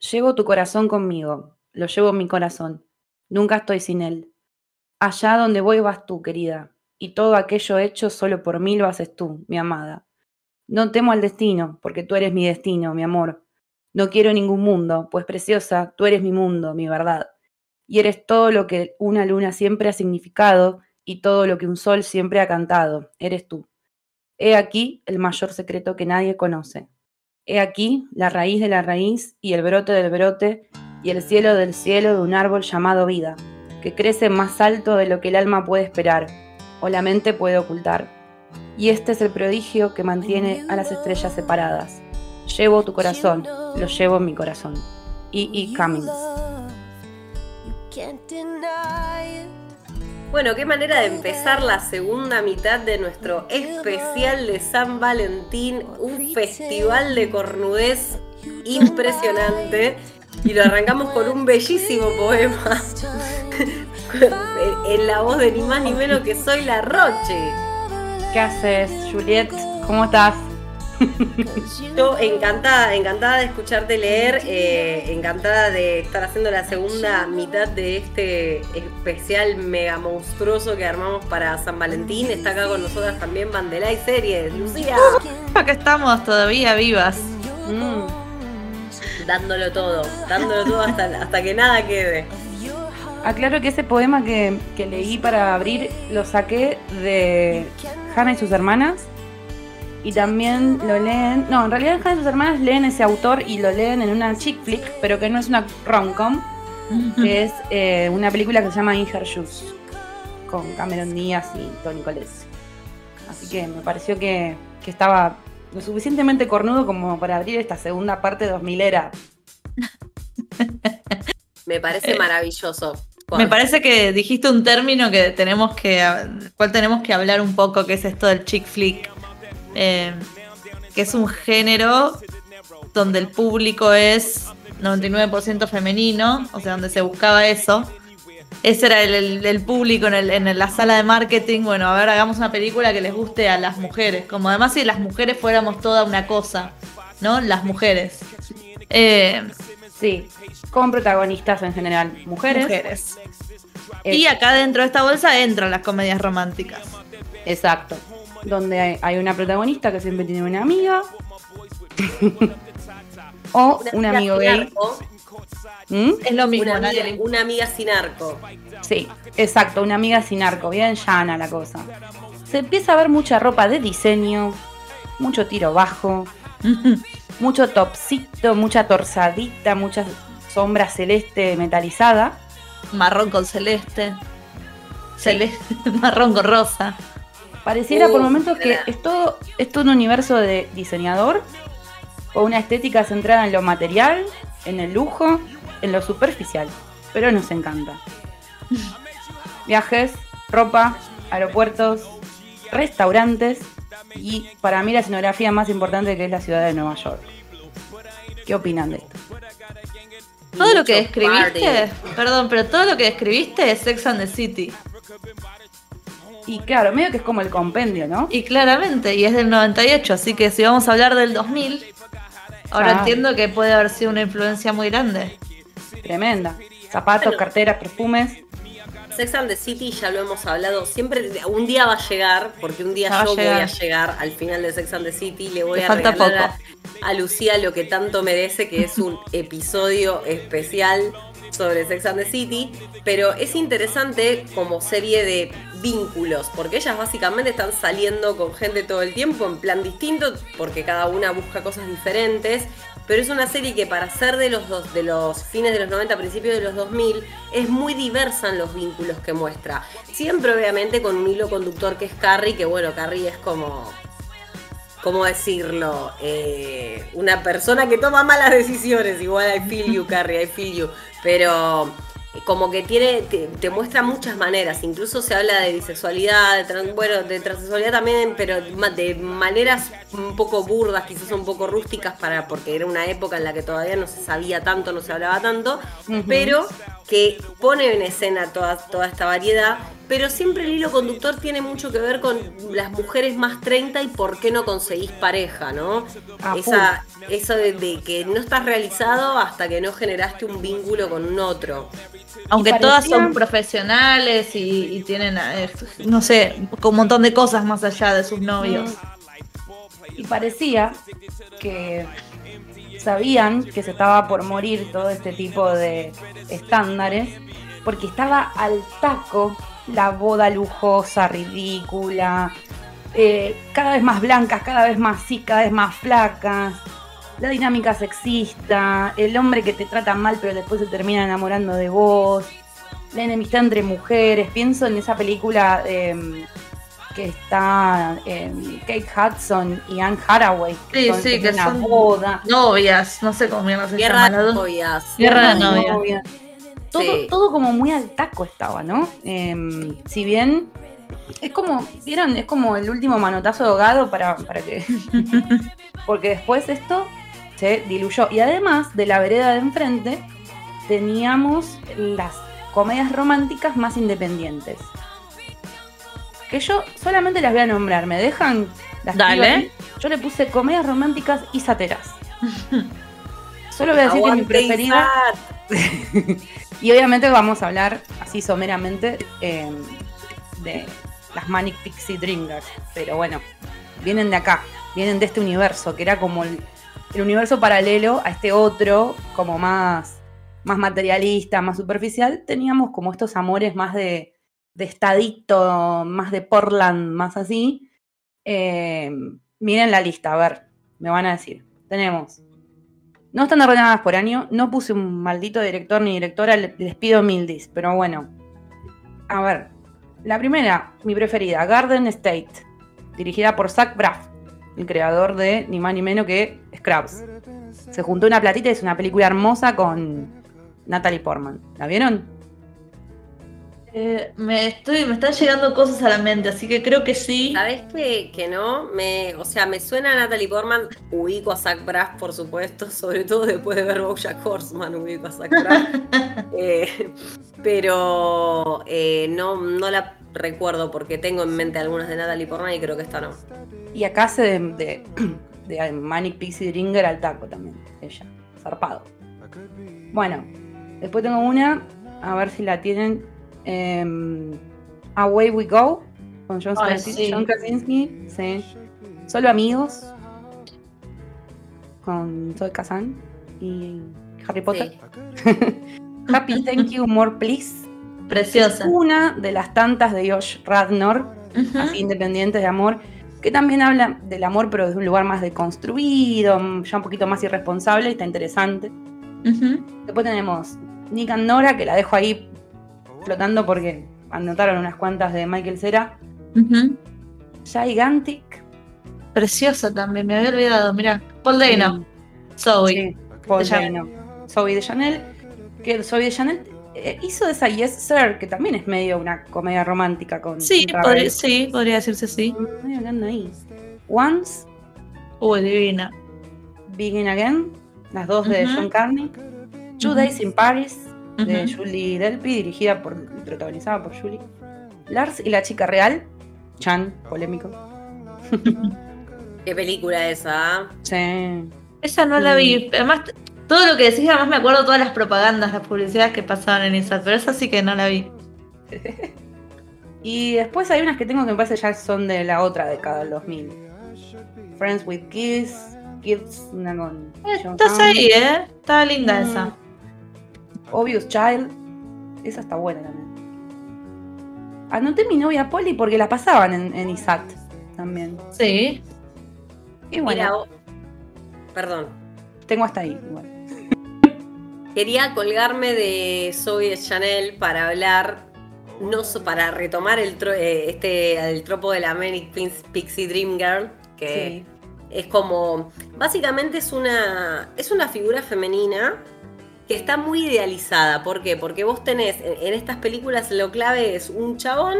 Llevo tu corazón conmigo, lo llevo en mi corazón. Nunca estoy sin él. Allá donde voy vas tú, querida, y todo aquello hecho solo por mí lo haces tú, mi amada. No temo al destino, porque tú eres mi destino, mi amor. No quiero ningún mundo, pues preciosa, tú eres mi mundo, mi verdad. Y eres todo lo que una luna siempre ha significado y todo lo que un sol siempre ha cantado, eres tú. He aquí el mayor secreto que nadie conoce. He aquí la raíz de la raíz y el brote del brote y el cielo del cielo de un árbol llamado vida, que crece más alto de lo que el alma puede esperar o la mente puede ocultar. Y este es el prodigio que mantiene a las estrellas separadas. Llevo tu corazón, lo llevo mi corazón. E. E. Cummings. Bueno, qué manera de empezar la segunda mitad de nuestro especial de San Valentín, un festival de cornudez impresionante. Y lo arrancamos con un bellísimo poema en la voz de ni más ni menos que Soy la Roche. ¿Qué haces, Juliet? ¿Cómo estás? Yo encantada, encantada de escucharte leer, eh, encantada de estar haciendo la segunda mitad de este especial mega monstruoso que armamos para San Valentín. Está acá con nosotras también Mandela y Series. Lucía. Uh, acá estamos todavía vivas. Mm. Dándolo todo, dándolo todo hasta, hasta que nada quede. Aclaro que ese poema que, que leí para abrir lo saqué de Hannah y sus hermanas y también lo leen. No, en realidad Hannah y sus hermanas leen ese autor y lo leen en una chick flick, pero que no es una rom-com, que es eh, una película que se llama In Her Shoes, con Cameron Díaz y Tony Collette. Así que me pareció que, que, estaba lo suficientemente cornudo como para abrir esta segunda parte 2000 era. me parece eh, maravilloso. Me parece que dijiste un término que tenemos que, cual tenemos que hablar un poco, que es esto del chick flick. Eh, que es un género donde el público es 99% femenino, o sea, donde se buscaba eso. Ese era el, público en, la sala de marketing. Bueno, a ver, hagamos una película que les guste a las mujeres. Como además si las mujeres fuéramos toda una cosa, ¿no? Las mujeres. Eh, sí, con protagonistas en general, mujeres. Mujeres. Y acá dentro de esta bolsa entran las comedias románticas. Exacto donde hay, una protagonista que siempre tiene una amiga. o un amigo gay. ¿Mm? Es lo mismo, una amiga, sin arco. Sí, exacto, una amiga sin arco, bien llana la cosa. Se empieza a ver mucha ropa de diseño, mucho tiro bajo, mucho topcito, mucha torsadita, mucha sombra celeste metalizada. Marrón con celeste. Celeste, marrón con rosa. Pareciera por momentos que es todo, es todo un universo de diseñador, con una estética centrada en lo material, en el lujo, en lo superficial, pero nos encanta. Viajes, ropa, aeropuertos, restaurantes y para mí la escenografía más importante que es la ciudad de Nueva York. ¿Qué opinan de esto? Todo lo que describiste, perdón, pero todo lo que describiste es Sex and the City. Y claro, medio que es como el compendio, ¿no? Y claramente, y es del 98, así que si vamos a hablar del 2000, ahora entiendo que puede haber sido una influencia muy grande. Tremenda. Zapatos, carteras, perfumes. Sex and the City ya lo hemos hablado, siempre un día va a llegar, porque un día yo voy a llegar al final de Sex and the City, le voy a regalar a, Lucía lo que tanto merece, que es un episodio especial sobre Sex and the City, pero es interesante como serie de vínculos, porque ellas básicamente están saliendo con gente todo el tiempo en plan distinto, porque cada una busca cosas diferentes, pero es una serie que para ser de los, dos, de los fines de los 90, principios de los 2000, es muy diversa en los vínculos que muestra. Siempre obviamente con un hilo conductor que es Carrie, que bueno, Carrie es como... ¿Cómo decirlo? Eh, una persona que toma malas decisiones. Igual I feel you, Carrie, I feel you. Pero como que tiene, te, muestra muchas maneras, incluso se habla de bisexualidad, de bueno, de transexualidad también, pero de maneras un poco burdas, quizás un poco rústicas, para, porque era una época en la que todavía no se sabía tanto, no se hablaba tanto, pero que pone en escena toda, toda esta variedad pero siempre el hilo conductor tiene mucho que ver con las mujeres más 30 y por qué no conseguís pareja, ¿no? Ah, Esa, eso de, que no estás realizado hasta que no generaste un vínculo con un otro. Aunque todas son profesionales y, tienen, eh, no sé, un montón de cosas más allá de sus novios. Y parecía que sabían que se estaba por morir todo este tipo de estándares porque estaba al taco la boda lujosa, ridícula, eh, cada vez más blancas, cada vez más sí, cada vez más flacas, la dinámica sexista, el hombre que te trata mal pero después se termina enamorando de vos, la enemistad entre mujeres, pienso en esa película em, que está em, Kate Hudson y Anne Haraway. Sí, sí, que son boda. novias, no sé cómo se Guerra de novias. Guerra de novias todo, todo como muy al taco estaba, ¿no? Em, si bien es como, ¿vieron? Es como el último manotazo de ahogado para, para que. Porque después esto se diluyó. Y además de la vereda de enfrente, teníamos las comedias románticas más independientes. Que yo solamente las voy a nombrar. ¿Me dejan? Las Dale. Yo le puse comedias románticas y sateras. Solo voy a decir que mi preferida. y obviamente vamos a hablar así someramente em, de las Manic Pixie Dreamers. Pero bueno, vienen de acá, vienen de este universo, que era como el, universo paralelo a este otro, como más, más materialista, más superficial. Teníamos como estos amores más de, de estadito, más de Portland, más así. Em, miren la lista, a ver, me van a decir. Tenemos no están ordenadas por año. No puse un maldito director ni directora. Les pido mil dis. Pero bueno. A ver. La primera, mi preferida, Garden State. Dirigida por Zach Braff. El creador de ni más ni menos que Scrubs. Se juntó una platita y es una película hermosa con Natalie Portman. ¿La vieron? Eh, me estoy, me están llegando cosas a la mente, así que creo que sí. ¿Sabes que, que no? Me, o sea, me suena a Natalie Portman, ubico a Zach Braff, por supuesto, sobre todo después de ver Bojack Horseman, ubico a Zach Braff. Eh, pero eh, no, no la recuerdo porque tengo en mente algunas de Natalie Portman y creo que esta no. Y acá hace de, de, Manic Pixie Dringer al taco también, ella, zarpado. Bueno, después tengo una, a ver si la tienen Em, Away We Go con John, Krasinski. Sí. Solo Amigos con Zoe Kazan y Harry Potter. Happy Thank You More Please. Preciosa. una de las tantas de Josh Radnor, así independientes de amor, que también habla del amor, pero desde un lugar más deconstruido, ya un poquito más irresponsable, y está interesante. Después tenemos Nick and Nora, que la dejo ahí flotando porque anotaron unas cuantas de Michael Cera. Gigantic. Preciosa también, me había olvidado. Mira, Paul Dano. Zoe. Paul Dano. Zoe de Chanel. Que Zoe de Chanel eh, hizo esa Yes Sir, que también es medio una comedia romántica con. Sí, podría, sí podría decirse sí. ahí. Once. Uy, divina. Begin Again, las dos de John Carney. Two Days in Paris, de Julie Delpy, dirigida por, protagonizada por Julie. Lars y la chica real, Chan, polémico. Qué película esa. ¿ah? Sí. Esa no la vi. Además, todo lo que decís, además me acuerdo todas las propagandas, las publicidades que pasaban en esa, pero esa sí que no la vi. y después hay unas que tengo que me parece ya son de la otra década del 2000. Friends with Kids, Kids, una con. Eh, estás ahí, ¿eh? Estaba linda mm. esa. Obvious Child. Esa está buena también. Anoté mi novia Polly porque la pasaban en, ISAT también. Sí. Y bueno. perdón. Tengo hasta ahí. Quería colgarme de Zoe Chanel para hablar, no para retomar el, eh, este, el tropo de la Manic Pixie Dream Girl, que es como, básicamente es una, es una figura femenina que está muy idealizada. ¿Por qué? Porque vos tenés, en, estas películas lo clave es un chabón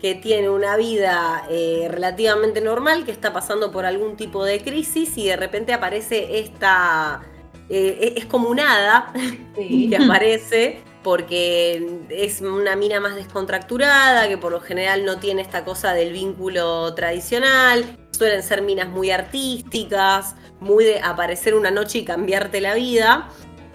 que tiene una vida eh, relativamente normal, que está pasando por algún tipo de crisis y de repente aparece esta... Eh, es como un hada que aparece porque es una mina más descontracturada, que por lo general no tiene esta cosa del vínculo tradicional, suelen ser minas muy artísticas, muy de aparecer una noche y cambiarte la vida,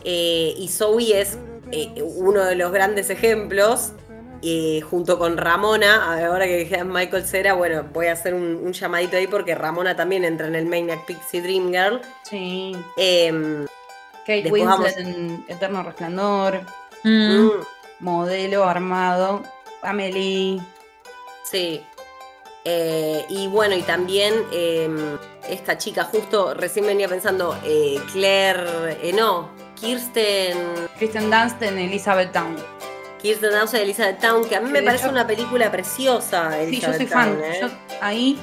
eh, y Zoe es eh, uno de los grandes ejemplos, eh, junto con Ramona, ahora que dije Michael Cera, bueno, voy a hacer un, llamadito ahí porque Ramona también entra en el Maniac Pixie Dream Girl. Sí. Em, Kate Winslet en Eterno Resplandor. Mm. Mm. Modelo armado. Amelie. Sí. Eh, y bueno, y también em, esta chica, justo recién venía pensando, eh, Claire, eh, no, Kirsten. Kirsten Dunst en Elizabeth Town. Kirsten Dunst en Elizabeth Town, que a mí me parece una película preciosa. sí, yo soy fan. Yo ahí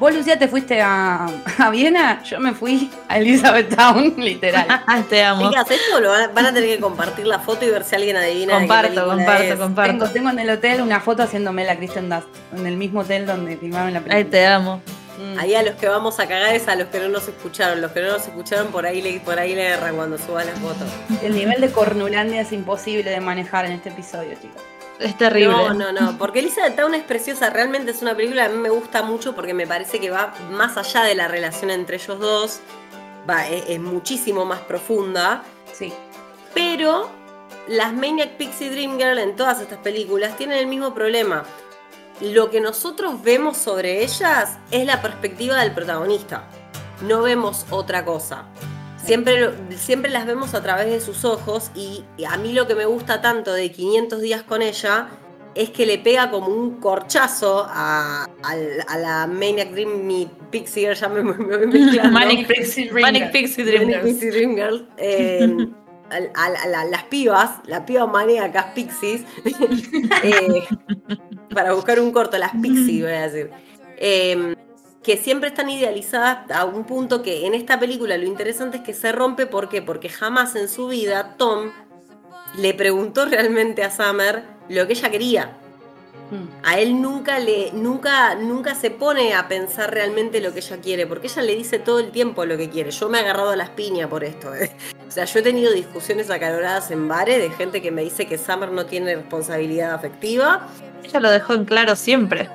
Vos, Lucía, te fuiste a, Viena, yo me fui a Elizabethtown, literal. te amo. Digas esto, lo van, a tener que compartir la foto y ver si alguien adivina. Comparto, comparto, comparto. Tengo, en el hotel una foto haciéndome la Kristen Dust, en el mismo hotel donde filmaron la película. Ay, te amo. Mm. Ahí a los que vamos a cagar es a los que no nos escucharon. Los que no nos escucharon por ahí le, por ahí le erran cuando suban las fotos. El nivel de cornulandia es imposible de manejar en este episodio, chicos. Es terrible. No, no, no. Porque Elizabeth Town es preciosa. Realmente es una película que a mí me gusta mucho porque me parece que va más allá de la relación entre ellos dos. Va, es, muchísimo más profunda. Sí. Pero las Maniac Pixie Dream Girl en todas estas películas tienen el mismo problema. Lo que nosotros vemos sobre ellas es la perspectiva del protagonista. No vemos otra cosa. Siempre, siempre las vemos a través de sus ojos y a mí lo que me gusta tanto de 500 días con ella es que le pega como un corchazo a, la Maniac Dream Pixie Girl, ya me, Manic Pixie Dream Girl. Eh, a, las pibas, las pibas maníacas pixies, eh, para buscar un corto, las pixies voy a decir. Eh, que siempre están idealizadas a un punto que en esta película lo interesante es que se rompe, ¿por qué? Porque jamás en su vida Tom le preguntó realmente a Summer lo que ella quería. Hmm. A él nunca le, nunca, nunca se pone a pensar realmente lo que ella quiere, porque ella le dice todo el tiempo lo que quiere. Yo me he agarrado a las piñas por esto. ¿eh? O sea, yo he tenido discusiones acaloradas en bares de gente que me dice que Summer no tiene responsabilidad afectiva. Ella lo dejó en claro siempre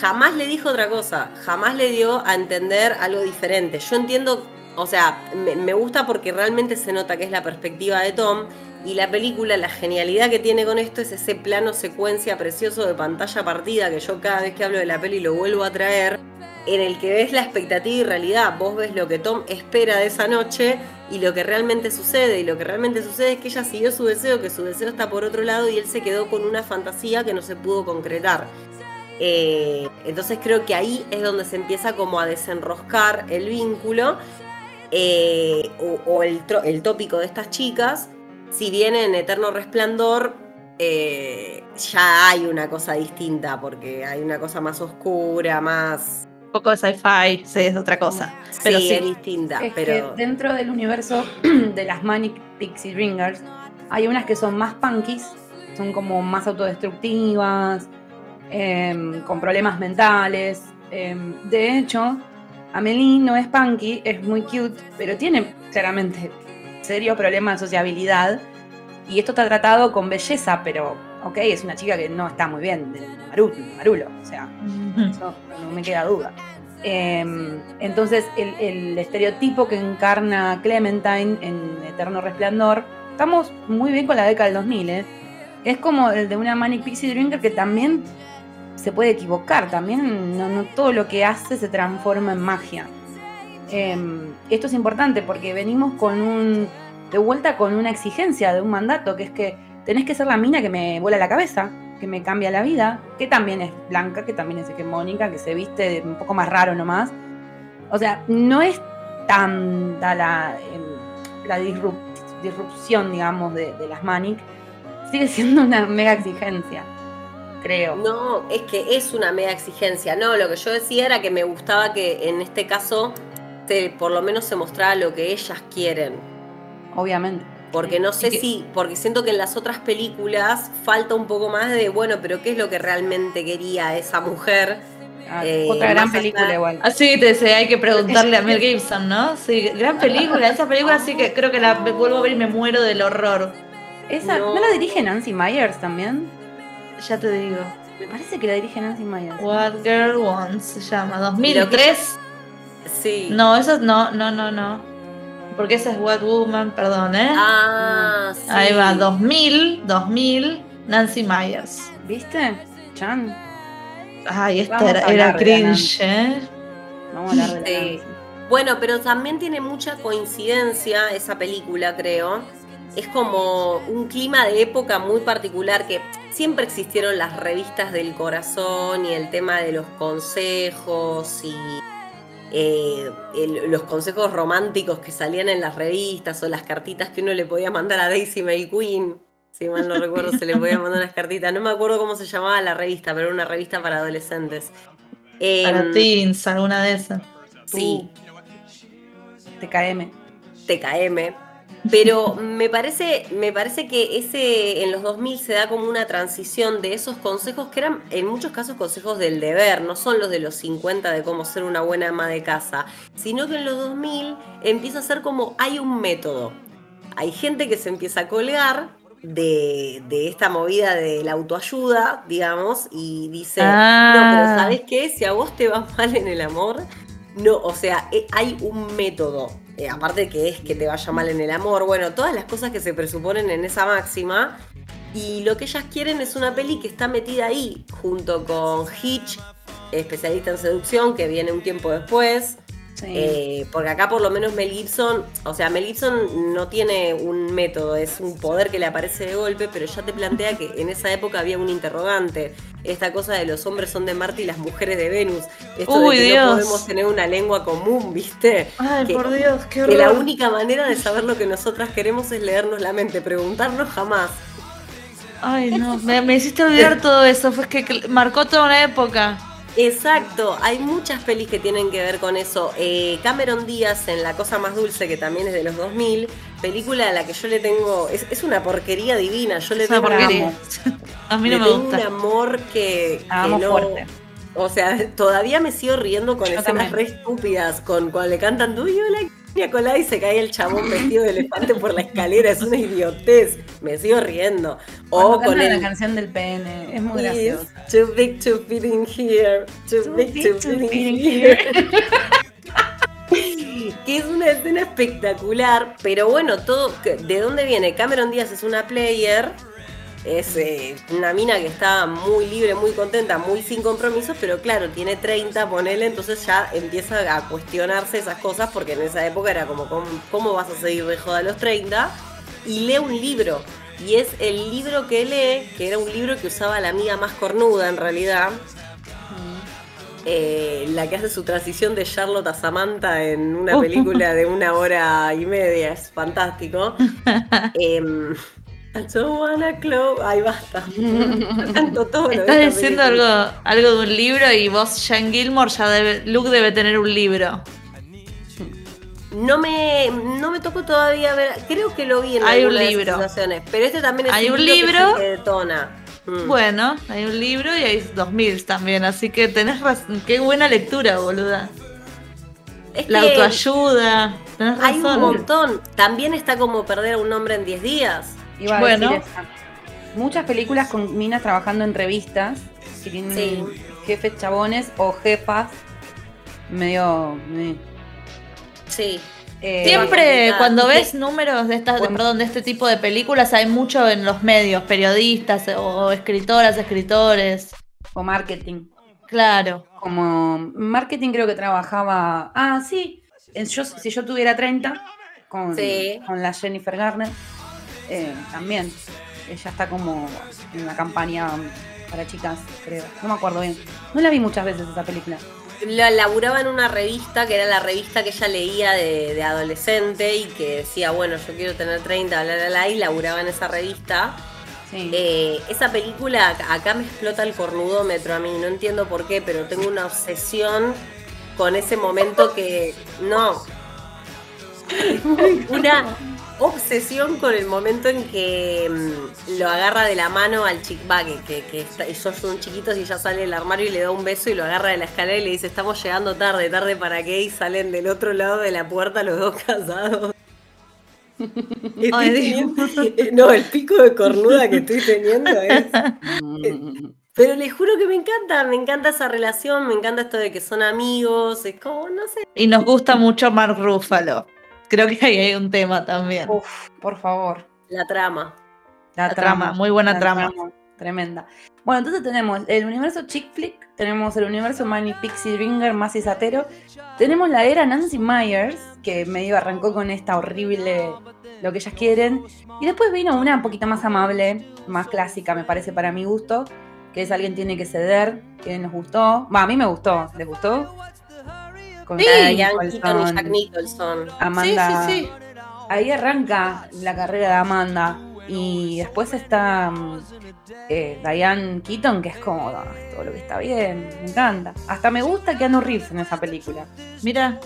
jamás le dijo otra cosa, jamás le dio a entender algo diferente. Yo entiendo, o sea, me, gusta porque realmente se nota que es la perspectiva de Tom y la película, la genialidad que tiene con esto es ese plano secuencia precioso de pantalla partida que yo cada vez que hablo de la peli lo vuelvo a traer, en el que ves la expectativa y realidad. Vos ves lo que Tom espera de esa noche y lo que realmente sucede. Y lo que realmente sucede es que ella siguió su deseo, que su deseo está por otro lado y él se quedó con una fantasía que no se pudo concretar. Eh, entonces creo que ahí es donde se empieza como a desenroscar el vínculo eh, o, el, tópico de estas chicas. Si bien en Eterno Resplandor eh, ya hay una cosa distinta, porque hay una cosa más oscura, más... Un poco de sci-fi, sí, es otra cosa. Pero sí, es distinta. pero... dentro del universo de las Manic Pixie Ringers hay unas que son más punkies, son como más autodestructivas, Em, con problemas mentales. Em, de hecho, Amelie no es punky, es muy cute, pero tiene claramente serios problemas de sociabilidad. Y esto está tratado con belleza, pero ok, es una chica que no está muy bien, de marulo, o sea, eso no me queda duda. Em, entonces, el, el, estereotipo que encarna Clementine en Eterno Resplandor, estamos muy bien con la década del 2000, ¿eh? Es como el de una Manic Pixie Drinker que también se puede equivocar también, no, todo lo que hace se transforma en magia. Em, esto es importante porque venimos con un, de vuelta con una exigencia de un mandato, que es que tenés que ser la mina que me vuela la cabeza, que me cambia la vida, que también es blanca, que también es hegemónica, que se viste un poco más raro nomás. O sea, no es tanta la, em, la disrupción, digamos, de, de las Manic, sigue siendo una mega exigencia creo. No, es que es una media exigencia. No, lo que yo decía era que me gustaba que en este caso por lo menos se mostrara lo que ellas quieren. Obviamente. Porque no sé si, porque siento que en las otras películas falta un poco más de, bueno, pero ¿qué es lo que realmente quería esa mujer? Ah, eh, otra gran película igual. Así ah, te hay que preguntarle a Mel Gibson, ¿no? Sí, gran película. Esa película sí que creo que la vuelvo a ver y me muero del horror. Esa, no. la dirige Nancy Myers también? Ya te digo. Me parece que la dirige Nancy Myers. What Girl Wants se llama. 2003. Sí. No, eso no, no, no, no. Porque esa es What Woman, perdón, ¿eh? Ah, sí. Ahí va, 2000, 2000, Nancy Myers. ¿Viste? Chan. Ay, esta era, era cringe, ¿eh? Vamos a hablar de sí. Bueno, pero también tiene mucha coincidencia esa película, creo. Es como un clima de época muy particular que siempre existieron las revistas del corazón y el tema de los consejos y eh, los consejos románticos que salían en las revistas o las cartitas que uno le podía mandar a Daisy May Queen. Si mal no recuerdo, se le podía mandar unas cartitas. No me acuerdo cómo se llamaba la revista, pero era una revista para adolescentes. para em, teens, alguna de esas. Sí. TKM. TKM. Pero me parece, me parece que ese en los 2000 se da como una transición de esos consejos que eran en muchos casos consejos del deber, no son los de los 50 de cómo ser una buena ama de casa, sino que en los 2000 empieza a ser como hay un método. Hay gente que se empieza a colgar de, esta movida de la autoayuda, digamos, y dice, no, pero ah. ¿sabes qué? Si a vos te va mal en el amor, no, o sea, eh, hay un método. Eh, aparte que es que te vaya mal en el amor, bueno, todas las cosas que se presuponen en esa máxima. Y lo que ellas quieren es una peli que está metida ahí, junto con Hitch, especialista en seducción, que viene un tiempo después. Eh, porque acá por lo menos Mel Gibson, o sea, Mel Gibson no tiene un método, es un poder que le aparece de golpe, pero ya te plantea que en esa época había un interrogante. Esta cosa de los hombres son de Marte y las mujeres de Venus. Esto de que no podemos tener una lengua común, ¿viste? Ay, por Dios, qué horror. Que la única manera de saber lo que nosotras queremos es leernos la mente, preguntarnos jamás. Ay, no, me, me hiciste olvidar todo eso, fue que marcó toda una época. Exacto, hay muchas pelis que tienen que ver con eso. Eh, Cameron Díaz en La Cosa Más Dulce, que también es de los 2000, película a la que yo le tengo. Es, una porquería divina. Yo le tengo. Porquería. A mí no me gusta. un amor que. fuerte. O sea, todavía me sigo riendo con escenas re estúpidas, con cuando le cantan Do you like colada y se cae el chabón vestido de elefante por la escalera, es una idiotez. Me sigo riendo. O con la canción del pene, es muy gracioso. Too big to fit in here. Too, big, to, fit in here. que es una escena espectacular, pero bueno, todo, ¿de dónde viene? Cameron Díaz es una player es eh, una mina que está muy libre, muy contenta, muy sin compromisos, pero claro, tiene 30, ponele, entonces ya empieza a cuestionarse esas cosas porque en esa época era como, ¿cómo, vas a seguir de joda a los 30? Y lee un libro. Y es el libro que lee, que era un libro que usaba la amiga más cornuda en realidad, eh, la que hace su transición de Charlotte a Samantha en una película de una hora y media, es fantástico. Em, I don't wanna close. Ay, basta. Tanto todo Estás diciendo algo, algo de un libro y vos, Jan Gilmore, ya debe, Luke debe tener un libro. No me, no me tocó todavía ver, creo que lo vi en hay un libro. pero este también es hay un, libro, que, detona. Mm. Bueno, hay un libro y hay 2000 también, así que tenés razón. Qué buena lectura, boluda. la autoayuda, tenés razón. Hay un montón. También está como perder a un hombre en 10 días bueno. Muchas películas con minas trabajando en revistas que tienen jefes chabones o jefas medio. Sí. Eh, Siempre cuando ves números de estas, perdón, de este tipo de películas hay mucho en los medios, periodistas o escritoras, escritores. O marketing. Claro. Como marketing creo que trabajaba. Ah, sí. Yo, si yo tuviera 30 con, con la Jennifer Garner eh, también. Ella está como en una campaña para chicas, creo. No me acuerdo bien. No la vi muchas veces esa película. La laburaba en una revista que era la revista que ella leía de, adolescente y que decía, bueno, yo quiero tener 30, bla, bla, bla, y laburaba en esa revista. Eh, esa película acá me explota el cornudómetro a mí, no entiendo por qué, pero tengo una obsesión con ese momento que no. una, obsesión con el momento en que mm, lo agarra de la mano al chick que, que, ellos son chiquitos y ya sale del armario y le da un beso y lo agarra de la escalera y le dice, estamos llegando tarde, tarde para qué, y salen del otro lado de la puerta los dos casados. no, el pico de cornuda que estoy teniendo es. Pero les juro que me encanta, me encanta esa relación, me encanta esto de que son amigos, es como, no sé. Y nos gusta mucho Mark Ruffalo. Creo que ahí hay un tema también. Uf, por favor. La trama. La, trama, muy buena trama. Tremenda. Bueno, entonces tenemos el universo chick flick, tenemos el universo Manny Pixie Ringer más Isatero, tenemos la era Nancy Myers, que medio arrancó con esta horrible lo que ellas quieren, y después vino una un poquito más amable, más clásica, me parece para mi gusto, que es Alguien tiene que ceder, que nos gustó. Va, a mí me gustó. ¿Les gustó? Con sí, Jack Nicholson. Amanda. Sí, sí, sí. Ahí arranca la carrera de Amanda. Y después está mm, eh, Diane Keaton, que es como ah, todo lo que está bien, me encanta. Hasta me gusta Keanu Reeves en esa película. Mira,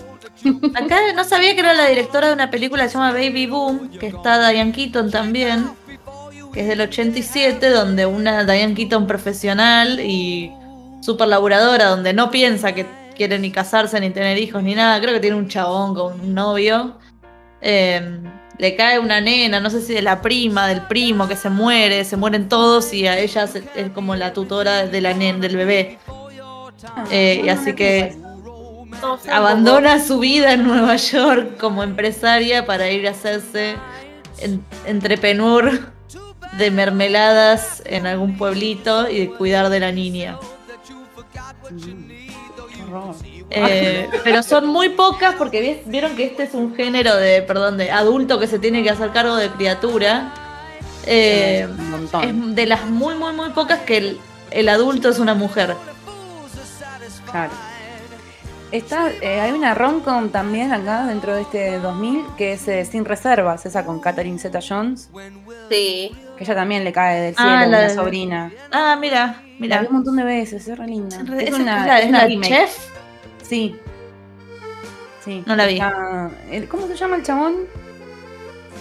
acá no sabía que era la directora de una película que se llama Baby Boom, que está Diane Keaton también que es del 87, donde una Diane Keaton profesional y súper laburadora, donde no piensa que quiere ni casarse, ni tener hijos, ni nada, creo que tiene un chabón con un novio. Em, le cae una nena, no sé si de la prima, del primo, que se muere, se mueren todos y a ella es como la tutora de la nena, del bebé. Eh, y así que abandona su vida en Nueva York como empresaria para ir a hacerse entre Penur de mermeladas en algún pueblito y de cuidar de la niña. Eh, pero son muy pocas porque vieron que este es un género de, perdón, de adulto que se tiene que hacer cargo de criatura. Eh, es de las muy, muy, muy pocas que el, el adulto es una mujer. Claro. Está, eh, hay una romcom también acá dentro de este 2000 que es eh, Sin Reservas, esa con Catherine Zeta Jones. Sí. Que ella también le cae del ah, cielo, la, sobrina. Ah, mira, mira. un montón de veces, es re linda. Es, una, es una chef. Sí. Sí. No la vi. ¿Cómo se llama el chabón?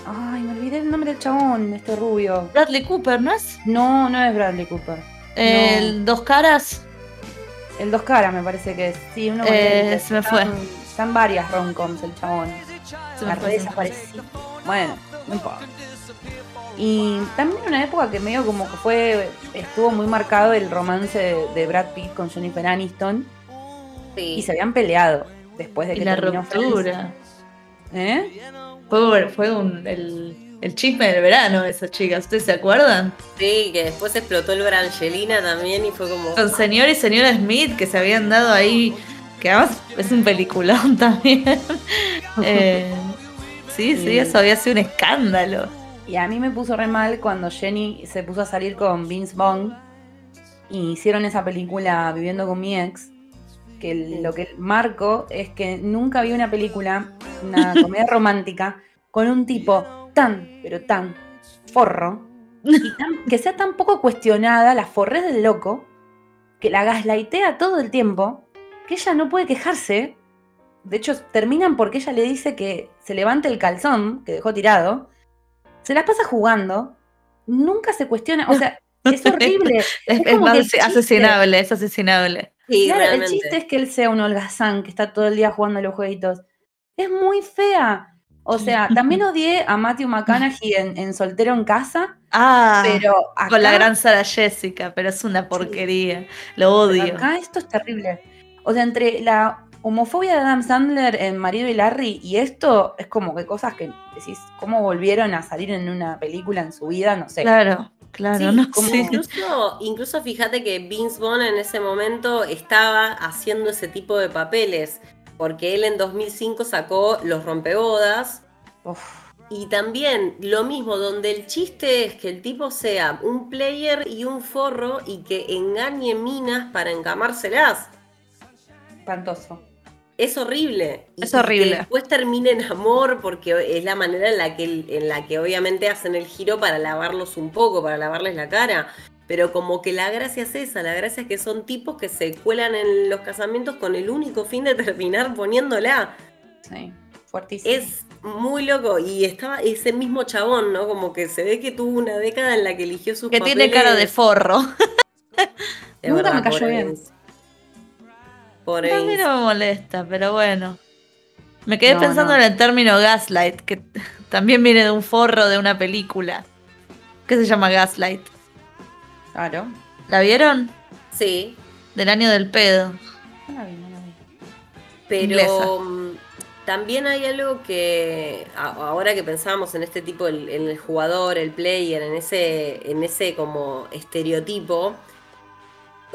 Ay, me olvidé el nombre del chabón, este rubio. Bradley Cooper, ¿no es? No, no es Bradley Cooper. ¿El Dos Caras? El Dos Caras me parece que es. Sí, uno eh, se me fue. Están varias romcoms el chabón. Se me desapareció. Bueno, no importa. Y también una época que medio como que fue, estuvo muy marcado el romance de, Brad Pitt con Jennifer Aniston. Sí. Y se habían peleado después de que y la ruptura. ¿Eh? Fue, fue un, el, el chisme del verano, esa chica, ¿ustedes se acuerdan? Sí, que después explotó el Brangelina también y fue como. Con señor y señora Smith que se habían dado ahí, que además es un peliculón también. Eh, sí, sí, eso había sido un escándalo. Y a mí me puso re mal cuando Jenny se puso a salir con Vince Vaughn y hicieron esa película Viviendo con mi ex. Que lo que marco es que nunca vi una película, una comedia romántica, con un tipo tan, pero tan forro, y que sea tan poco cuestionada la forrez del loco, que la gaslaitea todo el tiempo, que ella no puede quejarse. De hecho, terminan porque ella le dice que se levante el calzón que dejó tirado, se la pasa jugando, nunca se cuestiona, o sea, es horrible. es, es, asesinable, es asesinable. claro, el chiste es que él sea un holgazán que está todo el día jugando a los jueguitos. Es muy fea. O sea, también odié a Matthew McConaughey en, Soltero en Casa. Ah, pero con la gran Sara Jessica, pero es una porquería. Lo odio. acá esto es terrible. O sea, entre la homofobia de Adam Sandler en Marido y Larry y esto es como que cosas que decís, ¿cómo volvieron a salir en una película en su vida? No sé. Claro. Claro, no incluso, incluso fíjate que Vince Vaughn en ese momento estaba haciendo ese tipo de papeles porque él en 2005 sacó Los Rompebodas. Y también lo mismo, donde el chiste es que el tipo sea un player y un forro y que engañe minas para encamárselas. Espantoso. Es horrible. Es horrible. Que después termine en amor porque es la manera en la, que, en la que obviamente hacen el giro para lavarlos un poco, para lavarles la cara. Pero como que la gracia es esa, la gracia es que son tipos que se cuelan en los casamientos con el único fin de terminar poniéndola. Sí, fuertísimo. Es muy loco y estaba ese mismo chabón, ¿no? Como que se ve que tuvo una década en la que eligió sus Que tiene cara de forro. Nunca me cayó bien. Por A mí no me molesta, pero bueno. Me quedé pensando en el término gaslight, que también viene de un forro de una película que se llama Gaslight. Claro. ¿La vieron? Sí. Del año del pedo. No la vi, no la vi. Pero mm, también hay algo que ahora que pensábamos en este tipo, en el jugador, el player, en ese, en ese como estereotipo,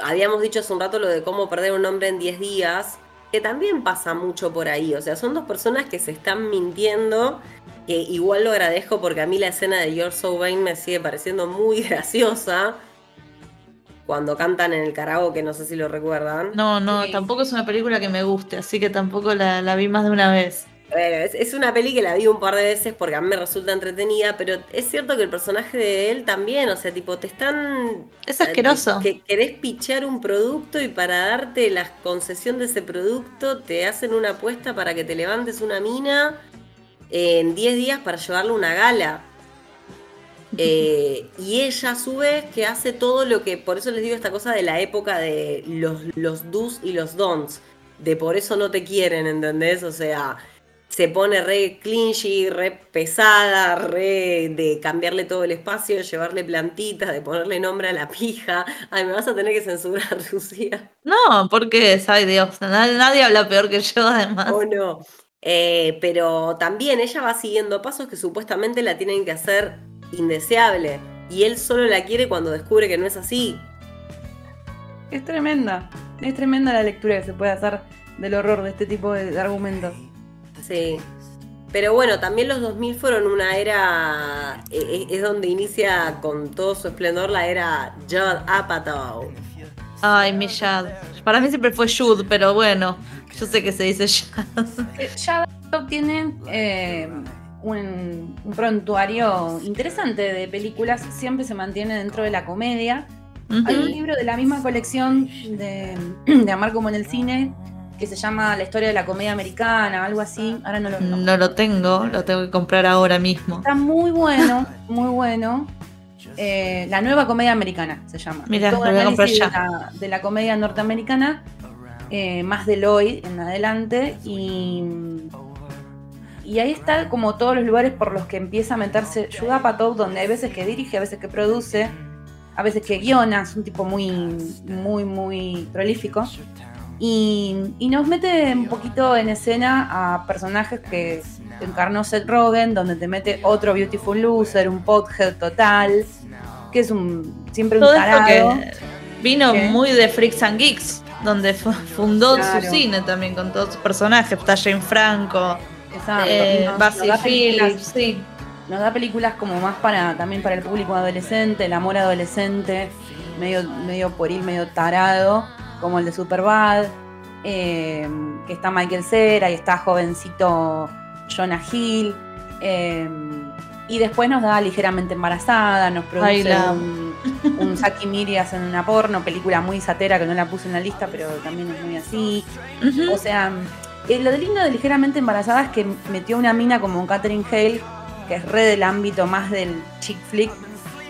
habíamos dicho hace un rato lo de cómo perder un hombre en 10 días, que también pasa mucho por ahí. O sea, son dos personas que se están mintiendo, que igual lo agradezco porque a mí la escena de You're So Vain me sigue pareciendo muy graciosa. Cuando cantan en el karaoke, no sé si lo recuerdan. No, no, Sí. tampoco es una película que me guste, así que tampoco la, la vi más de una vez. Bueno, es, es una peli que la vi un par de veces porque a mí me resulta entretenida, pero es cierto que el personaje de él también, o sea, tipo, te están... Es asqueroso. Que querés pichar un producto y para darte la concesión de ese producto te hacen una apuesta para que te levantes una mina en 10 días para llevarle una gala. Eh, y ella a su vez que hace todo lo que, por eso les digo esta cosa de la época de los, los do's y los don'ts, de por eso no te quieren, ¿entendés? O sea, se pone re clinchy, re pesada, re de cambiarle todo el espacio, llevarle plantitas, de ponerle nombre a la pija. Ay, me vas a tener que censurar, Lucía. No, porque, ay Dios, nadie, nadie habla peor que yo además. ¿O no? Eh, pero también ella va siguiendo pasos que supuestamente la tienen que hacer indeseable. Y él solo la quiere cuando descubre que no es así. Es tremenda. Es tremenda la lectura que se puede hacer del horror de este tipo de, de argumentos. Sí. Pero bueno, también los 2000 fueron una era. eh, Es donde inicia con todo su esplendor la era Judd Apatow. Ay, mi Shad. Para mí siempre fue Jude, pero bueno, yo sé que se dice Shad. Eh, Ya tiene eh, un, un prontuario interesante de películas, siempre se mantiene dentro de la comedia. Hay un libro de la misma colección de, de Amar como en el cine que se llama La historia de la comedia americana, algo así. Ahora no lo no. No lo tengo, lo tengo que comprar ahora mismo. Está muy bueno, muy bueno. Eh, la nueva comedia americana se llama. Mirá, Todo lo voy a comprar ya. De la, de la comedia norteamericana, eh, más de Lloyd en adelante. Y, y ahí está como todos los lugares por los que empieza a meterse Judah Apatow, donde hay veces que dirige, a veces que produce, a veces que guiona, es un tipo muy, muy, muy prolífico. Y, y nos mete un poquito en escena a personajes que encarnó Seth Rogen, donde te mete otro Beautiful Loser, un pothead total, que es un siempre un Todo tarado. que vino ¿Qué? muy de Freaks and Geeks, donde fu- fundó Claro. su cine también con todos sus personajes. Está Jane Franco, Exacto. eh, Nos- nos da películas- sí. Nos da películas como más para también para el público adolescente, el amor adolescente, medio, medio pueril, medio tarado, como el de Superbad, eh, que está Michael Cera y está jovencito Jonah Hill. eh, y después nos da ligeramente embarazada, nos Ay, produce la- un, un Saki Miri en una porno, película muy satera que no la puse en la lista, pero también es muy así. O sea, eh, lo de lindo de ligeramente embarazada es que metió una mina como Catherine Hale, que es re del ámbito más del chick flick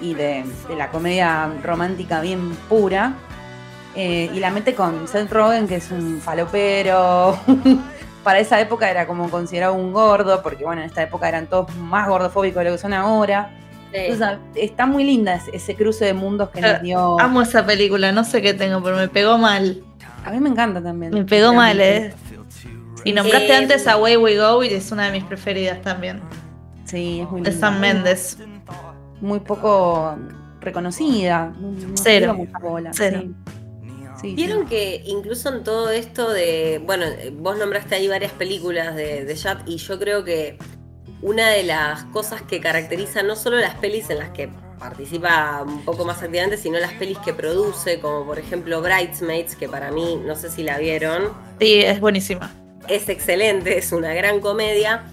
y de, de la comedia romántica bien pura. eh, y la mete con Seth Rogen, que es un falopero. Para esa época era como considerado un gordo, porque bueno, en esta época eran todos más gordofóbicos de lo que son ahora. Sí. Sea, está muy linda ese, cruce de mundos que nos dio. Amo esa película, no sé qué tengo, pero me pegó mal. A mí me encanta también. Me pegó mal, eh. Y nombraste Eh, antes a Way We Go y es una de mis preferidas también. Sí, es muy De linda. Sam Mendes. muy poco reconocida. No, Cero. bola, Cero. sí. Sí, Vieron sí. que incluso en todo esto de. Bueno, vos nombraste ahí varias películas de, de Judd y yo creo que una de las cosas que caracteriza no solo las pelis en las que participa un poco más activamente, sino las pelis que produce, como por ejemplo Bridesmaids, que para mí, no sé si la vieron, Sí, es buenísima. Es excelente, es una gran comedia,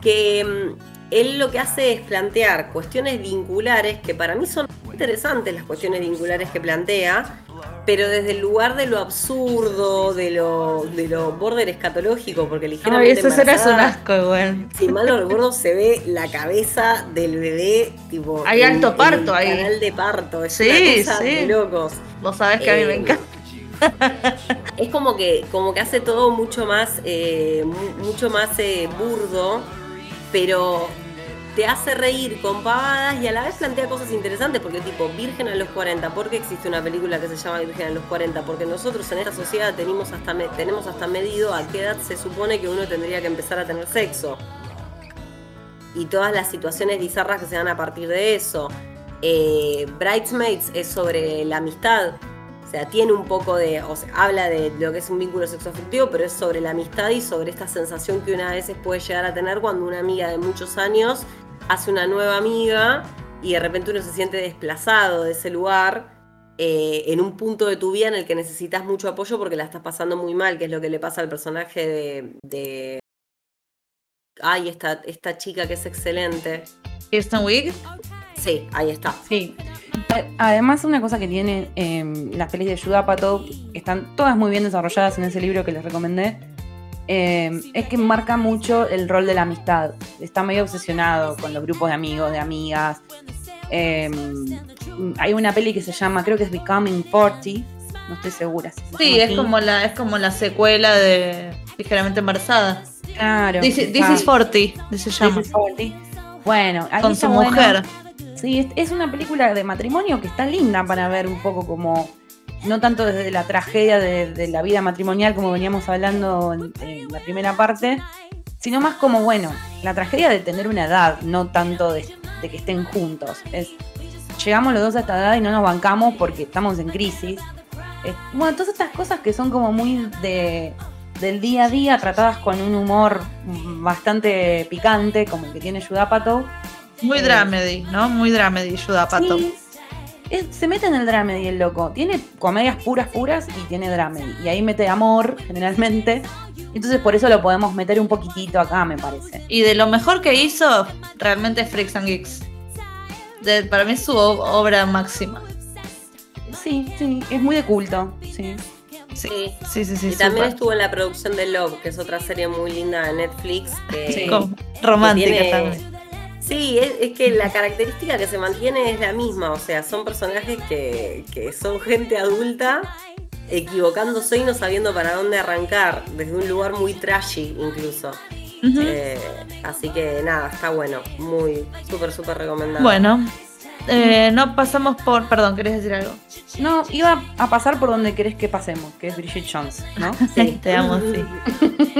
que mm, él lo que hace es plantear cuestiones vinculares, que para mí son interesantes las cuestiones vinculares que plantea, pero desde el lugar de lo absurdo, de lo, de lo border escatológico, porque Ay, ligeramente esa escena es un asco, igual. si mal no recuerdo, se ve la cabeza del bebé, tipo. Hay en- alto en parto el ahí. Canal de parto, es Sí, una cosa sí. de locos. Vos sabés que a mí me Eh, encanta. Es como que, como que hace todo mucho más, eh, mu- mucho más eh, burdo, pero te hace reír con pavadas y a la vez plantea cosas interesantes, porque tipo, Virgen a los 40, ¿por qué existe una película que se llama Virgen a los 40? Porque nosotros en esta sociedad tenemos hasta, tenemos hasta medido a qué edad se supone que uno tendría que empezar a tener sexo. Y todas las situaciones bizarras que se dan a partir de eso. Eh, Bridesmaids es sobre la amistad, sea, tiene un poco de, o sea, habla de lo que es un vínculo sexoafectivo, pero es sobre la amistad y sobre esta sensación que una a veces puede llegar a tener cuando una amiga de muchos años hace una nueva amiga y de repente uno se siente desplazado de ese lugar eh, en un punto de tu vida en el que necesitas mucho apoyo porque la estás pasando muy mal, que es lo que le pasa al personaje de... Ay, esta, esta chica que es excelente. Kirsten Wig. Sí, ahí está. Sí. Además, una cosa que tiene em, las pelis de Judapato, que están todas muy bien desarrolladas en ese libro que les recomendé, em, es que marca mucho el rol de la amistad. Está medio obsesionado con los grupos de amigos, de amigas. Em, hay una peli que se llama, creo que es Becoming 40, no estoy segura. sí, es como, la, es como la secuela de Ligeramente Embarazada. Claro. This, is 40, se llama. This is 40. Bueno, con su mujer. Sí, es una película de matrimonio que está linda para ver un poco como, no tanto desde la tragedia de, la vida matrimonial como veníamos hablando en, la primera parte, sino más como, bueno, la tragedia de tener una edad, no tanto de, que estén juntos. Llegamos los dos a esta edad y no nos bancamos porque estamos en crisis. bueno, todas estas cosas que son como muy de, del día a día, tratadas con un humor bastante picante, como el que tiene Judapato, muy dramedy, ¿no? Muy dramedy, Yuda Pato. se mete en el dramedy el loco. Tiene comedias puras, puras y tiene dramedy. Y ahí mete amor, generalmente. Entonces por eso lo podemos meter un poquitito acá, me parece. Y de lo mejor que hizo, realmente es Freaks and Geeks. para mí es su obra máxima. Sí, sí, es muy de culto, sí. Sí, sí, sí, sí. Y también estuvo en la producción de Love, que es otra serie muy linda de Netflix. sí. Romántica también Sí, es, que la característica que se mantiene es la misma, o sea, son personajes que, son gente adulta equivocándose y no sabiendo para dónde arrancar, desde un lugar muy trashy incluso. Eh, así que nada, está bueno, muy, súper, súper recomendado. Bueno, eh, no pasamos por. Perdón, ¿querés decir algo? No, iba a pasar por donde querés que pasemos, que es Bridget Jones, ¿no? sí, te amo, sí.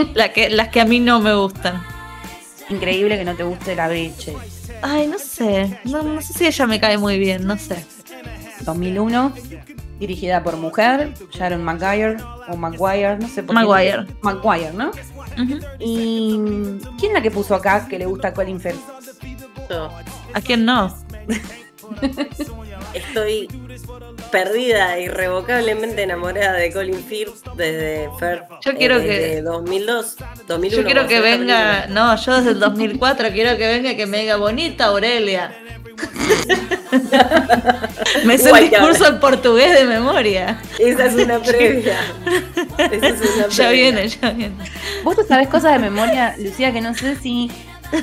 La que, las que a mí no me gustan increíble que no te guste la Bridget. Ay, no sé. No, sé si ella me cae muy bien, no sé. 2001, dirigida por mujer, Sharon McGuire o McGuire, no sé por Maguire. qué. McGuire, ¿no? ¿Y quién es la que puso acá que le gusta a Colin Firth? ¿A quién no? Estoy perdida, irrevocablemente enamorada de Colin Firth desde Firth. Yo quiero que. 2002, 2001. Yo quiero que venga. No, yo desde el 2004 quiero que venga y que me diga bonita Aurelia. me hizo el discurso en portugués de memoria. Esa es una previa. Esa es una previa. Ya viene, ya viene. Vos sabés cosas de memoria, Lucía, que no sé si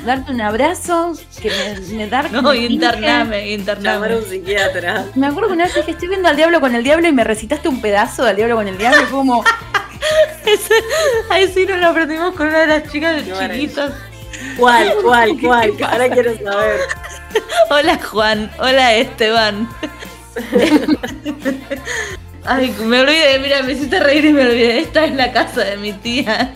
darte un abrazo, que me, me dar No, intername, intername. Llamar a un psiquiatra. Me acuerdo que una vez que estoy viendo al diablo con el diablo y me recitaste un pedazo del diablo con el diablo, y como. ahí sí nos lo aprendimos con una de las chicas de chiquitos. ¿Cuál, cuál, cuál? Ahora quiero saber. Hola Juan, hola Esteban. Ay, me olvidé, mira, me hiciste reír y me olvidé. Esta es la casa de mi tía.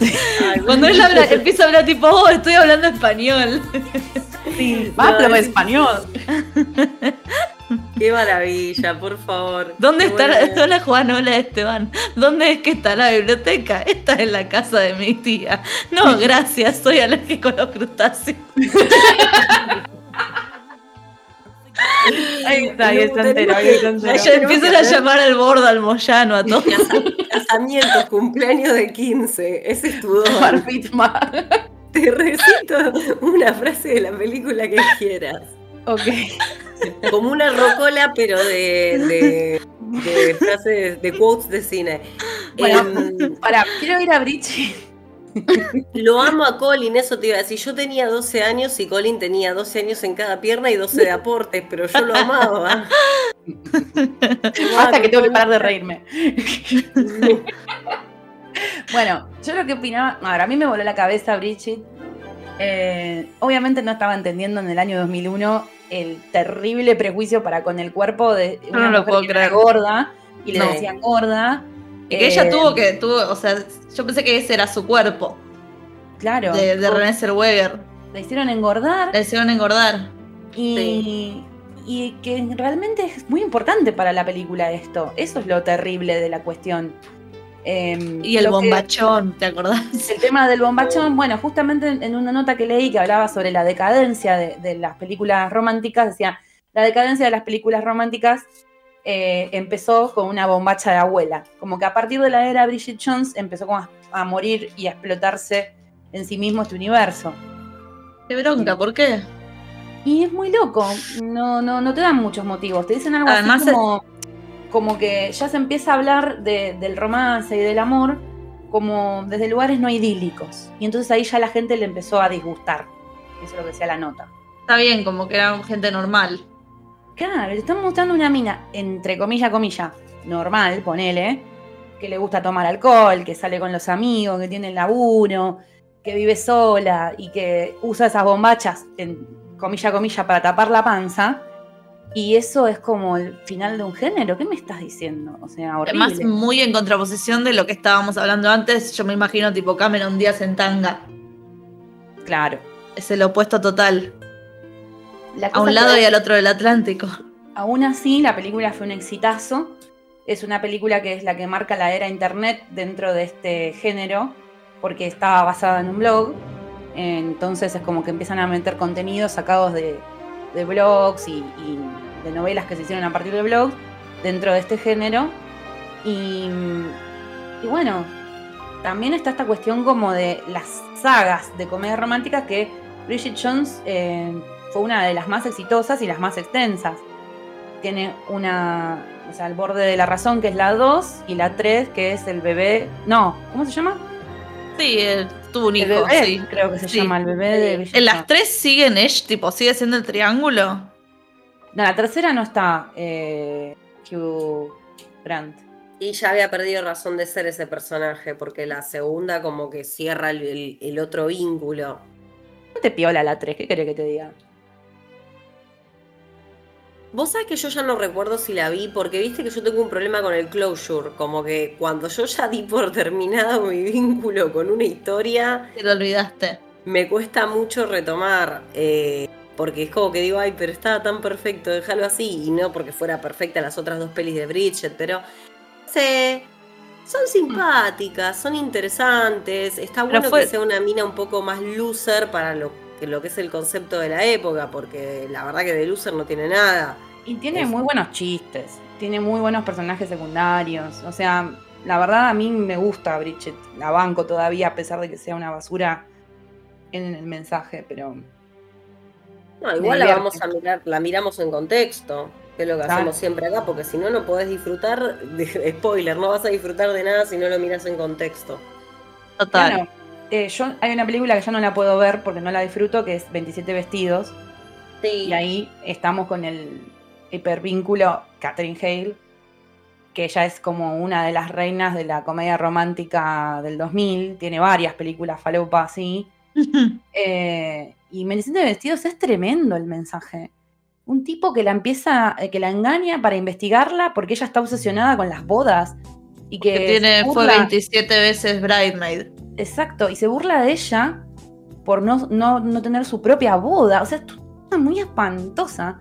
Cuando él habla, empieza a hablar tipo, oh, estoy hablando español. Sí, háblame español. Qué maravilla, por favor. ¿Dónde está la, hola Juan, hola Esteban? ¿Dónde es que está la biblioteca? Esta es la casa de mi tía. No, gracias, soy alérgico a los crustáceos. Ahí está, ahí está entero, ahí está entero. empiezan a llamar al bordo, al moyano, a todos. Casamiento, cumpleaños de 15, ese es tu don. Te recito una frase de la película que quieras. Ok. Como una rocola, pero de, de, frases, de quotes de cine. Bueno, em, para, quiero ir a Bridget Lo amo a Colin, eso te iba a decir. Yo tenía 12 años y Colin tenía 12 años en cada pierna y 12 de aportes, pero yo lo amaba. Hasta que tengo que parar de reírme. bueno, yo lo que opinaba, ahora a mí me voló la cabeza Bridget Eh, obviamente no estaba entendiendo en el año 2001 el terrible prejuicio para con el cuerpo de una no mujer gorda y le decían gorda. Y que ella eh, tuvo que, tuvo, o sea, yo pensé que ese era su cuerpo. Claro. De, de René Zellweger. La hicieron engordar. La hicieron engordar. Y, y que realmente es muy importante para la película esto. Eso es lo terrible de la cuestión. Em, y el bombachón, ¿te acordás? El tema del bombachón, bueno, justamente en una nota que leí que hablaba sobre la decadencia de, las películas románticas, decía, la decadencia de las películas románticas eh, empezó con una bombacha de abuela, como que a partir de la era Bridget Jones empezó como a, morir y a explotarse en sí mismo este universo. Qué bronca, ¿por qué? Y es muy loco, no, no, no te dan muchos motivos, te dicen algo así como como que ya se empieza a hablar del romance y del amor como desde lugares no idílicos. Y entonces ahí ya la gente le empezó a disgustar. Eso es lo que decía la nota. Está bien, como que era gente normal. Claro, le están mostrando una mina, entre comillas, comillas, normal, ponele, que le gusta tomar alcohol, que sale con los amigos, que tiene el laburo, que vive sola y que usa esas bombachas, en comilla, comilla, para tapar la panza. Y eso es como el final de un género. ¿Qué me estás diciendo? O sea, horrible. Además, muy en contraposición de lo que estábamos hablando antes. Yo me imagino tipo Cameron Díaz en tanga. Claro. Es el opuesto total. A un lado y al otro del Atlántico. Aún así, la película fue un exitazo. Es una película que es la que marca la era internet dentro de este género, porque estaba basada en un blog. Entonces es como que empiezan a meter contenidos sacados de, de blogs y, de novelas que se hicieron a partir de blogs dentro de este género. Y, bueno, también está esta cuestión como de las sagas de comedia romántica que Bridget Jones eh, fue una de las más exitosas y las más extensas. Tiene una, o sea, el borde de la razón que es la 2 y la 3 que es el bebé, no, ¿cómo se llama? Sí, tuvo un hijo, sí. Creo que se llama el bebé de ¿En las tres siguen Esh? Tipo, ¿sigue siendo el triángulo? No, la tercera no está eh, Hugh Grant. Y ya había perdido razón de ser ese personaje, porque la segunda como que cierra el, otro vínculo. No te piola la 3, ¿qué querés que te diga? Vos sabés que yo ya no recuerdo si la vi, porque viste que yo tengo un problema con el closure, como que cuando yo ya di por terminado mi vínculo con una historia... Te lo olvidaste. Me cuesta mucho retomar, eh, porque es como que digo, ay, pero estaba tan perfecto, déjalo así, y no porque fuera perfecta las otras dos pelis de Bridget, pero... Sí, son simpáticas, son interesantes, está bueno que sea una mina un poco más loser para lo lo que es el concepto de la época, porque la verdad que de loser no tiene nada. Y tiene muy buenos chistes, tiene muy buenos personajes secundarios, o sea, la verdad a mí me gusta Bridget, la banco todavía a pesar de que sea una basura en el mensaje, pero... No, igual la vamos a mirar, la miramos en contexto, que es lo que hacemos siempre acá, porque si no, no podés disfrutar, de, spoiler, no vas a disfrutar de nada si no lo miras en contexto. Total. Eh, yo hay una película que ya no la puedo ver porque no la disfruto, que es 27 vestidos. Y ahí estamos con el hipervínculo Catherine Hale, que ella es como una de las reinas de la comedia romántica del 2000. Tiene varias películas falopa así. eh, y 27 vestidos es tremendo el mensaje. Un tipo que la empieza, eh, que la engaña para investigarla porque ella está obsesionada con las bodas. Y que, tiene, fue 27 veces Bridemaid. Exacto, y se burla de ella por no, no, tener su propia boda. O sea, es muy espantosa.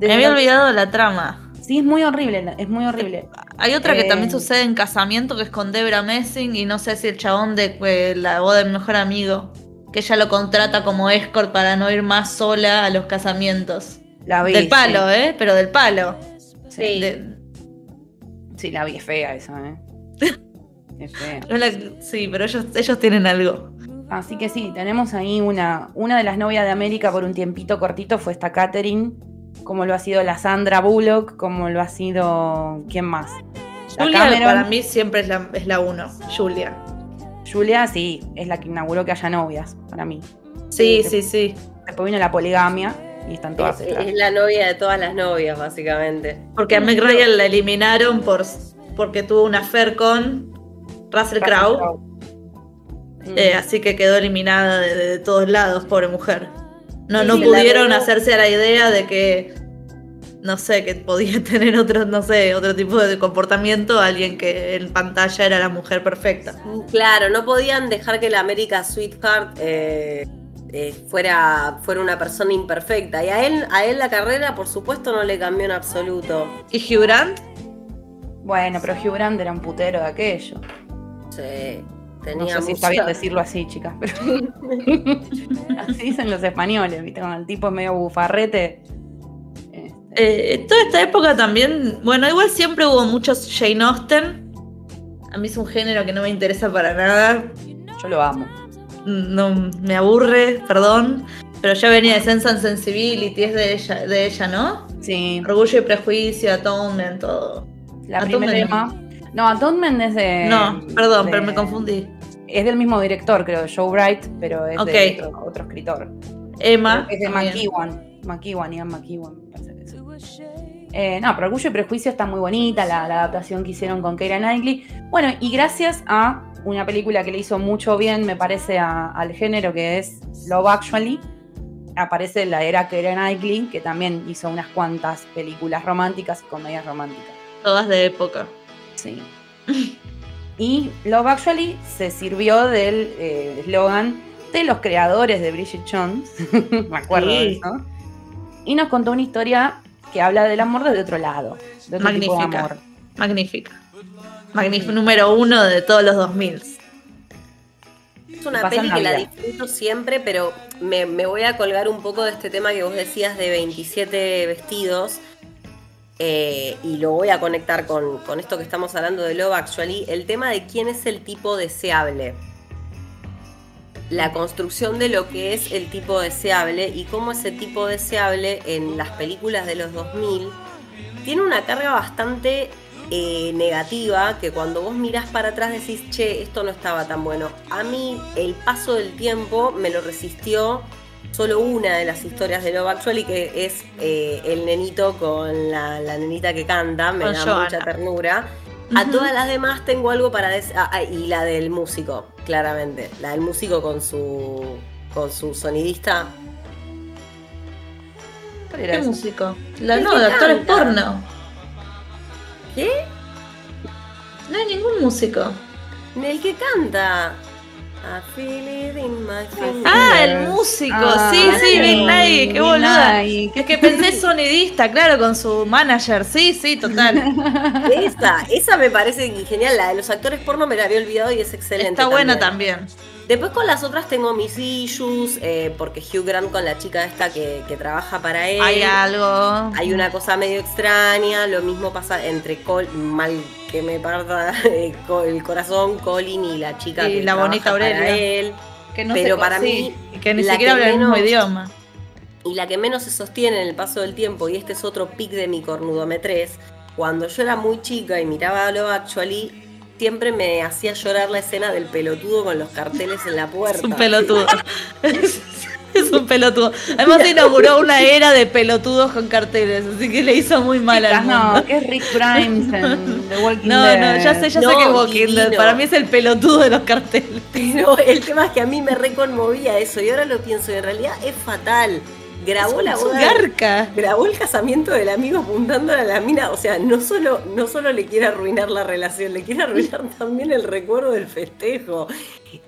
Me había olvidado la trama. Sí, es muy horrible, es muy horrible. Hay otra que también eh, sucede en casamiento, que es con Debra Messing, y no sé si el chabón de la boda del mejor amigo, que ella lo contrata como escort para no ir más sola a los casamientos. La vi, del palo, ¿eh? Pero del palo. Sí. Sí, la vi, es fea esa, ¿eh? Sí, pero ellos, ellos tienen algo. Así que sí, tenemos ahí una, una de las novias de América por un tiempito cortito fue esta Catherine, como lo ha sido la Sandra Bullock, como lo ha sido. ¿Quién más? Julia para mí siempre es la, es la uno, Julia. Julia sí, es la que inauguró que haya novias, para mí. Sí, sí, sí. Después vino la poligamia y están todas. Es, es la novia de todas las novias, básicamente. Porque a Meg Ryan la eliminaron por, porque tuvo una affair con Russell Crowe. Eh, así que quedó eliminada de, todos lados, pobre mujer. No, no pudieron hacerse a la idea de que, no sé, que podía tener otro, no sé, otro tipo de comportamiento alguien que en pantalla era la mujer perfecta. Claro, no podían dejar que la América Sweetheart eh, eh, fuera, fuera una persona imperfecta. Y a él, a él la carrera, por supuesto, no le cambió en absoluto. ¿Y Hugh Grant? Bueno, pero Hugh Grant era un putero de aquello. Sí. no sé si está bien decirlo así, chicas, pero así dicen los españoles, ¿viste? Con el tipo medio bufarrete. Este. Eh, toda esta época también, bueno, igual siempre hubo muchos Jane Austen. A mí es un género que no me interesa para nada. Yo lo amo no me aburre, perdón, pero ya venía de Sense and Sensibility, es de ella, de ella, ¿no? Sí. Orgullo y Prejuicio, Atonement, todo. La primera. No, Atonement es de. No, perdón, pero me confundí. Es del mismo director, creo, de Joe Bright, pero es de otro, escritor. Emma. Es de McEwan. McEwan, Ian McEwan. Eh, no, pero Orgullo y Prejuicio está muy bonita, la, la adaptación que hicieron con Keira Knightley. Bueno, y gracias a una película que le hizo mucho bien, me parece, al género que es Love Actually. Aparece la era Keira Knightley, que también hizo unas cuantas películas románticas y comedias románticas. Todas de época. Sí. y Love Actually se sirvió del eh, eslogan de los creadores de Bridget Jones, me acuerdo de eso, y nos contó una historia que habla del amor desde otro lado, de otro Magnífica. Tipo de amor. Magnífica. Magnífico número uno de todos los 2000. Es una peli que la disfruto siempre, pero me, voy a colgar un poco de este tema que vos decías de 27 vestidos. Eh, y lo voy a conectar con, esto que estamos hablando de Love Actually. El tema de quién es el tipo deseable. La construcción de lo que es el tipo deseable y cómo ese tipo deseable en las películas de los 2000 tiene una carga bastante eh, negativa que cuando vos mirás para atrás decís, che, esto no estaba tan bueno. A mí el paso del tiempo me lo resistió solo una de las historias de Love Actually, que es eh, el nenito con la, nenita que canta, me da mucha ternura. A todas las demás tengo algo para decir. Ah, ah, y la del músico, claramente. La del músico con su, con su sonidista. ¿Qué músico? La no, de actores porno. ¿Qué? No hay ningún músico. El que canta. Ah, el músico, ah, sí, sí, Big Night, qué boluda. Es que pensé sonidista, claro, con su manager, sí, sí, total. Esa, esa me parece genial, la de los actores porno me la había olvidado y es excelente. Está buena también. Después con las otras tengo mis issues, eh, porque Hugh Grant con la chica esta que, trabaja para él. Hay algo. Hay una cosa medio extraña, lo mismo pasa entre Col mal que me parta eh, el corazón, Colin y la chica y la bonita Aurelia. él. Que no Pero para mí, que ni siquiera habla el mismo idioma. Y la que menos se sostiene en el paso del tiempo, y este es otro pic de mi cornudo 3, cuando yo era muy chica y miraba lo Actually, siempre me hacía llorar la escena del pelotudo con los carteles en la puerta. Es un pelotudo. es un pelotudo. Además inauguró una era de pelotudos con carteles, así que le hizo muy mal al mundo. No, que es Rick Grimes en The Walking no, Dead. No, no, ya sé, ya sé que es Walking Dead. Para mí es el pelotudo de los carteles. Pero el tema es que a mí me reconmovía eso y ahora lo pienso y en realidad es fatal grabó la boda. Garca. Grabó el casamiento del amigo apuntando a la mina. O sea, no solo, no solo le quiere arruinar la relación, le quiere arruinar también el recuerdo del festejo.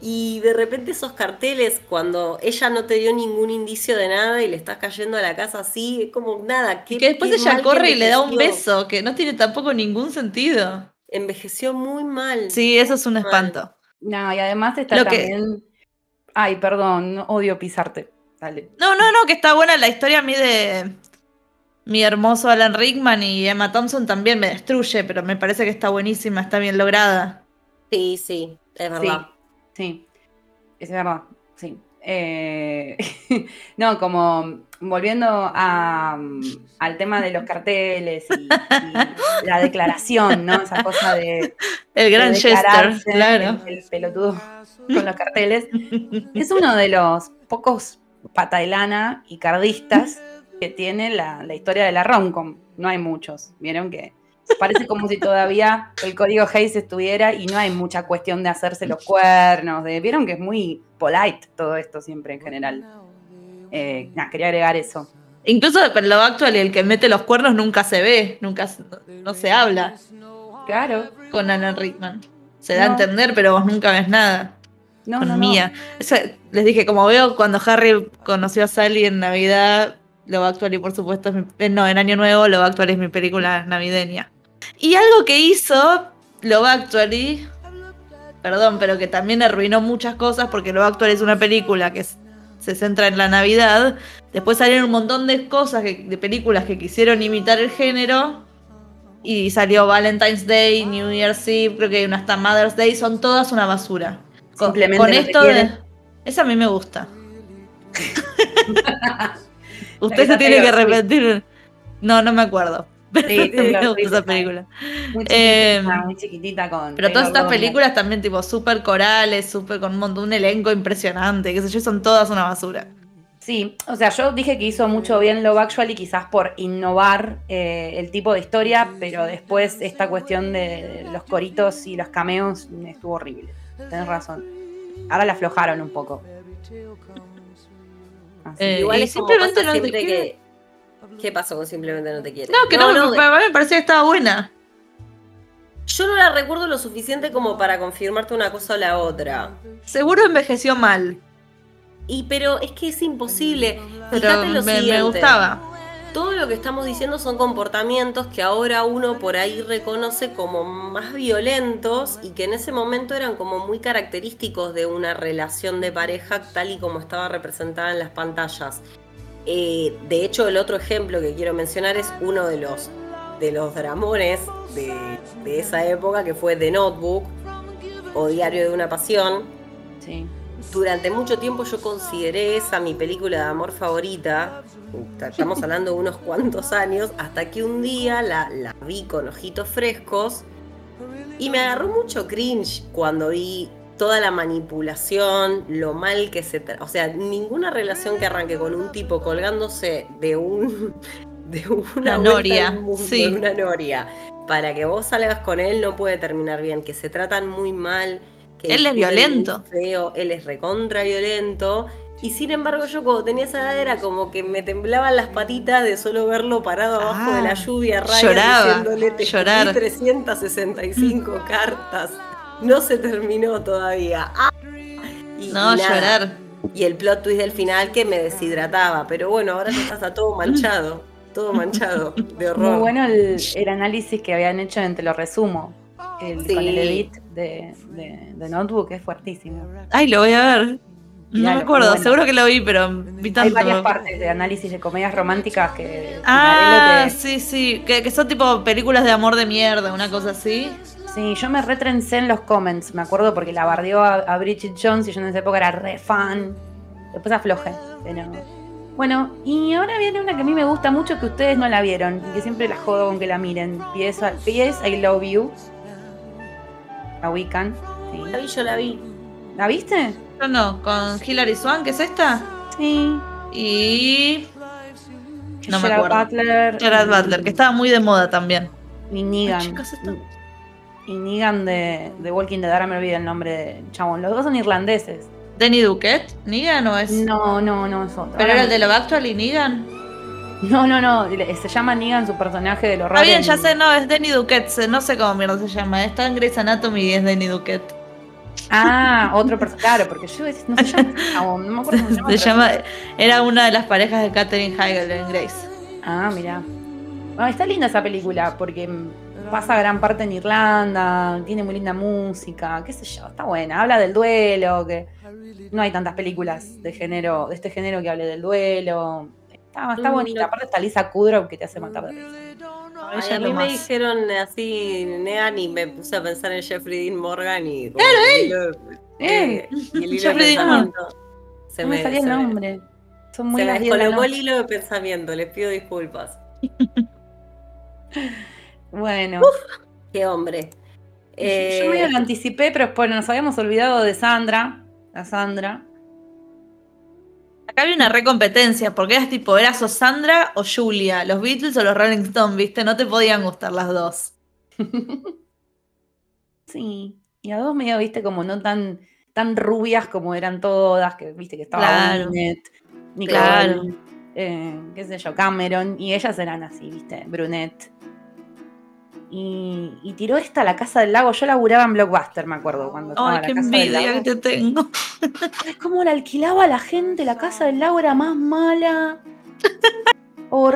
Y de repente esos carteles, cuando ella no te dio ningún indicio de nada y le estás cayendo a la casa así, es como nada. que después ella corre y le da un beso, que no tiene tampoco ningún sentido. Envejeció muy mal. Sí, eso es un espanto. No, y además está también. Ay, perdón, odio pisarte. No, no, no, que está buena la historia a mí de mi hermoso Alan Rickman y Emma Thompson también me destruye, pero me parece que está buenísima, está bien lograda. Sí, sí, es verdad. Sí, es verdad, sí. Eh, no, como volviendo al tema de los carteles y, la declaración, ¿no? Esa cosa de. El gran Chester, claro. el pelotudo con los carteles. Es uno de los pocos patailana y cardistas que tiene la, historia de la romcom. No hay muchos. Vieron que Parece como si todavía el código Hayes estuviera y no hay mucha cuestión de hacerse los cuernos. De, Vieron que es muy polite todo esto siempre en general. Eh, quería agregar eso. Incluso en lo actual, el que mete los cuernos nunca se ve, nunca no, se habla. Claro. Con Alan Rickman. Se da a entender, pero vos nunca ves nada. No, con Mía. les dije, como veo cuando Harry conoció a Sally en Navidad, lo va a y por supuesto, eh, no, en Año Nuevo, lo va a actuar es mi película navideña. Y algo que hizo lo Actually, perdón, pero que también arruinó muchas cosas porque lo va a actuar es una película que se centra en la Navidad. Después salieron un montón de cosas, de películas que quisieron imitar el género. Y salió Valentine's Day, New Year's Eve, creo que hay una hasta Mother's Day, son todas una basura. Con, esto de... Esa a mí me gusta. Usted se tiene que repetir. No, no me acuerdo. Sí, me gusta esa película. Muy chiquitita, muy chiquitita con. Pero todas estas películas también, tipo, súper corales, súper con un montón, un elenco impresionante, qué sé yo, son todas una basura. Sí, o sea, yo dije que hizo mucho bien Love Actually, quizás por innovar eh, el tipo de historia, pero después esta cuestión de los coritos y los cameos estuvo horrible. Tienes razón. Ahora la aflojaron un poco. Eh, igual es simplemente no te que, ¿Qué pasó con simplemente no te quiere? No, que no, no, me parecía que estaba buena. Yo no la recuerdo lo suficiente como para confirmarte una cosa o la otra. Seguro envejeció mal. Y pero es que es imposible. Fíjate lo me, siguiente. me gustaba todo lo que estamos diciendo son comportamientos que ahora uno por ahí reconoce como más violentos y que en ese momento eran como muy característicos de una relación de pareja tal y como estaba representada en las pantallas. Eh, de hecho, el otro ejemplo que quiero mencionar es uno de los, de los dramones de, de esa época que fue The Notebook o Diario de una Pasión. Sí durante mucho tiempo yo consideré esa mi película de amor favorita. Estamos hablando de unos cuantos años, hasta que un día la, vi con ojitos frescos y me agarró mucho cringe cuando vi toda la manipulación, lo mal que se... O sea, ninguna relación que arranque con un tipo colgándose de un... De una noria, de una noria. Para que vos salgas con él no puede terminar bien, que se tratan muy mal, él es violento. Feo, él es recontra violento. Y sin embargo, yo cuando tenía esa edad era como que me temblaban las patitas de solo verlo parado abajo de la ah, lluvia, raya, lloraba, diciéndole te llorar. 365 cartas. No se terminó todavía. Ah, no, llorar. Y el plot twist del final que me deshidrataba. Pero bueno, ahora ya está todo manchado. Todo manchado de horror. Muy bueno el, el análisis que habían hecho, te lo resumo el, con el edit de, de, Notebook es fuertísimo. Ay, lo voy a ver. No me acuerdo, seguro que lo vi, pero vi tanto. Hay varias partes de análisis de comedias románticas que. Ah, sí, sí. Que, son tipo películas de amor de mierda, una cosa así. Sí, yo me retrencé en los comments, me acuerdo porque la bardeó a, Bridget Jones y yo en esa época era re fan. Después aflojé, Bueno, y ahora viene una que a mí me gusta mucho que ustedes no la vieron y que siempre la jodo con que la miren. P.S. I Love You a Wiccan. La vi, yo la vi. ¿La viste? Yo no, con Hilary Swan, ¿qué es esta? Sí. Y. No me acuerdo. Butler. Gerard Butler, que estaba muy de moda también. Y Negan. Y Negan de, de Walking Dead, ahora me olvidé el nombre de chabón. Los dos son irlandeses. ¿Denny Duquette? ¿Negan o es? No, no, no es otro. ¿Pero era el de Love Actual y Negan? No, no, no. Se llama Negan su personaje de los Está bien, ya sé, no, es Denny Duquette. No sé cómo mierda se llama. Está en Grey's Anatomy y es Denny Duquette. Ah, otro personaje. Claro, porque yo no se llama. No, me acuerdo cómo se llama. era una de las parejas de Katherine Heigl en Grace. Ah, mira. está linda esa película porque pasa gran parte en Irlanda, tiene muy linda música, qué sé yo, está buena. Habla del duelo, que no hay tantas películas de género, de este género que hable del duelo Está, bonita. Aparte está Lisa Kudrow que te hace matar de risa. a mí me dijeron así, Nean, y me puse a pensar en Jeffrey Dean Morgan y. ¡Claro, él! Eh, y el hilo Jeffrey Dean Se me, salía el nombre. Son muy se me descolocó el hilo de pensamiento, les pido disculpas. bueno. ¡Qué hombre! Yo, me eh, lo anticipé, pero bueno, nos habíamos olvidado de Sandra. La Sandra. Acá había una recompetencia, porque eras tipo, eras o Sandra o Julia, los Beatles o los Rolling Stones, ¿viste? No te podían gustar las dos. sí, y a dos medio, viste, como no tan, tan rubias como eran todas, que viste que estaba claro. Nicole, eh, qué sé yo, Cameron, y ellas eran así, viste, brunette. Y, tiró esta la casa del lago. Yo laburaba en Blockbuster, me acuerdo. Cuando Ay, qué envidia que te tengo. Es como la alquilaba a la gente, la casa del lago era más mala.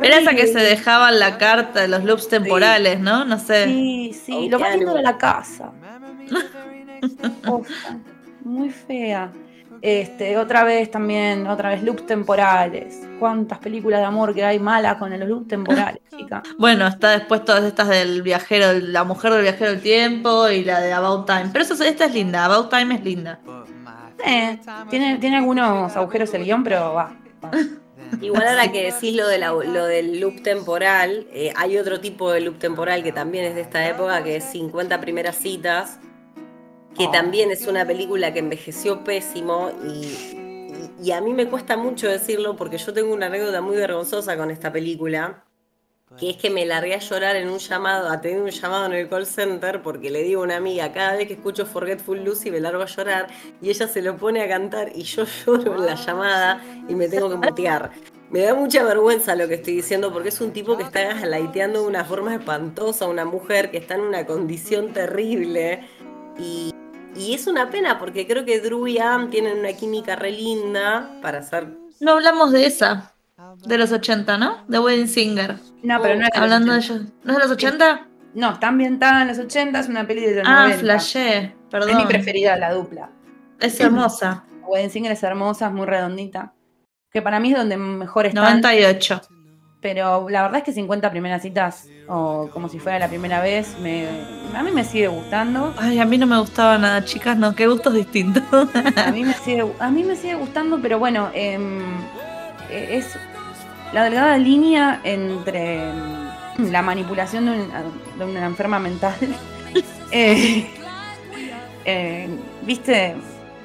Era esa que se dejaba la carta de los loops temporales, ¿no? No sé. Sí, sí, lo más lindo era la casa. muy fea. Este, otra vez también, otra vez loops temporales. ¿Cuántas películas de amor que hay malas con los loops temporales, chica? Bueno, está después todas estas del viajero, la mujer del viajero del tiempo y la de About Time. Pero eso, esta es linda, About Time es linda. Eh, tiene, tiene algunos agujeros el guion, pero va. Igual ahora que decís lo, de lo del loop temporal, eh, hay otro tipo de loop temporal que también es de esta época, que es 50 primeras citas, que también es una película que envejeció pésimo y, y, a mí me cuesta mucho decirlo porque yo tengo una anécdota muy vergonzosa con esta película, que es que me largué a llorar en un llamado, a tener un llamado en el call center porque le digo a una amiga, cada vez que escucho Forgetful Lucy me largo a llorar y ella se lo pone a cantar y yo lloro en la llamada y me tengo que mutear. Me da mucha vergüenza lo que estoy diciendo porque es un tipo que está gaslighteando de una forma espantosa a una mujer que está en una condición terrible y y es una pena porque creo que Drew y Am tienen una química re linda para hacer. No hablamos de esa, de los 80, ¿no? De Wedding Singer. No, pero no es Hablando de ellos. ¿No es de los 80? No, está ambientada en los 80, es una peli de los ah, 90. Ah, flashé, perdón. Es mi preferida, la dupla. Es hermosa. Wedding Singer es hermosa, es muy redondita. Que para mí es donde mejor está. 98 pero la verdad es que 50 primeras citas, o como si fuera la primera vez, me, a mí me sigue gustando. Ay, a mí no me gustaba nada, chicas, no, qué gustos distintos. a, mí me sigue, a mí me sigue gustando, pero bueno, em, e, es la delgada línea entre em, la manipulación de, una enferma mental. Eh, eh, Viste,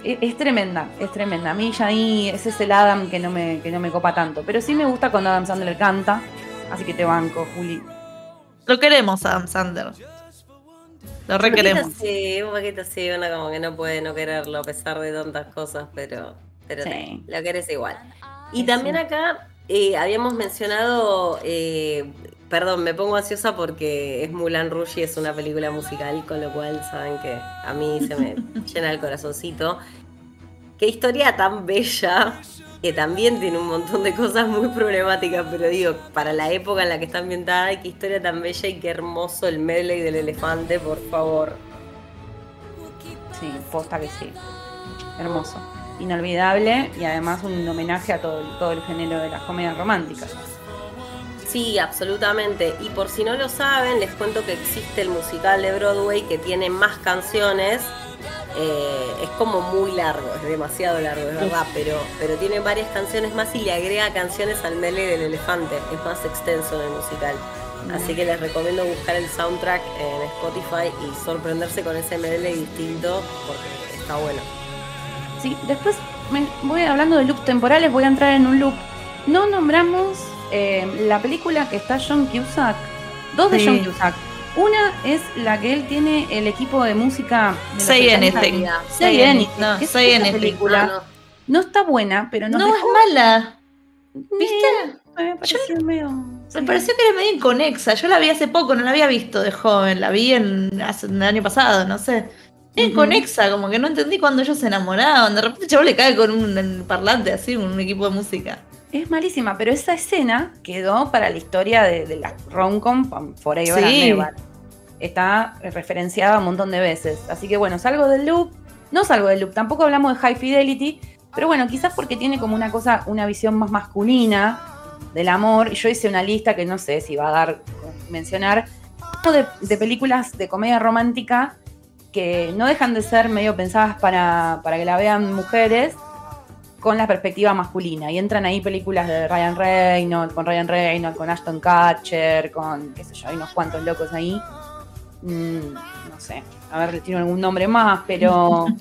e, es, tremenda, es tremenda. A mí ya ahí ese es el Adam que no, me, que no me copa tanto. Pero sí me gusta cuando Adam Sandler canta. Así que te banco, Juli. Lo queremos, Adam Sandler. Lo requeremos. Sí, un poquito sí, uno como que no puede no quererlo a pesar de tantas cosas, pero, pero lo querés igual. Y también acá eh, habíamos mencionado, eh, perdón, me pongo ansiosa porque es Mulan Rouge y es una película musical, con lo cual saben que a mí se me llena el corazoncito. Qué historia tan bella, que también tiene un montón de cosas muy problemáticas, pero digo, para la época en la que está ambientada, qué historia tan bella y qué hermoso el medley del elefante, por favor. Sí, posta que sí. Hermoso inolvidable y además un homenaje a todo, todo el género de las comedias románticas. Sí, absolutamente. Y por si no lo saben, les cuento que existe el musical de Broadway que tiene más canciones. Eh, es como muy largo, es demasiado largo, es verdad, pero, pero tiene varias canciones más y le agrega canciones al mele del elefante. Es más extenso en el musical. Así que les recomiendo buscar el soundtrack en Spotify y sorprenderse con ese medley distinto porque está bueno. Sí, después me voy hablando de loops temporales, voy a entrar en un loop. No nombramos eh, la película que está John Cusack, dos de John Cusack. Una es la que él tiene el equipo de música. De say anything. Say anything. No, say anything. Película? No, está buena, pero no. No es mala. ¿Viste? Me pareció medio. Me pareció que era medio inconexa. Yo la vi hace poco, no la había visto de joven. La vi en, hace, el año pasado, no sé. Es conexa, como que no entendí cuando ellos se enamoraban. De repente chavo le cae con un parlante así, un equipo de música. Es malísima, pero esa escena quedó para la historia de, de la romcom Forever sí. and Está referenciada un montón de veces. Así que bueno, salgo del loop. No salgo del loop, tampoco hablamos de High Fidelity, pero bueno, quizás porque tiene como una cosa, una visión más masculina del amor. Y yo hice una lista que no sé si va a dar mencionar de, de películas de comedia romántica que no dejan de ser medio pensadas para, que la vean mujeres con la perspectiva masculina. Y entran ahí películas de Ryan Reynolds, con Ryan Reynolds, con Ashton Kutcher, con, qué sé yo, hay unos cuantos locos ahí. Mm, no sé, a ver, le tiene algún nombre más, pero...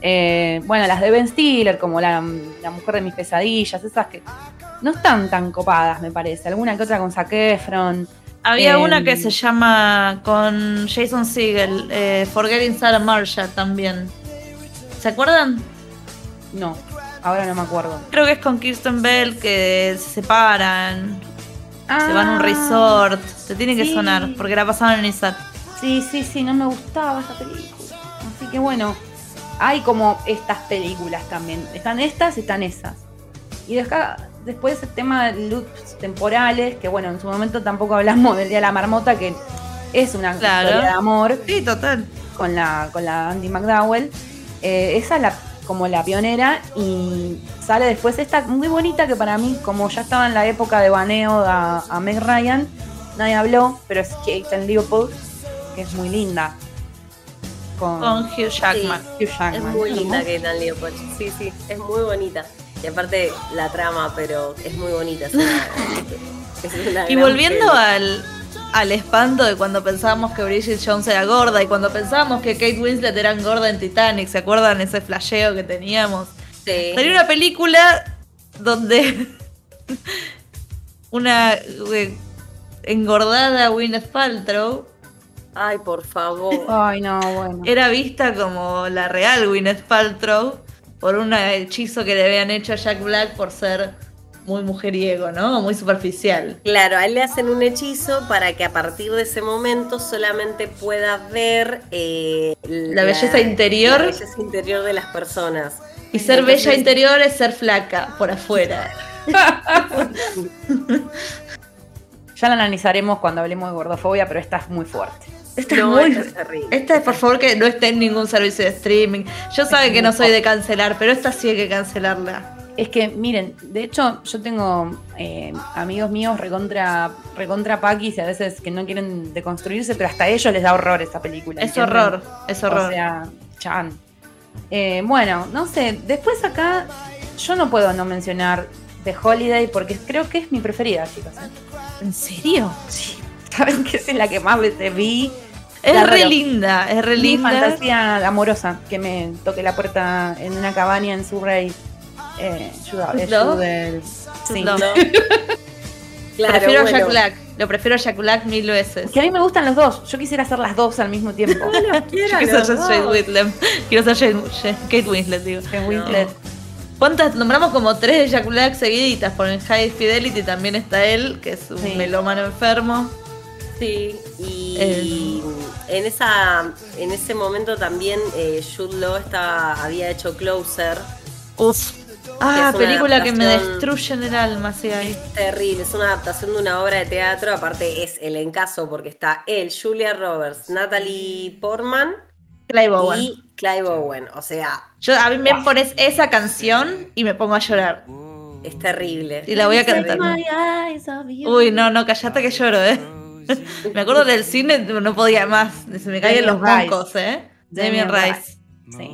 Eh, bueno, las de Ben Stiller, como la, mujer de mis pesadillas, esas que no están tan copadas, me parece. Alguna que otra con Zac Efron. Había una que em, se llama con Jason Segel, eh, Forgetting Sarah Marshall también. ¿Se acuerdan? No, ahora no me acuerdo. Creo que es con Kirsten Bell que se separan. se van a un ah, resort. Te tiene que sonar, porque la pasaban en Isaac. Sí, sí, sí, no me gustaba esa película. Así que bueno, hay como estas películas también. Están estas y están esas. Y después el tema de loops temporales, que bueno, en su momento tampoco hablamos del Día de la Marmota, que es una historia de amor. Sí, total. Con la, con la Andy McDowell. Eh, esa es la, como la pionera y sale después esta muy bonita que para mí, como ya estaba en la época de baneo a, Meg Ryan, nadie habló, pero es Kate Leopold, que es muy linda. Con, Hugh, Jackman. Es muy linda Kate Leopold. Sí, sí, es muy bonita. Y aparte la trama, pero es muy bonita. y volviendo al, al espanto de cuando pensábamos que Bridget Jones era gorda y cuando pensábamos que Kate Winslet era gorda en Titanic, ¿se acuerdan ese flasheo que teníamos? Sí. Salió una película donde una eh, engordada Gwyneth Paltrow Ay, por favor. Ay, no, bueno. Era vista como la real Gwyneth Paltrow por un hechizo que le habían hecho a Jack Black por ser muy mujeriego, ¿no? Muy superficial. Claro, a él le hacen un hechizo para que a partir de ese momento solamente pueda ver eh, la, belleza interior. La belleza interior de las personas. Y ser bella interior es ser flaca por afuera. ya la analizaremos cuando hablemos de gordofobia, pero esta es muy fuerte. Esta es muy. Esta es, por favor, que no esté en ningún servicio de streaming. Yo sabe que no soy de cancelar, pero esta sí hay que cancelarla. Es que, miren, de hecho, yo tengo eh, amigos míos recontra, recontra paquis y a veces que no quieren deconstruirse, pero hasta a ellos les da horror esta película. Es horror, es horror. O sea, chan. Eh, bueno, no sé, después acá yo no puedo no mencionar The Holiday porque creo que es mi preferida, chicos. ¿eh? ¿En serio? Sí. Saben que es la que más veces vi. Es re linda, es re linda. fantasía amorosa que me toque la puerta en una cabaña en Surrey eh, Sí. Claro, prefiero a Jack Black. Lo prefiero a Jack Black mil veces. Que a mí me gustan los dos. Yo quisiera hacer las dos al mismo tiempo. no, quiero ser Kate Winslet. Quiero ser Kate Winslet, digo. Kate Winslet. ¿Cuántas? Nombramos como tres de Jack Black seguiditas. Por el High Fidelity también está él, que es un melómano enfermo. Sí, y eh. en esa en ese momento también eh, Jude Law estaba, había hecho Closer. Uf, Ah, película que me destruye en el alma, sí, ahí. Es terrible, es una adaptación de una obra de teatro, aparte es el encaso porque está él, Julia Roberts, Natalie Portman Clive Owen. y Clive Owen, o sea... Yo, a mí me pones esa canción y me pongo a llorar. Es terrible. Y la voy a cantar. Uy, no, no, callate que lloro, ¿eh? me acuerdo del cine, no podía más, se me caen los bancos, ¿eh? Damien Rice.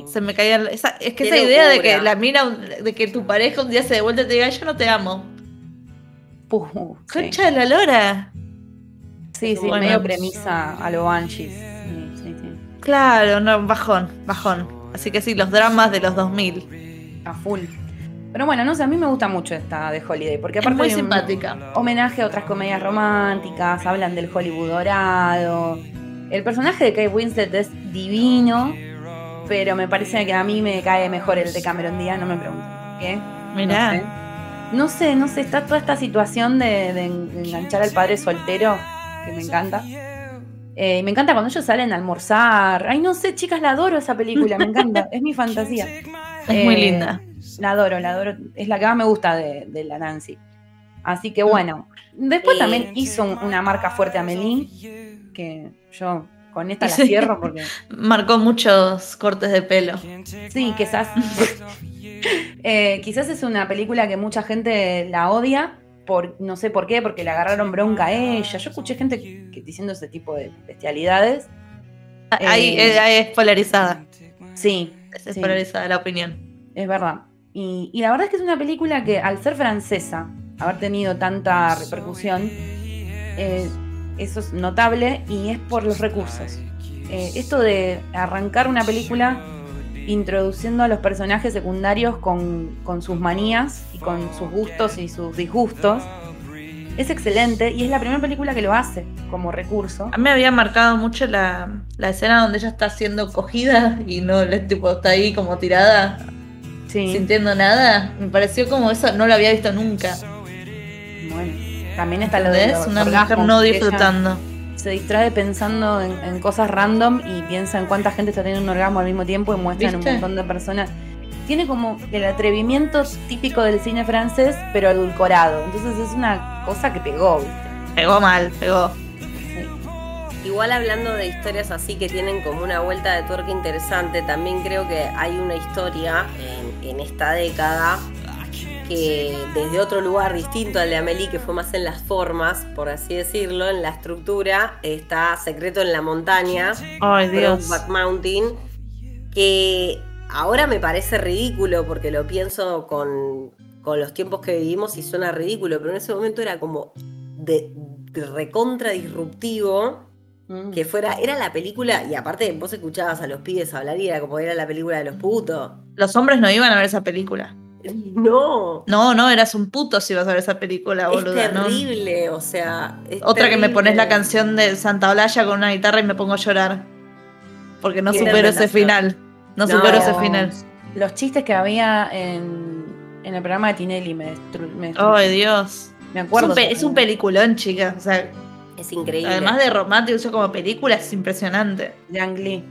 Se me caía. Esa, es que esa idea de que la mira, de que tu pareja un día se devuelve y te diga, yo no te amo. Concha de la lora. Sí, sí, medio premisa a lo Banshees. claro, no, bajón, bajón. Así que sí, los dramas de los 2000. A full. Pero bueno, no sé, a mí me gusta mucho esta de Holiday, porque aparte es muy simpática. homenaje a otras comedias románticas, hablan del Hollywood dorado. El personaje de Kate Winslet es divino pero me parece que a mí me cae mejor el de Cameron Díaz, no me pregunten qué. Mirá. No sé. no sé, está toda esta situación de, enganchar al padre soltero, que me encanta. Eh, me encanta cuando ellos salen a almorzar. Ay, no sé, chicas, la adoro esa película, me encanta, es mi fantasía. Es muy eh, linda. La adoro, la adoro, es la que más me gusta de, la Nancy. Así que bueno, después también hizo una marca fuerte a Melín, que yo con esta la cierro porque. Marcó muchos cortes de pelo. Sí, quizás. Eh, quizás es una película que mucha gente la odia. Por, no sé por qué, porque le agarraron bronca a ella. Yo escuché gente diciendo ese tipo de bestialidades. Ahí, eh, es polarizada. Sí. Es polarizada la opinión. Es verdad. Y, la verdad es que es una película que, al ser francesa, haber tenido tanta repercusión, eh, eso es notable y es por los recursos. Eh, esto de arrancar una película introduciendo a los personajes secundarios con, sus manías y con sus gustos y sus disgustos Es excelente y es la primera película que lo hace como recurso. A mí me había marcado mucho la, escena donde ella está siendo cogida y no tipo está ahí como tirada, sintiendo nada. Me pareció como eso, no lo había visto nunca. Bueno, también está lo de una mujer no disfrutando. Se distrae pensando en, cosas random y piensa en cuánta gente está teniendo un orgasmo al mismo tiempo y muestran un montón de personas tiene como el atrevimiento típico del cine francés, pero adulcorado. Entonces es una cosa que pegó, ¿viste? Pegó mal, pegó. Igual hablando de historias así que tienen como una vuelta de tuerca interesante, también creo que hay una historia en, esta década que desde otro lugar distinto al de Amelie, que fue más en las formas, por así decirlo, en la estructura, está Secreto en la Montaña, Ay, Dios. Back Mountain, que Ahora me parece ridículo porque lo pienso con, los tiempos que vivimos y suena ridículo, pero en ese momento era como de, recontra disruptivo mm. que fuera, era la película, y aparte vos escuchabas a los pibes hablar y era como era la película de los putos. Los hombres no iban a ver esa película. No. No, no, eras un puto si ibas a ver esa película, boludo. Es terrible, o sea. Otra que me pones la canción de Santa Olaya con una guitarra y me pongo a llorar. Porque no supero ese final. No, supero ese final. Los chistes que había en, el programa de Tinelli me, Ay, Dios. Me acuerdo. Es un, peliculón, chicas. O sea, es increíble. Además de romántico, eso como película es impresionante. De Ang Lee.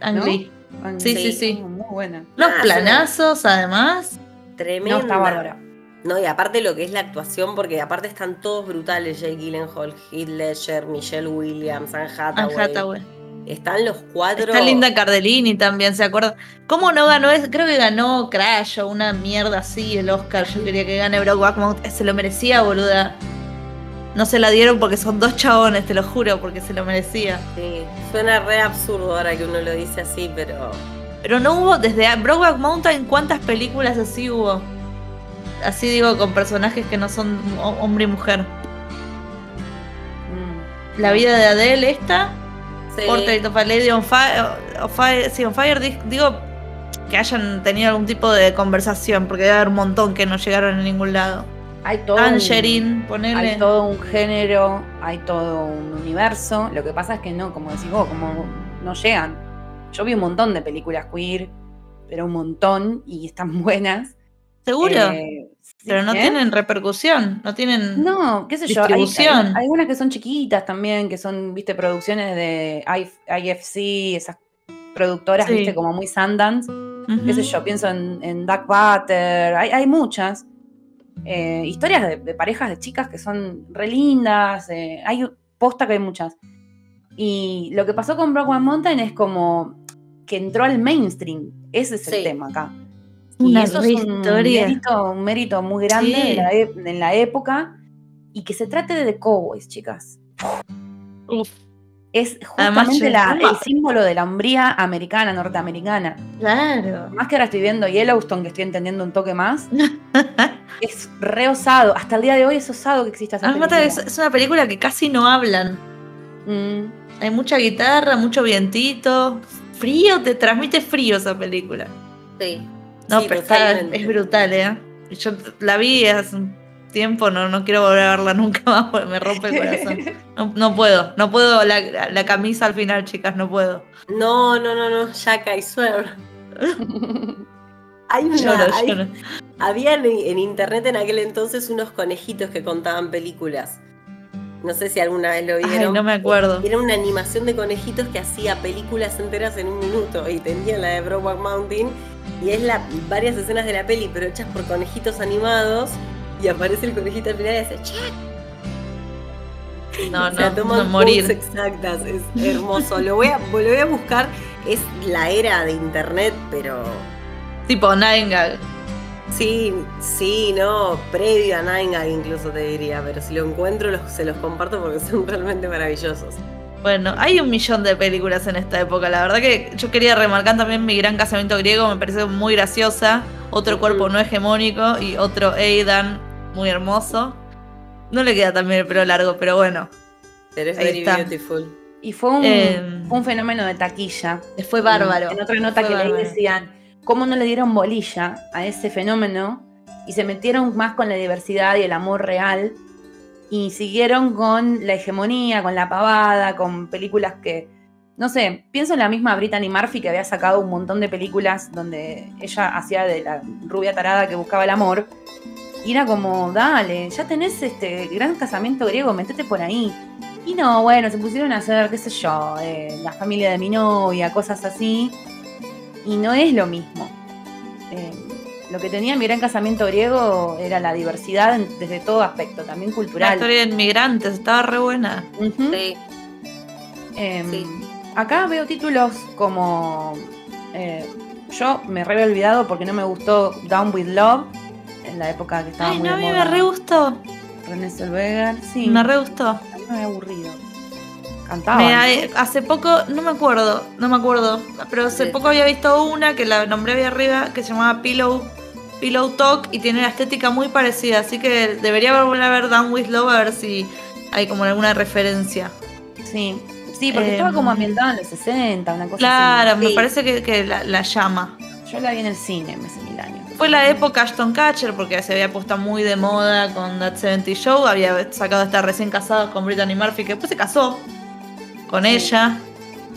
Ang Lee. Sí, sí, sí, Muy buena. Los ah, planazos, además. Tremendo. No, está bárbara. No, y aparte lo que es la actuación, porque aparte están todos brutales, Jake Gyllenhaal, Heath Ledger, Michelle Williams, Anne Hathaway. Anne Hathaway. Están los cuatro. Está Linda Cardellini también, ¿se acuerda? ¿Cómo no ganó? Creo que ganó Crash o una mierda así el Oscar. Yo quería que gane Brokeback Mountain. Se lo merecía, boluda. No se la dieron porque son dos chabones, te lo juro, porque se lo merecía. Sí, suena re absurdo ahora que uno lo dice así, pero. Pero no hubo, desde Brokeback Mountain, ¿cuántas películas así hubo? Así digo, con personajes que no son hombre y mujer. Mm. La vida de Adele, esta, Portrait of a Lady on Fire, sí, on fire digo que hayan tenido algún tipo de conversación, porque debe haber un montón que no llegaron a ningún lado. Hay todo, un, hay todo un género, hay todo un universo. Lo que pasa es que no, como decís vos, como no llegan. Yo vi un montón de películas queer, pero un montón, y están buenas. ¿Seguro? Eh, pero no tienen repercusión, no tienen no, qué sé yo, hay, algunas que son chiquitas también, que son, viste, producciones de IFC, esas productoras, viste, como muy Sundance. Qué sé yo, pienso en, en Duck Butter, hay, muchas. Eh, historias de, parejas de chicas que son re lindas, eh, hay posta que hay muchas. Y lo que pasó con Brooklyn Mountain es como que entró al mainstream, ese es el tema acá y eso es un mérito, muy grande en, la época. Y que se trate de cowboys, chicas. Es justamente el símbolo de la hombría americana, norteamericana. Claro. Más que ahora estoy viendo Yellowstone, que estoy entendiendo un toque más. es re osado. Hasta el día de hoy es osado que exista esa película. Es, una película que casi no hablan. Mm. Hay mucha guitarra, mucho vientito. Frío, te transmite frío esa película. Sí. No, pero es brutal, ¿eh? Yo la vi hace un tiempo, no, no quiero volver a verla nunca más porque me rompe el corazón. No, puedo, no puedo la, camisa al final, chicas, no puedo. No, no, no, no, Jack, I swear. hay una, Había en, internet en aquel entonces unos conejitos que contaban películas. No sé si alguna vez lo vieron. no me acuerdo. Era una animación de conejitos que hacía películas enteras en un minuto y tenía la de Brokeback Mountain y es la, varias escenas de la peli, pero hechas por conejitos animados. Y aparece el conejito al final y dice, ¡Check! No, no, no morir. exactas, es hermoso. lo, voy a, lo voy a buscar, es la era de internet, pero. Tipo Nine Sí, sí, no, previo a Nine incluso te diría, pero si lo encuentro se los comparto porque son realmente maravillosos. Bueno, hay un millón de películas en esta época. La verdad que yo quería remarcar también mi gran casamiento griego, me parece muy graciosa. Otro cuerpo no hegemónico y otro Aidan, muy hermoso. No le queda también el pelo largo, pero bueno. Pero es very beautiful. Y fue un, em, un, fenómeno de taquilla. Fue bárbaro. En otra nota que leí decían, ¿cómo no le dieron bolilla a ese fenómeno? Y se metieron más con la diversidad y el amor real y siguieron con la hegemonía, con la pavada, con películas que, no sé, pienso en la misma Brittany Murphy que había sacado un montón de películas donde ella hacía de la rubia tarada que buscaba el amor. Y era como, dale, ya tenés este gran casamiento griego, metete por ahí. Y no, bueno, se pusieron a hacer, qué sé yo, eh, la familia de mi novia, cosas así. Y no es lo mismo. Eh, lo que tenía mi gran casamiento griego era la diversidad desde todo aspecto, también cultural. La historia de inmigrantes, estaba re buena. Em, sí. Acá veo títulos como. Eh, yo me re había olvidado porque no me gustó Down with Love la época que estaba Ay, muy no, a mí me re gustó. René Zellweger, sí. Me re gustó. Me había aburrido. Cantaba. hace poco, no me acuerdo, no me acuerdo, pero hace poco había visto una que la nombré ahí arriba que se llamaba Pillow Pillow Talk y tiene una estética muy parecida, así que debería volver a ver Down With Love a ver si hay como alguna referencia. Sí, sí, porque estaba como em, ambientada en los 60, una cosa claro, me parece que, la, llama. Yo la vi en el cine hace mil años. Fue la época Ashton Catcher, porque se había puesto muy de moda con That 70 Show, había sacado estar recién casado con Brittany Murphy, que después se casó con ella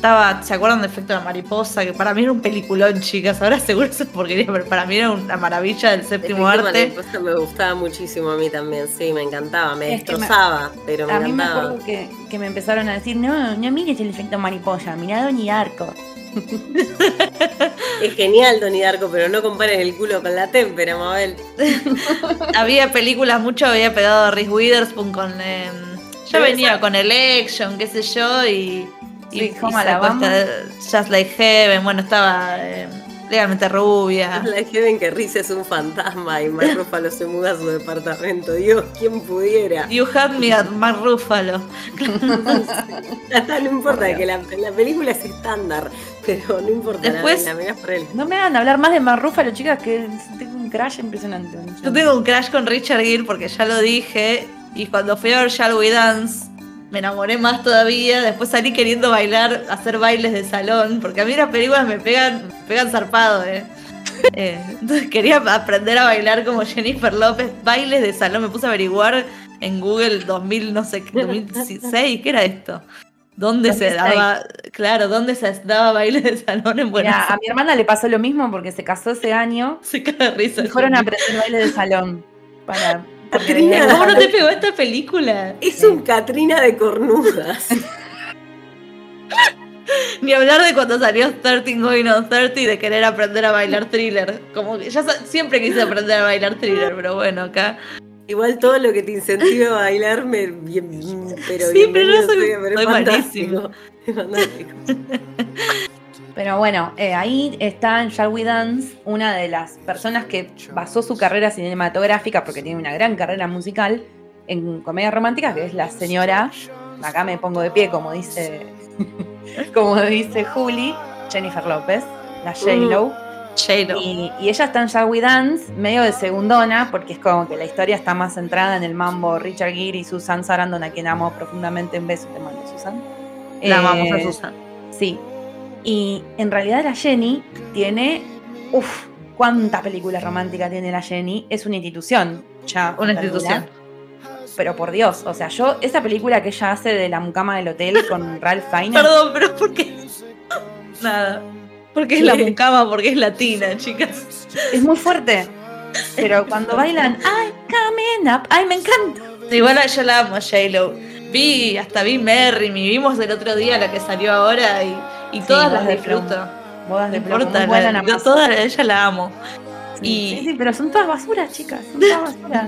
estaba, ¿se acuerdan de Efecto de la Mariposa? Que para mí era un peliculón, chicas. Ahora seguro eso es porquería, pero para mí era una maravilla del séptimo arte. Mariposa me gustaba muchísimo a mí también, sí, me encantaba, me destrozaba, pero me a encantaba. A mí me acuerdo que, que, me empezaron a decir, no, no mires el efecto mariposa, mirá Donnie Darko. es genial Donnie Darko, pero no compares el culo con la témpera, Mabel. había películas, mucho había pegado a Reese Witherspoon con... Eh, ya venía con Election, qué sé yo, y y, Just Like Heaven, bueno, estaba eh, legalmente rubia. Like Heaven que Riz es un fantasma y Mark Ruffalo se muda a su departamento. Dios, ¿quién pudiera? You had me at Mark Ruffalo. no importa, que la, película es estándar, pero no importa, Después, la, la por él. No me hagan hablar más de Mark Ruffalo, chicas, que tengo un crash impresionante. Yo tengo un crash con Richard Gere porque ya lo dije. Y cuando fui a ver Shall We Dance, me enamoré más todavía. Después salí queriendo bailar, hacer bailes de salón, porque a mí las películas me pegan, pegan zarpado, ¿eh? eh entonces quería aprender a bailar como Jennifer López, bailes de salón. Me puse a averiguar en Google 2000, no sé, 2006, ¿qué era esto? ¿Dónde se daba, claro, dónde se daba bailes de salón en Buenos Aires? A mi hermana le pasó lo mismo porque se casó ese año. Se caga risa. Y fueron a aprender bailes de salón para ¿Cómo no te pegó esta película? Es un Katrina de cornudas. Ni hablar de cuando salió 13 Going on 30 y de querer aprender a bailar thriller. Como que ya siempre quise aprender a bailar thriller, pero bueno, acá. Igual todo lo que te incentive a bailar me bien, pero sí, pero no soy, pero es fantástico. Es fantástico. Pero bueno, eh, ahí está en Shall We Dance una de las personas que basó su carrera cinematográfica, porque tiene una gran carrera musical, en comedias románticas, que es la señora, acá me pongo de pie, como dice, como dice Juli, Jennifer López, la J-Lo. Mm, y, y, ella está en Shall We Dance, medio de segundona, porque es como que la historia está más centrada en el mambo Richard Gere y Susan Sarandon, a quien amo profundamente. Un beso te mando, Susan. La amamos a eh, Susan. Sí, y en realidad la Jenny tiene. Uf, cuánta película romántica tiene la Jenny. Es una institución. Ya, una institución. Pero por Dios, o sea, yo, esa película que ella hace de la mucama del hotel con Ralph Fiennes. Perdón, pero ¿por qué? Nada. Porque es la mucama, porque es latina, chicas. Es muy fuerte. Pero cuando bailan, I'm coming up, ay, me encanta. Igual yo la amo, J-Lo. Vi, hasta vi Merry, me vimos el otro día la que salió ahora y y todas las disfruto. Bodas de plomo. yo todas, ella la amo. Sí, sí, pero son todas basuras, chicas. Son todas basuras.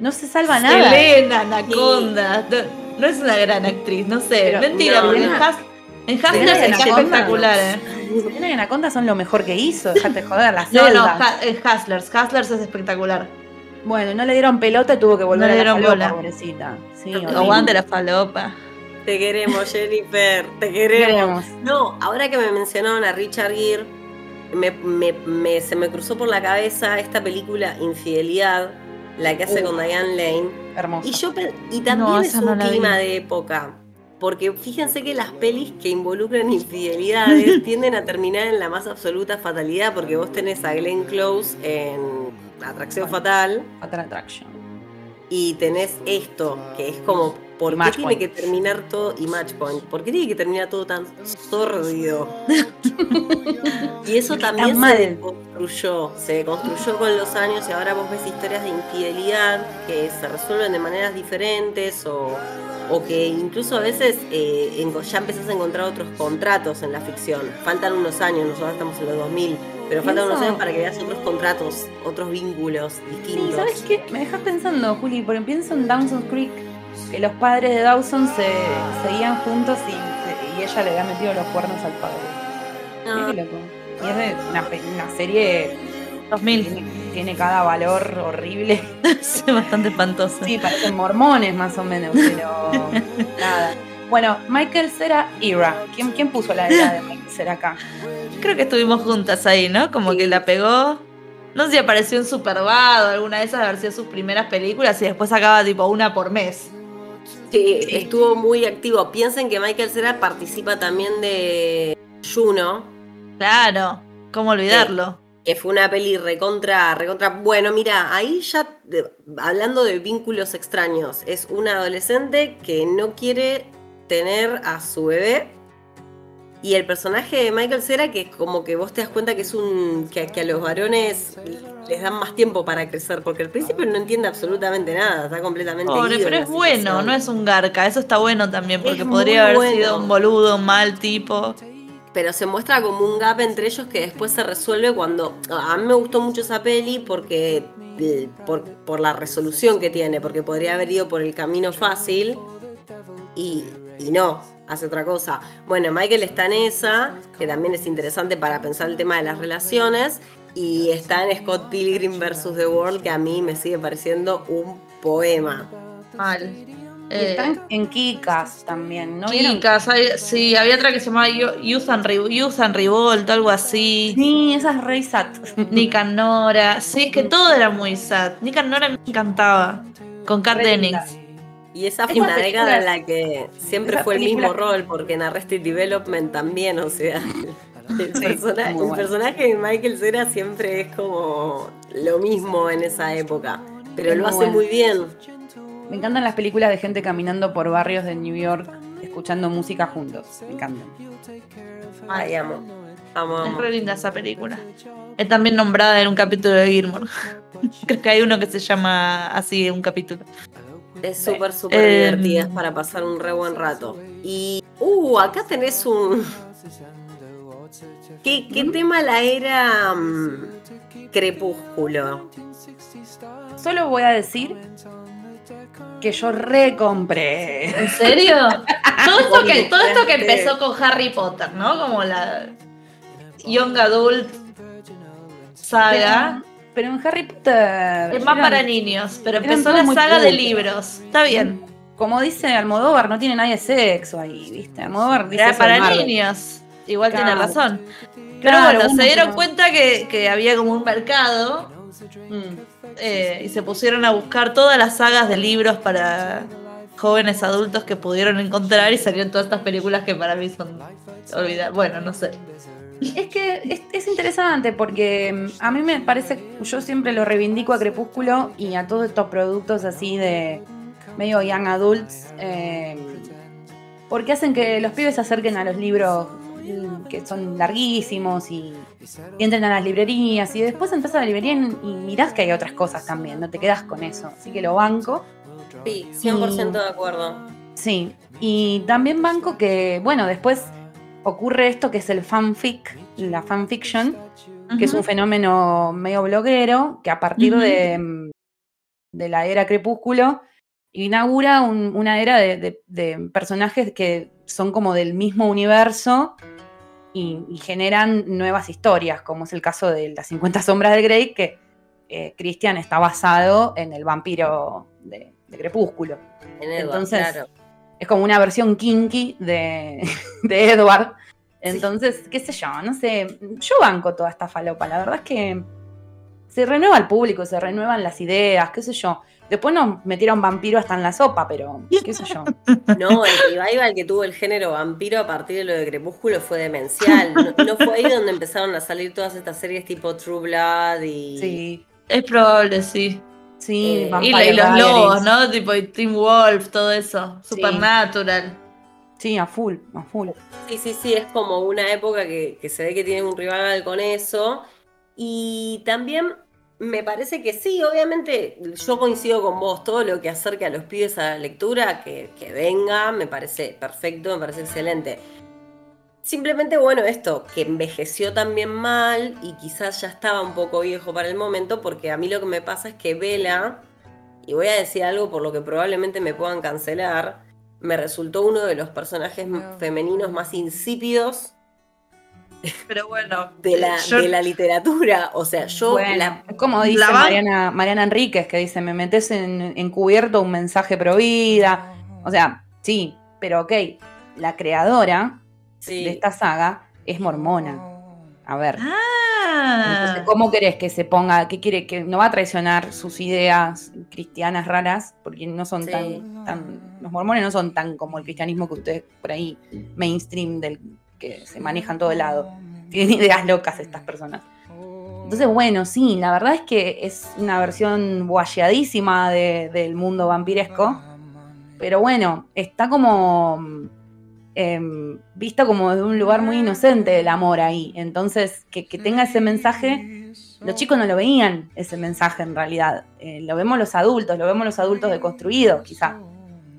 No se salva nada. Elena, Anaconda. No, es una gran actriz, no sé. Mentira, porque en, Has, en Hustler es espectacular, ¿eh? Elena y Anaconda son lo mejor que hizo. Dejate joder, la selva. No, no, en Hustlers. Hustlers es espectacular. Bueno, no le dieron pelota y tuvo que volver no le dieron a la bola. pobrecita. Sí, Aguante la falopa. Te queremos, Jennifer, te queremos. No, ahora que me mencionaron a Richard Gere, me, se me cruzó por la cabeza esta película Infidelidad, la que hace con Diane Lane. Hermosa. Y, yo, y también es un clima de época. Porque fíjense que las pelis que involucran infidelidades tienden a terminar en la más absoluta fatalidad, porque vos tenés a Glenn Close en Atracción Fatal. Fatal Attraction y tenés esto, que es como, ¿por qué tiene que terminar todo? Y Matchpoint, ¿por qué tiene que terminar todo tan sordido? y eso también se construyó, se construyó con los años y ahora vos ves historias de infidelidad que se resuelven de maneras diferentes o, o que incluso a veces eh, ya empezás a encontrar otros contratos en la ficción. Faltan unos años, nosotros estamos en los 2000 pero faltan unos años para que veas otros contratos, otros vínculos distintos. ¿Sabes qué? Me dejas pensando, Juli, porque pienso en Dawson Creek, que los padres de Dawson se seguían juntos y, ella le había metido los cuernos al padre. Ah. loco. Y es de una, serie 2000. Tiene, cada valor horrible. es bastante espantoso. Sí, parecen mormones más o menos, pero nada. Bueno, Michael Cera Era. ¿Quién, quién puso la edad de Michael Cera acá? Creo que estuvimos juntas ahí, ¿no? Como que la pegó. No sé si apareció en Superbad o alguna de esas de haber sido sus primeras películas y después sacaba tipo una por mes. Sí, estuvo muy activo. Piensen que Michael Cera participa también de Juno. Claro, ¿cómo olvidarlo? Que, fue una peli recontra, recontra. Bueno, mira, ahí ya hablando de vínculos extraños, es una adolescente que no quiere tener a su bebé y el personaje de Michael Cera, que como que vos te das cuenta que es un. que, a los varones les dan más tiempo para crecer, porque al principio no entiende absolutamente nada, está completamente. Pobre, pero es bueno, no es un garca, eso está bueno también, porque podría haber sido un boludo, un mal tipo. Pero se muestra como un gap entre ellos que después se resuelve cuando. A mí me gustó mucho esa peli porque. Eh, por, por la resolución que tiene, porque podría haber ido por el camino fácil y, y no hace otra cosa. Bueno, Michael está en esa, que también es interesante para pensar el tema de las relaciones, y está en Scott Pilgrim vs. The World, que a mí me sigue pareciendo un poema. Mal. Eh, están en Kikas también, ¿no? Kikas, sí, había otra que se llamaba Youth and, Revolt, algo así. Sí, esa es Rey Sat. Nick and Nora, sí, es que todo era muy sad. Nick and Nora me encantaba, con Kat Dennings. Y esa fue una década en la que siempre fue el mismo rol, porque en Arrested Development también, o sea, el, personaje, de Michael Cera siempre es como lo mismo en esa época, pero lo hace muy bien. Me encantan las películas de gente caminando por barrios de New York, escuchando música juntos. Me encantan. Ay, amo. Amo, Es re linda esa película. Es también nombrada en un capítulo de Gilmore. Creo que hay uno que se llama así, un capítulo. Es súper, súper divertida, es para pasar un re buen rato. Y, uh, acá tenés un... ¿Qué, qué tema la era mm, Crepúsculo? Solo voy a decir que yo recompré. ¿En serio? todo, esto que, todo esto que empezó con Harry Potter, ¿no? Como la Young Adult saga pero en Harry Potter. Es más para niños, pero empezó la saga de libros. Está bien. Como dice Almodóvar, no tiene nadie sexo ahí, ¿viste? Almodóvar dice. para niños. Igual tiene razón. Pero bueno, se dieron cuenta que, había como un mercado. Mm. Eh, y se pusieron a buscar todas las sagas de libros para jóvenes adultos que pudieron encontrar y salieron todas estas películas que para mí son olvidar. Bueno, no sé. Es que es, interesante porque mm, a mí me parece, yo siempre lo reivindico a Crepúsculo y a todos estos productos así de medio young adults, em, porque hacen que los pibes se acerquen a los libros mm, que son larguísimos y, entren a las librerías y después entras a la librería y, mirás que hay otras cosas también, no te quedas con eso, así que lo banco. Sí, 100% de acuerdo. Sí, y también banco que, bueno, después ocurre esto que es el fanfic, la fanfiction, que es un fenómeno medio bloguero, que a partir de, de, la era crepúsculo inaugura una era de, personajes que son como del mismo universo y, generan nuevas historias, como es el caso de las 50 sombras de Grey, que eh, Christian está basado en el vampiro de, Crepúsculo. Entonces, es como una versión kinky de, de Edward. Entonces, qué sé yo, no sé, yo banco toda esta falopa, la verdad es que se renueva el público, se renuevan las ideas, qué sé yo. Después nos metieron vampiro hasta en la sopa, pero qué sé yo. No, el revival que tuvo el género vampiro a partir de lo de Crepúsculo fue demencial. No, fue ahí donde empezaron a salir todas estas series tipo True Blood y... Sí, es probable, sí. Sí, eh, y, los lobos, ¿no? Tipo Team Wolf, todo eso. Supernatural. Sí, a full, a full. Sí, sí, sí, es como una época que, se ve que tiene un rival con eso. Y también me parece que sí, obviamente yo coincido con vos, todo lo que acerque a los pibes a la lectura, que, que venga, me parece perfecto, me parece excelente. Simplemente, bueno, esto, que envejeció también mal y quizás ya estaba un poco viejo para el momento, porque a mí lo que me pasa es que Vela, y voy a decir algo por lo que probablemente me puedan cancelar, me resultó uno de los personajes femeninos más insípidos. Pero bueno, de la, de la literatura. O sea, yo. como dice Mariana, Mariana Enríquez, que dice: Me metes en, encubierto un mensaje pro vida. O sea, sí, pero ok, la creadora de esta saga es mormona. A ver. Ah. ¿cómo querés que se ponga? ¿Qué quiere? Que no va a traicionar sus ideas cristianas raras, porque no son tan, tan. Los mormones no son tan como el cristianismo que ustedes por ahí, mainstream, del que se manejan todo el lado. Tienen ideas locas estas personas. Entonces, bueno, sí, la verdad es que es una versión guayadísima del mundo vampiresco. Pero bueno, está como Em, vista como de un lugar muy inocente el amor ahí. Entonces, que, tenga ese mensaje, los chicos no lo veían ese mensaje en realidad. Eh, lo vemos los adultos, lo vemos los adultos deconstruidos, quizá.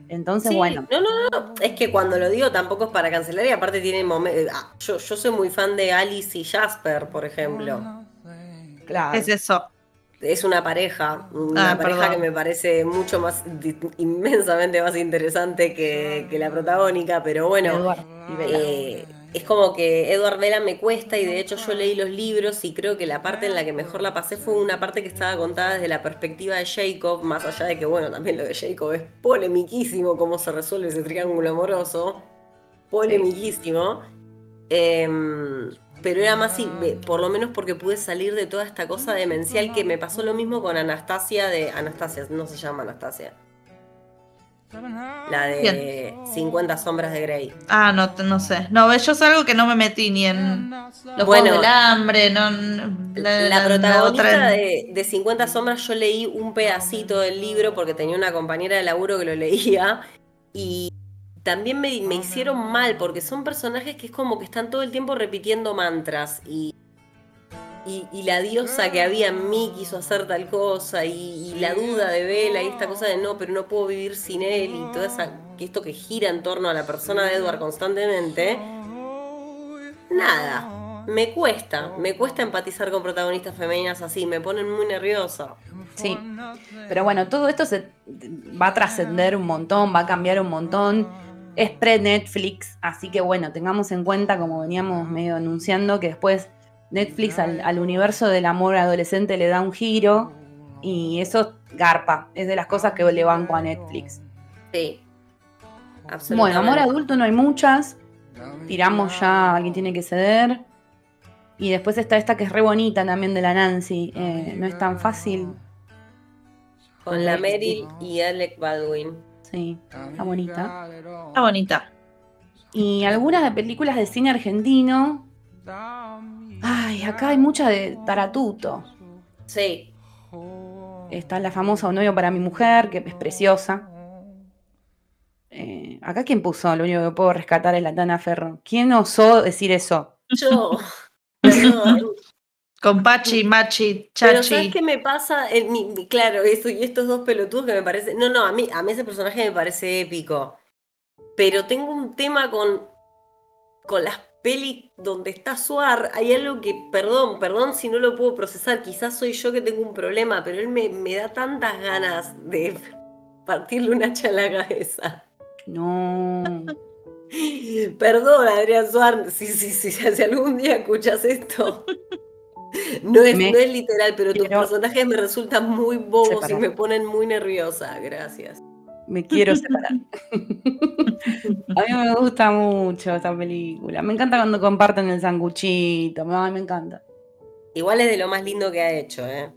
Entonces, bueno. No, no, no, es que cuando lo digo tampoco es para cancelar y aparte tiene momentos. Ah, yo, yo soy muy fan de Alice y Jasper, por ejemplo. Claro. Es eso es una pareja, una ah, pareja que me parece mucho más, inmensamente más interesante que, la protagónica, pero bueno, eh, es como que Edward Vela me cuesta y de hecho yo leí los libros y creo que la parte en la que mejor la pasé fue una parte que estaba contada desde la perspectiva de Jacob, más allá de que bueno, también lo de Jacob es polemiquísimo cómo se resuelve ese triángulo amoroso, polemiquísimo. Em, pero era más, por lo menos porque pude salir de toda esta cosa demencial que me pasó lo mismo con Anastasia de. Anastasia, no se llama Anastasia. La de 50 sombras de Grey. Ah, no, no sé. No, yo es algo que no me metí ni en los bueno, del hambre, no. La, protagonista de, de 50 sombras, yo leí un pedacito del libro porque tenía una compañera de laburo que lo leía. Y también me, hicieron mal porque son personajes que es como que están todo el tiempo repitiendo mantras y, y, la diosa que había en mí quiso hacer tal cosa y, la duda de Vela y esta cosa de no, pero no puedo vivir sin él y todo esa, esto que gira en torno a la persona de Edward constantemente. Nada, me cuesta, me cuesta empatizar con protagonistas femeninas así, me ponen muy nerviosa. Sí, pero bueno, todo esto se va a trascender un montón, va a cambiar un montón es pre-Netflix, así que bueno, tengamos en cuenta, como veníamos medio anunciando, que después Netflix al, universo del amor adolescente le da un giro y eso garpa, es de las cosas que le banco a Netflix. Sí. Bueno, amor adulto no hay muchas, tiramos ya, alguien tiene que ceder. Y después está esta que es re bonita también de la Nancy, eh, no es tan fácil. Con la Meryl y Alec Baldwin. Sí, está bonita. Está bonita. Y algunas de películas de cine argentino. Ay, acá hay mucha de Taratuto. Sí. Está la famosa Un novio para mi mujer, que es preciosa. Eh, acá quién puso, lo único que puedo rescatar es la Tana Ferro. ¿Quién osó decir eso? Yo. Con Pachi, Machi, Chachi. Pero ¿sabes qué me pasa? claro, eso y estos dos pelotudos que me parece. No, no, a mí, a mí ese personaje me parece épico. Pero tengo un tema con. con las pelis donde está Suar. Hay algo que, perdón, perdón si no lo puedo procesar. Quizás soy yo que tengo un problema, pero él me, me da tantas ganas de partirle un hacha a la cabeza. No. Perdón, Adrián Suar, si, si, si, si algún día escuchas esto. No es, literal, pero tus personajes me resultan muy bobos y me ponen muy nerviosa. Gracias. Me quiero separar. a mí me gusta mucho esta película. Me encanta cuando comparten el sanguchito. Me, me encanta. Igual es de lo más lindo que ha hecho, ¿eh?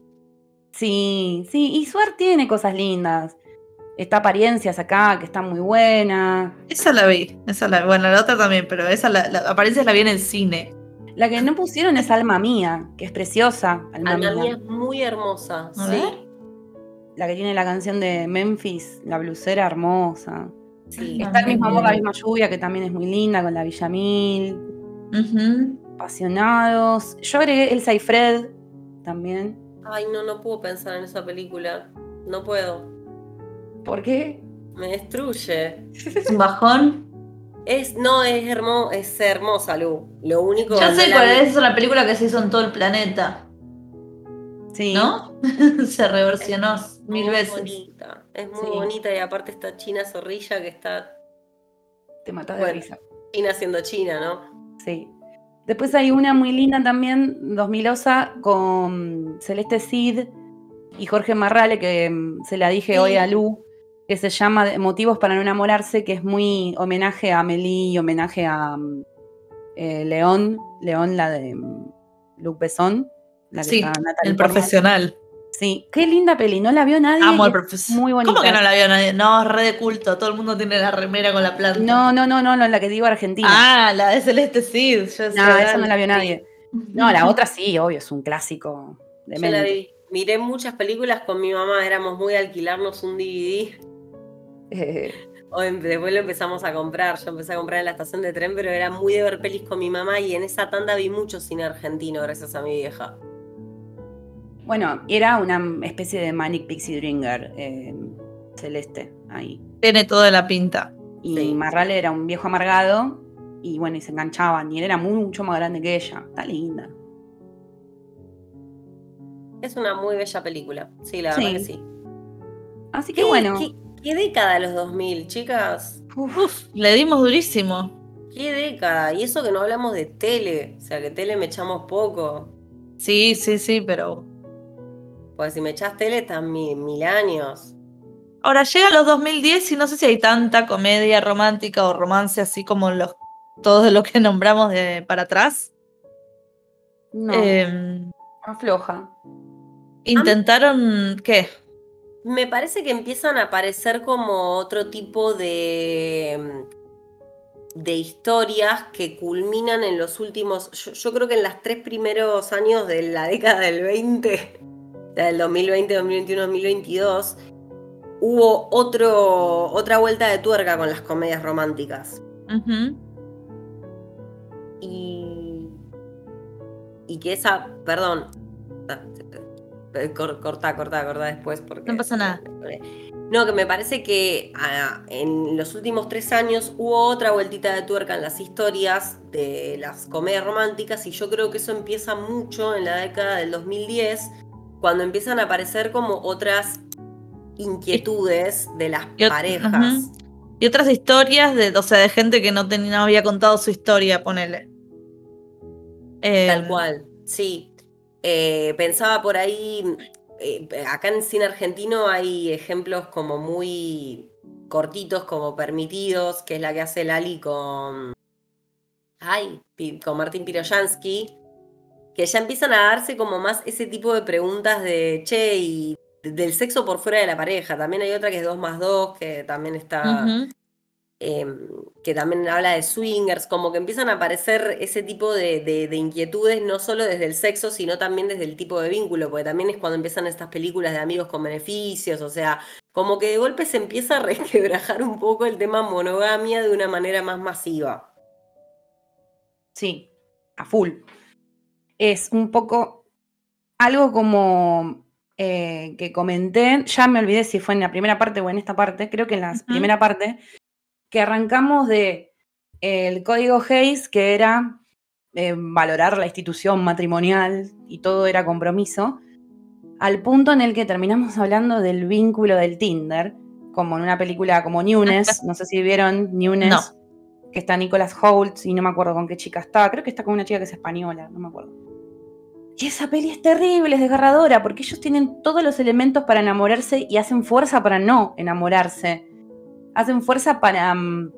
Sí, sí. Y Suar tiene cosas lindas. Está apariencias acá, que está muy buena. Esa la vi. Esa la, bueno, la otra también, pero esa la, la apariencias la vi en el cine. La que no pusieron es Alma Mía, que es preciosa. Alma, Mía. es muy hermosa, sí. la que tiene la canción de Memphis, la blusera hermosa. Está el mismo amor, la misma lluvia, que también es muy linda, con la Villamil. Apasionados. Yo agregué Elsa y Fred también. Ay, no, no puedo pensar en esa película. No puedo. ¿Por qué? Me destruye. ¿Es un bajón? Es, no, es, hermo, es hermosa, Lu. Lo único Ya sé cuál es, es una película que se hizo en todo el planeta. Sí. ¿No? se reversionó mil veces. Bonita. Es muy bonita y aparte está China Zorrilla que está. Te matas de risa. China siendo China, ¿no? Sí. Después hay una muy linda también, 2000osa, con Celeste Cid y Jorge Marrale, que mm, se la dije hoy a Lu, que se llama Motivos para no enamorarse, que es muy homenaje a Amelie y homenaje a mm, eh, León, León, la de mm, Luc Besson. La sí, el profesional. Sí, qué linda peli, no la vio nadie. Amo el profesional. Muy bonita. ¿Cómo que no la vio nadie? No, es re de culto, todo el mundo tiene la remera con la planta. No, no, no, no, la que digo Argentina. Ah, la de Celeste Cid. no, esa no la vio nadie. No, la otra sí, obvio, es un clásico de Yo la vi. Miré muchas películas con mi mamá, éramos muy a alquilarnos un DVD. después lo empezamos a comprar. Yo empecé a comprar en la estación de tren, pero era muy de ver pelis con mi mamá y en esa tanda vi mucho cine argentino gracias a mi vieja. Bueno, era una especie de Manic Pixie Dringer eh, celeste ahí. Tiene toda la pinta. Y Marrale era un viejo amargado y bueno, y se enganchaban y él era mucho más grande que ella. Está linda. Es una muy bella película. Sí, la verdad que sí. Así que bueno. ¿qué, década los 2000, chicas? Uf, le dimos durísimo. ¿Qué década? Y eso que no hablamos de tele. O sea, que tele me echamos poco. Sí, sí, sí, pero pues si me echas tele, están mil, años. Ahora llega los 2010 y no sé si hay tanta comedia romántica o romance así como los, todos los que nombramos de para atrás. No. Eh, afloja. ¿Intentaron qué? Me parece que empiezan a aparecer como otro tipo de, de historias que culminan en los últimos. Yo, yo creo que en los tres primeros años de la década del 20 del 2020, 2021, 2022, hubo otro, otra vuelta de tuerca con las comedias románticas. Y. Y que esa. Perdón. Ah, corta, corta, corta después porque. No pasa nada. No, que me parece que ah, en los últimos tres años hubo otra vueltita de tuerca en las historias de las comedias románticas y yo creo que eso empieza mucho en la década del 2010 cuando empiezan a aparecer como otras inquietudes de las parejas. Y otras historias de, o sea, de gente que no, tenía, había contado su historia, ponele. Tal em, cual, sí. Eh, pensaba por ahí, eh, acá en cine argentino hay ejemplos como muy cortitos, como permitidos, que es la que hace Lali con. Ay, con Martín Piroyansky, que ya empiezan a darse como más ese tipo de preguntas de, che, y del sexo por fuera de la pareja. También hay otra que es 2 más 2, que también está, em, que también habla de swingers, como que empiezan a aparecer ese tipo de, inquietudes, no solo desde el sexo, sino también desde el tipo de vínculo, porque también es cuando empiezan estas películas de amigos con beneficios, o sea, como que de golpe se empieza a resquebrajar un poco el tema monogamia de una manera más masiva. Sí, a full es un poco algo como eh, que comenté, ya me olvidé si fue en la primera parte o en esta parte, creo que en la primera parte, que arrancamos de el código Hayes, que era eh, valorar la institución matrimonial y todo era compromiso, al punto en el que terminamos hablando del vínculo del Tinder, como en una película como Newness, no sé si vieron Newness, que está Nicholas Holt y no me acuerdo con qué chica está, creo que está con una chica que es española, no me acuerdo. Y esa peli es terrible, es desgarradora, porque ellos tienen todos los elementos para enamorarse y hacen fuerza para no enamorarse. Hacen fuerza para, mm,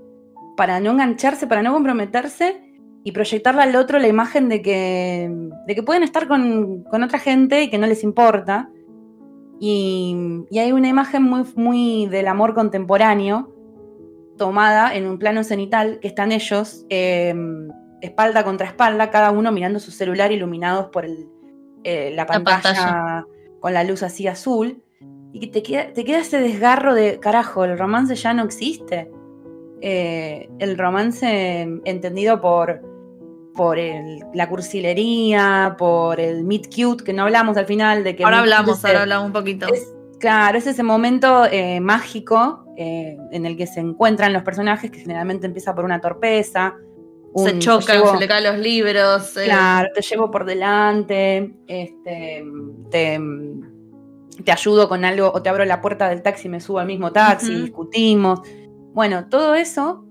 para no engancharse, para no comprometerse y proyectarle al otro la imagen de que, de que pueden estar con, otra gente y que no les importa. Y, hay una imagen muy, muy del amor contemporáneo tomada en un plano cenital que están ellos. Em, espalda contra espalda, cada uno mirando su celular iluminados por el, eh, la, pantalla con la luz así azul. Y te queda, te queda ese desgarro de, carajo, el romance ya no existe. Eh, el romance entendido por, por la cursilería, por el meet cute, que no hablamos al final de que... Ahora hablamos, ahora hablamos un poquito. claro, es ese momento eh, mágico eh, en el que se encuentran los personajes, que generalmente empieza por una torpeza. se chocan, se le caen los libros. Claro, te llevo por delante, este, te te ayudo con algo o te abro la puerta del taxi y me subo al mismo taxi, discutimos. Bueno, todo eso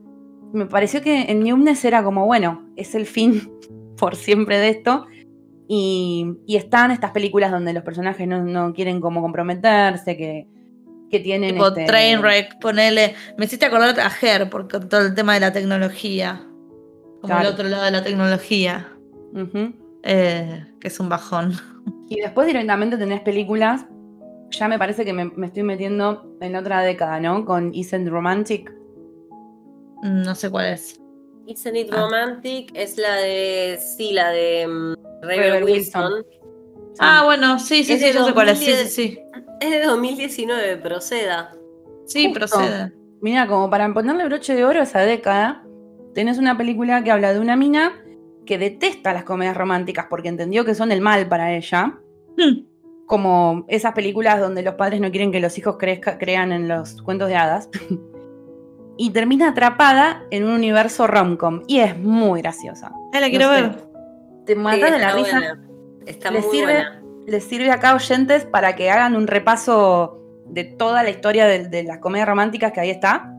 me pareció que en Newnes era como, bueno, es el fin por siempre de esto. Y, están estas películas donde los personajes no, quieren como comprometerse, que, que tienen. Tipo este... Trainwreck, ponele. Me hiciste acordar a Her por todo el tema de la tecnología. Como el otro lado de la tecnología. Eh, que es un bajón. Y después directamente tenés películas ya me parece que me, estoy metiendo en otra década, ¿no? Con Isn't Romantic. Mm, no sé cuál es. Isn't It ah. Romantic es la de. Sí, la de um, Wilson. Ah, bueno, sí, sí, sí, yo sé cuál es. Sí, sí, sí. Es de 2019, proceda. Sí, proceda. Mira, como para ponerle broche de oro a esa década, tenés una película que habla de una mina que detesta las comedias románticas porque entendió que son el mal para ella. Hmm como esas películas donde los padres no quieren que los hijos crean en los cuentos de hadas. y termina atrapada en un universo romcom. Y es muy graciosa. Ah, la quiero ver. Te matas de la risa. Está les muy sirve, buena. Les sirve acá oyentes para que hagan un repaso de toda la historia de, las comedias románticas que ahí está.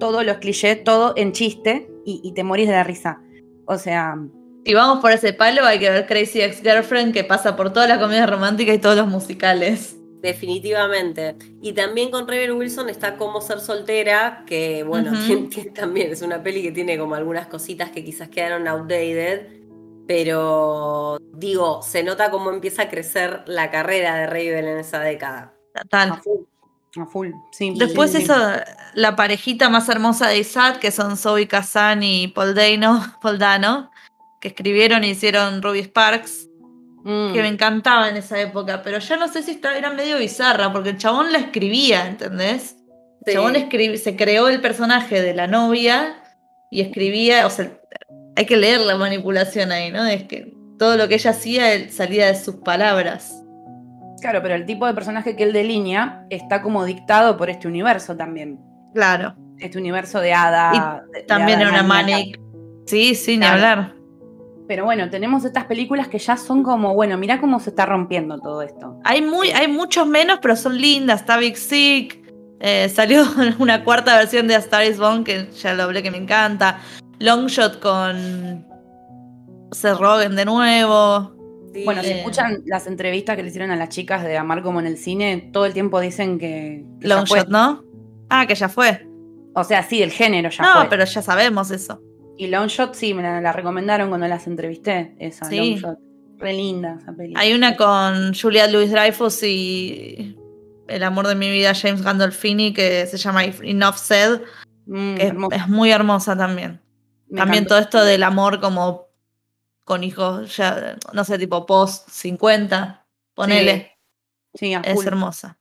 Todos los clichés, todo en chiste y, y te morís de la risa. O sea, si vamos por ese palo, hay que ver Crazy Ex Girlfriend, que pasa por todas las comedias románticas y todos los musicales. Definitivamente. Y también con Rebel Wilson está Como ser soltera, que bueno, también es una peli que tiene como algunas cositas que quizás quedaron outdated, pero digo, se nota cómo empieza a crecer la carrera de Rebel en esa década. Total. A full. Sí, Después eso, la parejita más hermosa de Isaac, que son Zoe Kazan y Paul Dano, que escribieron y hicieron Ruby Sparks, que me mm. encantaba en esa época, pero ya no sé si era medio bizarra, porque el chabón la escribía, ¿entendés? El chabón se creó el personaje de la novia y escribía, o sea, hay que leer la manipulación ahí, ¿no? Es que todo lo que ella hacía salía de sus palabras. Claro, pero el tipo de personaje que él delinea está como dictado por este universo también. Claro. Este universo de hada. también era una manic. Sí, sí, ni hablar. Pero bueno, tenemos estas películas que ya son como, bueno, mira cómo se está rompiendo todo esto. Hay, muy, hay muchos menos, pero son lindas. Está Big Sick. Eh, salió una cuarta versión de A Star is Born, que ya lo hablé que me encanta. Longshot con Seth Rogen de nuevo. bueno, si eh, escuchan las entrevistas que le hicieron a las chicas de Amar como en el cine, todo el tiempo dicen que. Longshot, ¿no? Ah, que ya fue. O sea, sí, el género ya fue. No, pero ya sabemos eso. Y Longshot, sí, me la, recomendaron cuando las entrevisté, esa Longshot. Re linda esa película. Hay una con Juliette Louis Dreyfus y el amor de mi vida, James Gandolfini, que se llama Enough Said, mm, que es, muy hermosa también. también todo esto del amor como con hijos, ya, no sé, tipo post 50, ponele. Sí, es hermosa.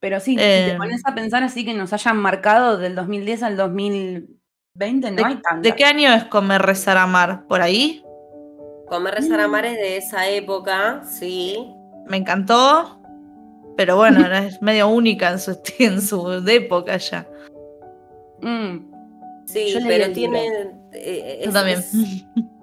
Pero sí, si te eh, pones a pensar así que nos hayan marcado del 2010 al 2000 20 no ¿De, hay ¿De qué año es Comer, Rezar, Amar? ¿Por ahí? Comer, Rezar, Amar es de esa época, sí. Me encantó, pero bueno, es medio única en su, en su época ya. Mm. Sí, pero tiene... Eh, Yo también. es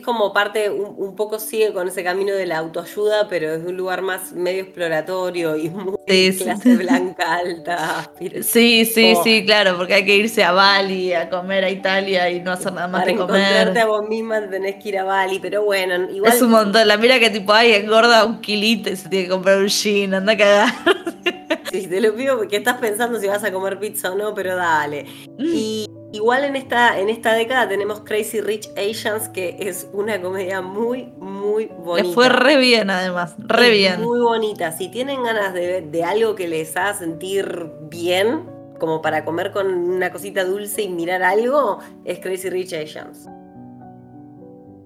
como parte, un, poco sigue con ese camino de la autoayuda, pero desde un lugar más medio exploratorio y muy clase blanca alta. Sí, sí, sí, claro, porque hay que irse a Bali, a comer a Italia y no hacer nada más Para que comer. encontrarte a vos misma tenés que ir a Bali, pero bueno, igual... Es un montón, la mira que tipo, ay, engorda un kilito y se tiene que comprar un jean, anda a cagar. Sí, te lo pido porque estás pensando si vas a comer pizza o no, pero dale. Y Igual en esta, en esta década tenemos Crazy Rich Asians, que es una comedia muy, muy bonita. Le fue re bien, además, re bien. Muy bonita. Si tienen ganas de, de algo que les haga sentir bien, como para comer con una cosita dulce y mirar algo, es Crazy Rich Asians.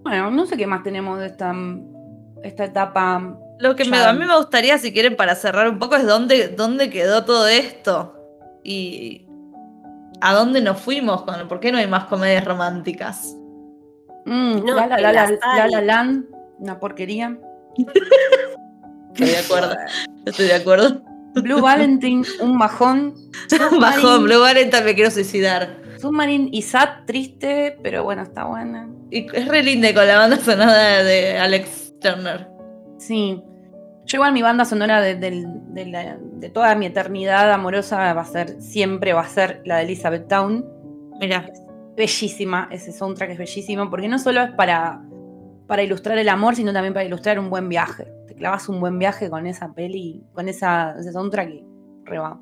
Bueno, no sé qué más tenemos de esta, esta etapa Lo que a mí me gustaría, si quieren, para cerrar un poco, es dónde, dónde quedó todo esto. Y a dónde nos fuimos con. ¿Por qué no hay más comedias románticas? Mm, la, la, la, la, Land, una porquería. Estoy de acuerdo. Estoy de acuerdo. Blue Valentine, un majón. un majón, Blue Valentine me quiero suicidar. Submarine y Sad, triste, pero bueno, está buena. Y es re linda con la banda sonora de Alex Turner. Sí. Yo igual mi banda sonora de, toda mi eternidad amorosa va a ser, siempre va a ser la de Elizabeth Town. Mira. bellísima, ese soundtrack es bellísimo, porque no solo es para, para ilustrar el amor, sino también para ilustrar un buen viaje. Te clavas un buen viaje con esa peli, con esa, ese soundtrack y reba.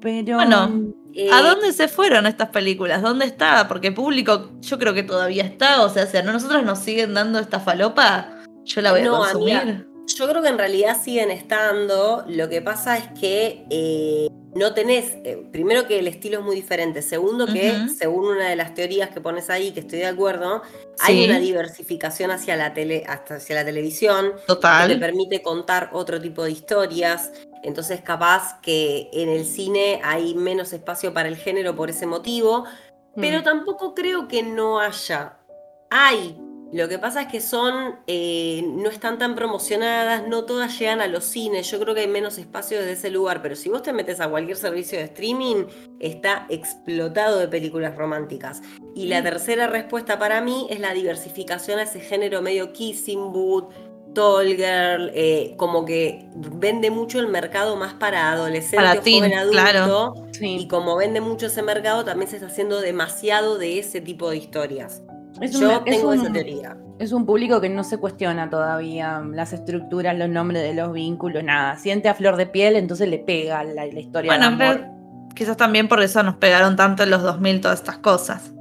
Pero. Bueno, eh, ¿a dónde se fueron estas películas? ¿Dónde está? Porque público, yo creo que todavía está. O sea, si a nosotros nos siguen dando esta falopa, yo la voy a consumir. Yo creo que en realidad siguen estando. Lo que pasa es que eh, no tenés, eh, primero que el estilo es muy diferente, segundo que, según una de las teorías que pones ahí, que estoy de acuerdo, hay una diversificación hacia la, tele, hacia la televisión, Total. que te permite contar otro tipo de historias, entonces capaz que en el cine hay menos espacio para el género por ese motivo, pero mm. tampoco creo que no haya. Hay lo que pasa es que son, eh, no están tan promocionadas, no todas llegan a los cines, yo creo que hay menos espacio desde ese lugar, pero si vos te metes a cualquier servicio de streaming, está explotado de películas románticas. Y la tercera respuesta para mí es la diversificación a ese género medio kissing boot, tall girl, eh, como que vende mucho el mercado más para adolescentes o joven adulto, y como vende mucho ese mercado, también se está haciendo demasiado de ese tipo de historias. Es Yo tengo esa teoría. Es un público que no se cuestiona todavía las estructuras, los nombres de los vínculos, nada. Siente a flor de piel, entonces le pega la, historia bueno, amor. quizás también por eso nos pegaron tanto en los 2000 todas estas cosas.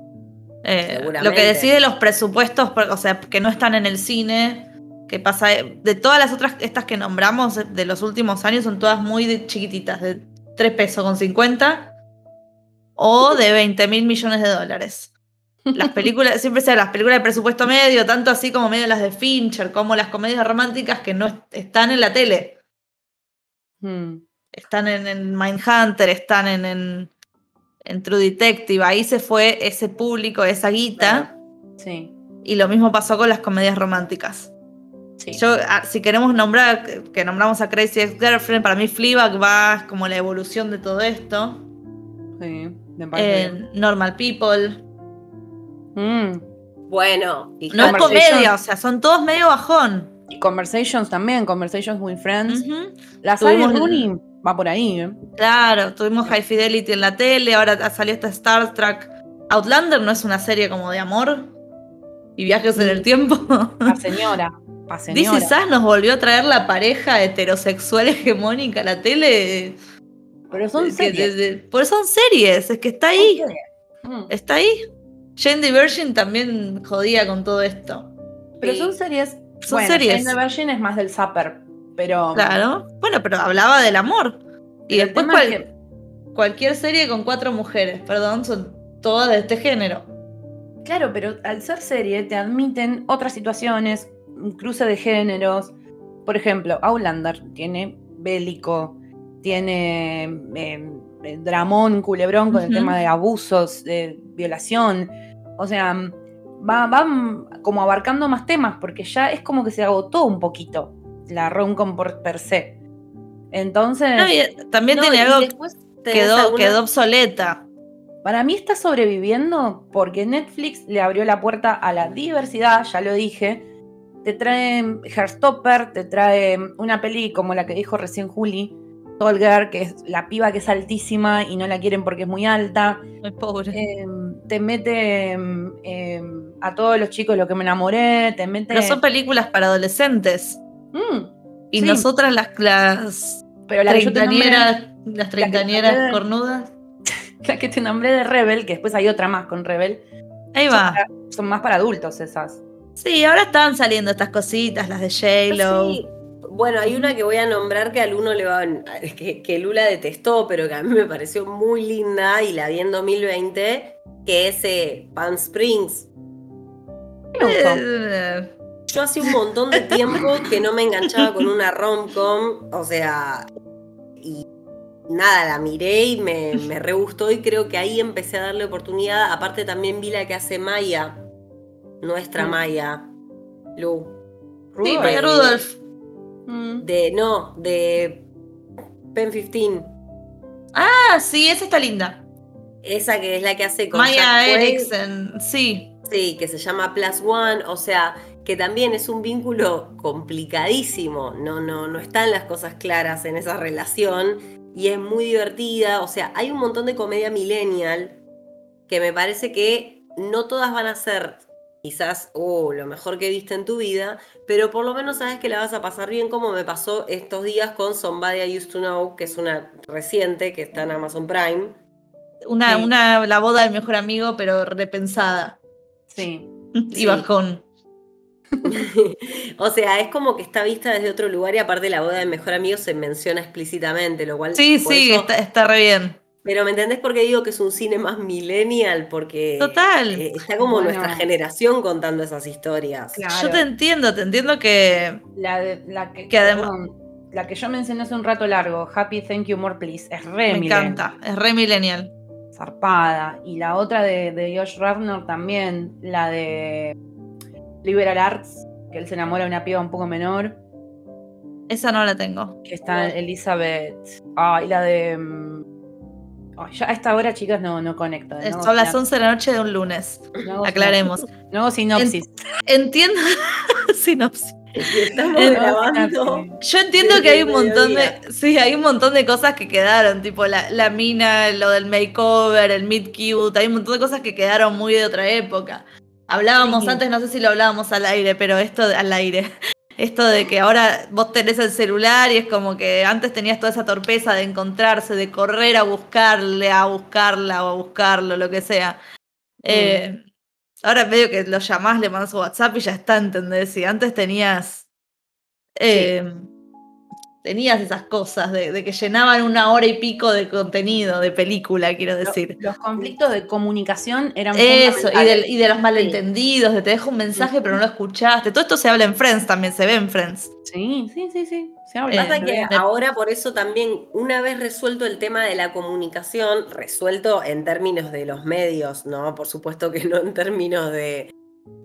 Eh, lo que decide los presupuestos, o sea, que no están en el cine, que pasa de todas las otras, estas que nombramos de los últimos años, son todas muy chiquititas, de 3 pesos con 50 o de 20 mil millones de dólares. Las películas, siempre sean las películas de presupuesto medio, tanto así como medio las de Fincher, como las comedias románticas que no están en la tele. Hmm. Están en, en, Mindhunter, están en, en, True Detective. Ahí se fue ese público, esa guita. Sí. Y lo mismo pasó con las comedias románticas. Yo, ah, si queremos nombrar, que nombramos a Crazy Ex Girlfriend, para mí Fleabag va como la evolución de todo esto. Sí, eh, Normal People. Mm. Bueno, no es comedia, o sea, son todos medio bajón. Y Conversations también, Conversations with Friends. La serie Rooney va por ahí. ¿eh? Claro, tuvimos High Fidelity en la tele, ahora salió esta Star Trek. Outlander no es una serie como de amor y viajes en el tiempo. La señora. Dice Sass nos volvió a traer la pareja heterosexual hegemónica a la tele. Pero son series. Pero son series, es que está ahí. Está ahí. Jane the Virgin también jodía con todo esto. Pero son series. Son series. Jane the Virgin es más del Zapper, pero. Claro. Bueno, pero hablaba del amor. Y después cualquier serie con cuatro mujeres, perdón, son todas de este género. Claro, pero al ser serie te admiten otras situaciones, un cruce de géneros. Por ejemplo, Outlander tiene bélico, tiene eh, dramón, culebrón con el tema de abusos, de violación. O sea, va, como abarcando más temas, porque ya es como que se agotó un poquito la romcom por per se. Entonces. también tiene algo quedó, quedó obsoleta. Para mí está sobreviviendo porque Netflix le abrió la puerta a la diversidad, ya lo dije. Te trae Hairstopper, te trae una peli como la que dijo recién Juli, Tolger, que es la piba que es altísima y no la quieren porque es muy alta. Muy pobre. Em, te mete em, em, a todos los chicos lo que me enamoré, te mete. Pero son películas para adolescentes. Mm, y nosotras las, las Pero la treintañeras, las treintañeras cornudas. La que te nombré de Rebel, que después hay otra más con Rebel. Ahí va. Son, más para adultos esas. Sí, ahora están saliendo estas cositas, las de J-Lo. Sí. Bueno, hay una que voy a nombrar que al uno le va que, que Lula detestó, pero que a mí me pareció muy linda y la vi en 2020, que es eh, Palm Springs. Eh, Yo hace un montón de tiempo que no me enganchaba con una rom-com, o sea, y nada, la miré y me, me re gustó y creo que ahí empecé a darle oportunidad. Aparte también vi la que hace Maya, nuestra mm. Maya, Lu. Sí, Maya Rudolph. Mm. De, no, de Pen 15. Ah, sí, esa está linda. Esa que es la que hace con Maya Erickson, sí. Sí, que se llama Plus One, o sea, que también es un vínculo complicadísimo, no, no, no están las cosas claras en esa relación y es muy divertida, o sea, hay un montón de comedia millennial que me parece que no todas van a ser quizás oh, lo mejor que viste en tu vida, pero por lo menos sabes que la vas a pasar bien como me pasó estos días con Somebody I Used to Know, que es una reciente que está en Amazon Prime. Una, una la boda del mejor amigo, pero repensada. Sí. y bajón. o sea, es como que está vista desde otro lugar y aparte la boda del mejor amigo se menciona explícitamente, lo cual... Sí, sí, está, está re bien. Pero ¿me entendés por qué digo que es un cine más millennial? Porque Total. Eh, está como nuestra generación contando esas historias. Yo te entiendo, te entiendo que... La, la que, además... la que yo mencioné hace un rato largo, Happy Thank You More Please, es re Me encanta, es re millennial. Zarpada. Y la otra de, de Josh Radnor también, la de Liberal Arts, que él se enamora de una piba un poco menor. Esa no la tengo. Que está Elizabeth. Ah, y la de. Mm, ya a esta hora, chicas, no, no conecto. Son las 11 de la noche de un lunes. Aclaremos. No sinopsis. entiendo. sinopsis. Yo entiendo que hay un montón de. Sí, hay un montón de cosas que quedaron, tipo la, la mina, lo del makeover, el meet cute, hay un montón de cosas que quedaron muy de otra época. Hablábamos antes, no sé si lo hablábamos al aire, pero esto al aire. Esto de que ahora vos tenés el celular y es como que antes tenías toda esa torpeza de encontrarse, de correr a buscarle, a buscarla o a buscarlo, lo que sea. Eh, ahora medio que lo llamás, le mandas WhatsApp y ya está, ¿entendés? Si antes tenías. Eh, tenías esas cosas de, que llenaban una hora y pico de contenido, de película, quiero decir. Los, conflictos de comunicación eran Eso, y de, los malentendidos, de te dejo un mensaje pero no lo escuchaste. Todo esto se habla en Friends también, se ve en Friends. Sí, sí, sí, sí. Se habla. Pasa que ahora por eso también, una vez resuelto el tema de la comunicación, resuelto en términos de los medios, ¿no? Por supuesto que no en términos de,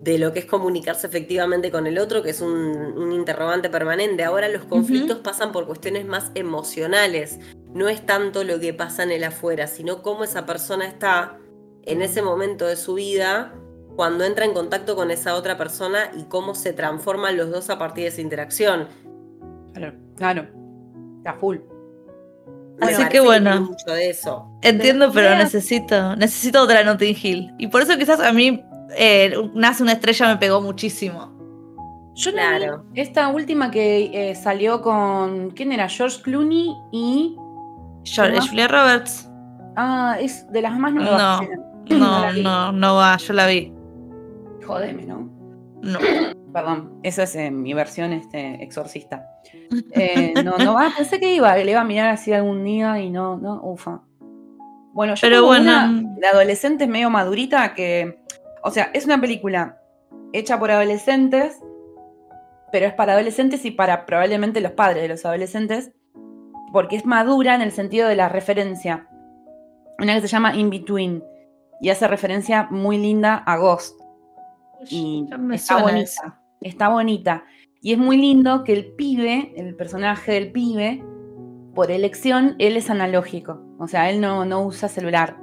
de lo que es comunicarse efectivamente con el otro, que es un, interrogante permanente. Ahora los conflictos pasan por cuestiones más emocionales. No es tanto lo que pasa en el afuera, sino cómo esa persona está en ese momento de su vida cuando entra en contacto con esa otra persona y cómo se transforman los dos a partir de esa interacción. Claro, claro. Está full. Así que bueno. Mucho de eso. Entiendo, pero necesito, necesito otra Notting Hill. Y por eso quizás a mí eh, Nace una estrella me pegó muchísimo. Yo claro. esta última que eh, salió con. ¿Quién era? George Clooney y. George, Julia Roberts. Ah, es de las más nuevas. No, no, no, no, va, yo la vi. Jodeme, ¿no? No. Perdón, esa es eh, mi versión este, exorcista. no, no va, pensé que iba, le iba a mirar así algún día y no, no, ufa. Bueno, yo Pero bueno, una de adolescente medio madurita que o sea, es una película hecha por adolescentes, pero es para adolescentes y para probablemente los padres de los adolescentes, porque es madura en el sentido de la referencia. Una que se llama In Between y hace referencia muy linda a Ghost. Y está bonita. Está bonita. Y es muy lindo que el pibe, el personaje del pibe, por elección, él es analógico. O sea, él no, no usa celular.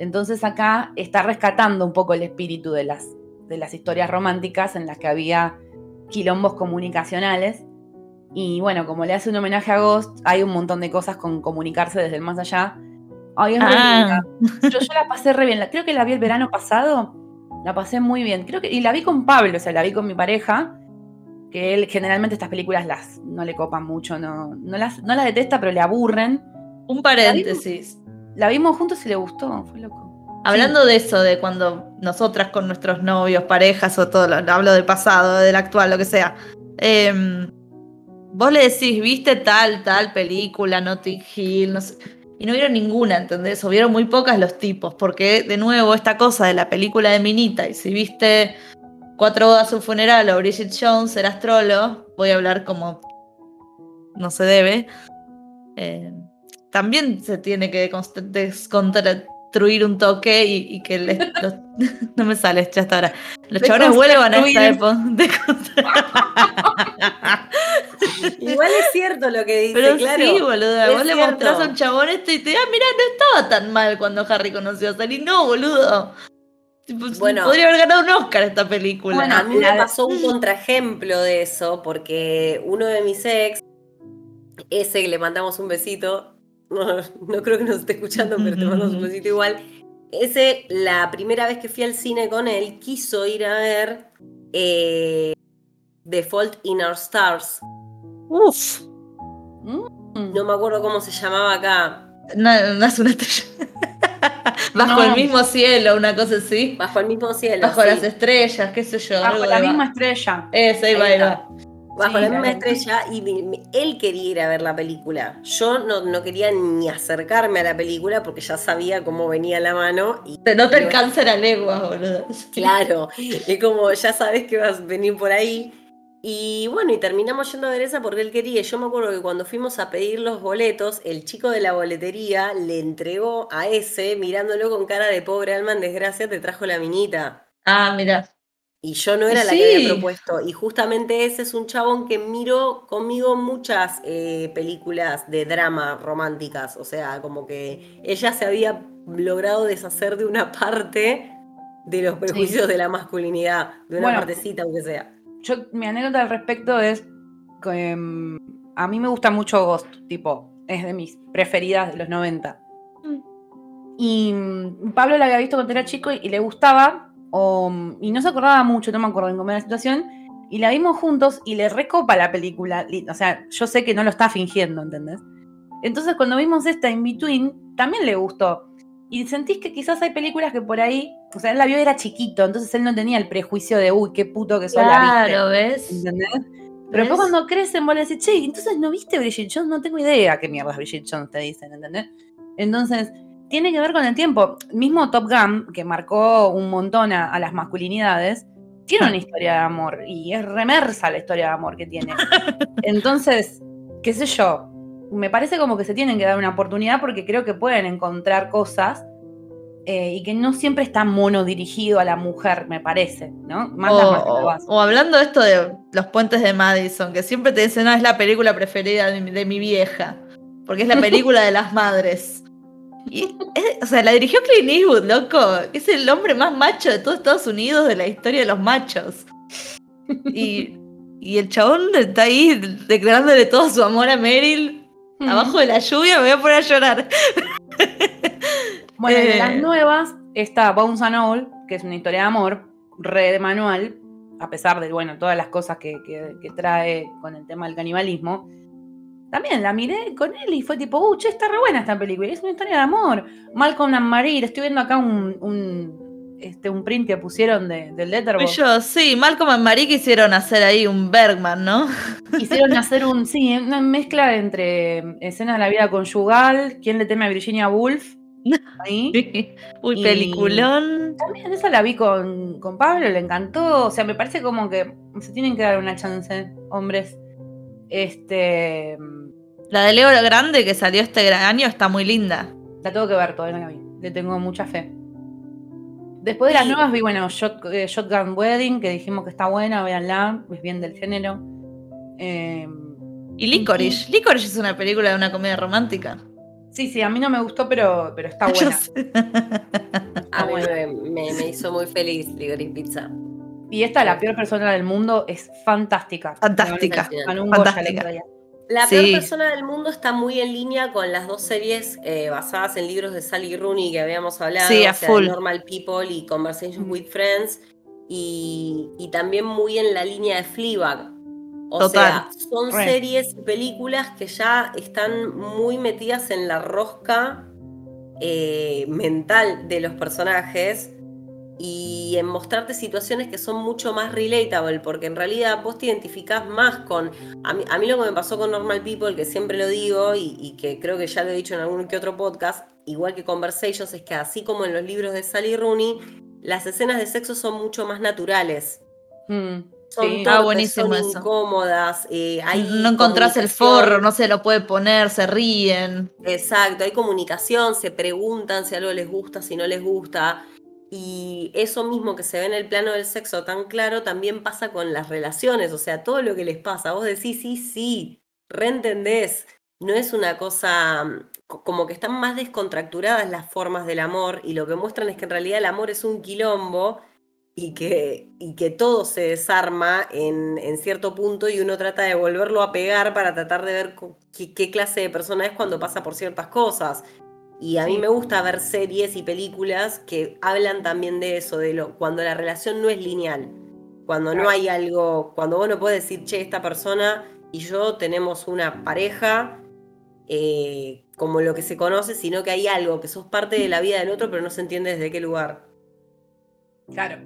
Entonces acá está rescatando un poco el espíritu de las, de las historias románticas en las que había quilombos comunicacionales. Y bueno, como le hace un homenaje a Ghost, hay un montón de cosas con comunicarse desde el más allá. Ay, es ah. yo, yo, la pasé re bien. Creo que la vi el verano pasado. La pasé muy bien. Creo que, y la vi con Pablo, o sea, la vi con mi pareja. Que él generalmente estas películas las no le copan mucho, no, no, las, no las detesta, pero le aburren. Un paréntesis. La vimos juntos y le gustó, fue loco. Hablando de eso, de cuando nosotras con nuestros novios, parejas o todo, hablo del pasado, del actual, lo que sea. Em, vos le decís, viste tal, tal película, Notting Hill, no sé, y no vieron ninguna, ¿entendés? O vieron muy pocas los tipos, porque de nuevo esta cosa de la película de Minita, y si viste Cuatro bodas, un funeral o Bridget Jones, era astrolo. Voy a hablar como no se debe. Eh, también se tiene que desconstruir un toque y, que no me sale, ya está ahora. Los chavales vuelvan a esa época. Igual es cierto lo que dice, Pero claro. Sí, boluda. Vos le mostrás a un chabón esto y te ah, mira, no estaba tan mal cuando Harry conoció a Sally. No, boludo. Bueno, podría haber ganado un Oscar esta película. Bueno, a mí me pasó un contraejemplo de eso, porque uno de mis ex, ese que le mandamos un besito, no, creo que nos esté escuchando, pero te mandamos un besito igual. Ese, la primera vez que fui al cine con él, quiso ir a ver eh, The Fault in Our Stars. Uf. Mm. No me acuerdo cómo se llamaba acá. No, es una estrella. Bajo el mismo cielo, una cosa así. Bajo el mismo cielo. Bajo las estrellas, qué sé yo. Bajo la misma estrella. Esa, ahí, ahí va bajo la misma estrella y él quería ir a ver la película. Yo no, quería ni acercarme a la película porque ya sabía cómo venía la mano. Y, no te alcanza la lengua, boludo. Claro, es como ya sabes que vas a venir por ahí. Y bueno, y terminamos yendo a ver esa porque él quería. Yo me acuerdo que cuando fuimos a pedir los boletos, el chico de la boletería le entregó a ese, mirándolo con cara de pobre alma en desgracia, te trajo la minita. Ah, mira. Y yo no era la que había propuesto. Y justamente ese es un chabón que miró conmigo muchas eh, películas de drama románticas. O sea, como que ella se había logrado deshacer de una parte de los prejuicios de la masculinidad, de una partecita, aunque sea. Yo, mi anécdota al respecto es que em, a mí me gusta mucho Ghost, tipo, es de mis preferidas de los 90. Mm. Y mm, Pablo la había visto cuando era chico y le gustaba, y no se acordaba mucho, no me acuerdo en cómo era la situación, y la vimos juntos y le recopa la película. O sea, yo sé que no lo está fingiendo, ¿entendés? Entonces, cuando vimos esta In Between, también le gustó. Y sentís que quizás hay películas que por ahí, o sea, él la vio era chiquito, entonces él no tenía el prejuicio de, uy, qué puto que soy la viste. ¿ves? ¿Entendés? Pero después cuando crecen, vos le decís, che, entonces no viste Bridget Jones, no tengo idea qué mierda es Bridget Jones, te dicen, ¿entendés? Entonces, tiene que ver con el tiempo. Mismo Top Gun, que marcó un montón a, las masculinidades, tiene una historia de amor y es remersa la historia de amor que tiene. Entonces, qué sé yo, me parece como que se tienen que dar una oportunidad porque creo que pueden encontrar cosas eh, y que no siempre está mono dirigido a la mujer, me parece, ¿no? Más o, o, hablando de esto de los puentes de Madison, que siempre te dicen, no, es la película preferida de mi vieja, porque es la película de las madres o sea, la dirigió Clint Eastwood, loco. Es el hombre más macho de todo Estados Unidos de la historia de los machos. Y, el chabón está ahí declarándole todo su amor a Meryl. Abajo de la lluvia me voy a poner a llorar. Bueno, de las eh. nuevas está Bones and All, que es una historia de amor, re de manual, a pesar de, bueno, todas las cosas que trae con el tema del canibalismo también la miré con él y fue tipo, uh, che, está re buena esta película. Es una historia de amor. Malcolm and Marie, estoy viendo acá un, un, este, un print que pusieron de, del Letterboxd. Yo, sí, Malcolm and Marie quisieron hacer ahí un Bergman, ¿no? Quisieron hacer un, sí, una mezcla entre escenas de la vida conyugal, quién le teme a Virginia Woolf. Ahí. Uy, peliculón. También esa la vi con, con Pablo, le encantó. O sea, me parece como que se tienen que dar una chance, hombres. Este. La de Leo Grande que salió este año está muy linda. La tengo que ver, todavía no la vi. Le tengo mucha fe. Después de las nuevas vi, bueno, eh, Shotgun Wedding, que dijimos que está buena, véanla, es bien del género. Em, y Licorice. Licorice es una película de una comedia romántica. Sí, sí, a mí no me gustó, pero, pero está buena. a mí me, hizo muy feliz Licorice Pizza. Y esta, La peor persona del mundo, es fantástica. Fantástica. fantástica. La peor persona del mundo está muy en línea con las dos series eh, basadas en libros de Sally Rooney que habíamos hablado, sí, a full. Normal People y Conversations with Friends, y, también muy en la línea de Fleabag. O sea, son series y películas que ya están muy metidas en la rosca eh, mental de los personajes y en mostrarte situaciones que son mucho más relatable, porque en realidad vos te identificás más con... A mí, a mí lo que me pasó con Normal People, que siempre lo digo y, que creo que ya lo he dicho en algún que otro podcast, igual que Conversations, es que así como en los libros de Sally Rooney, las escenas de sexo son mucho más naturales. Mm, son sí, ah, buenísimo son incómodas. Eh, no encontrás el forro, no se lo puede poner, se ríen. Exacto, hay comunicación, se preguntan si algo les gusta, si no les gusta. Y eso mismo que se ve en el plano del sexo tan claro también pasa con las relaciones, o sea, todo lo que les pasa. Vos decís, sí, sí, reentendés. No es una cosa mm, como que están más descontracturadas las formas del amor y lo que muestran es que en realidad el amor es un quilombo y que, y que todo se desarma en, en, cierto punto y uno trata de volverlo a pegar para tratar de ver qué, qué clase de persona es cuando pasa por ciertas cosas. Y a mí me gusta ver series y películas que hablan también de eso, de lo cuando la relación no es lineal, cuando no hay algo, cuando vos no puedes decir, che, esta persona y yo tenemos una pareja eh, como lo que se conoce, sino que hay algo, que sos parte de la vida del otro, pero no se entiende desde qué lugar. Claro.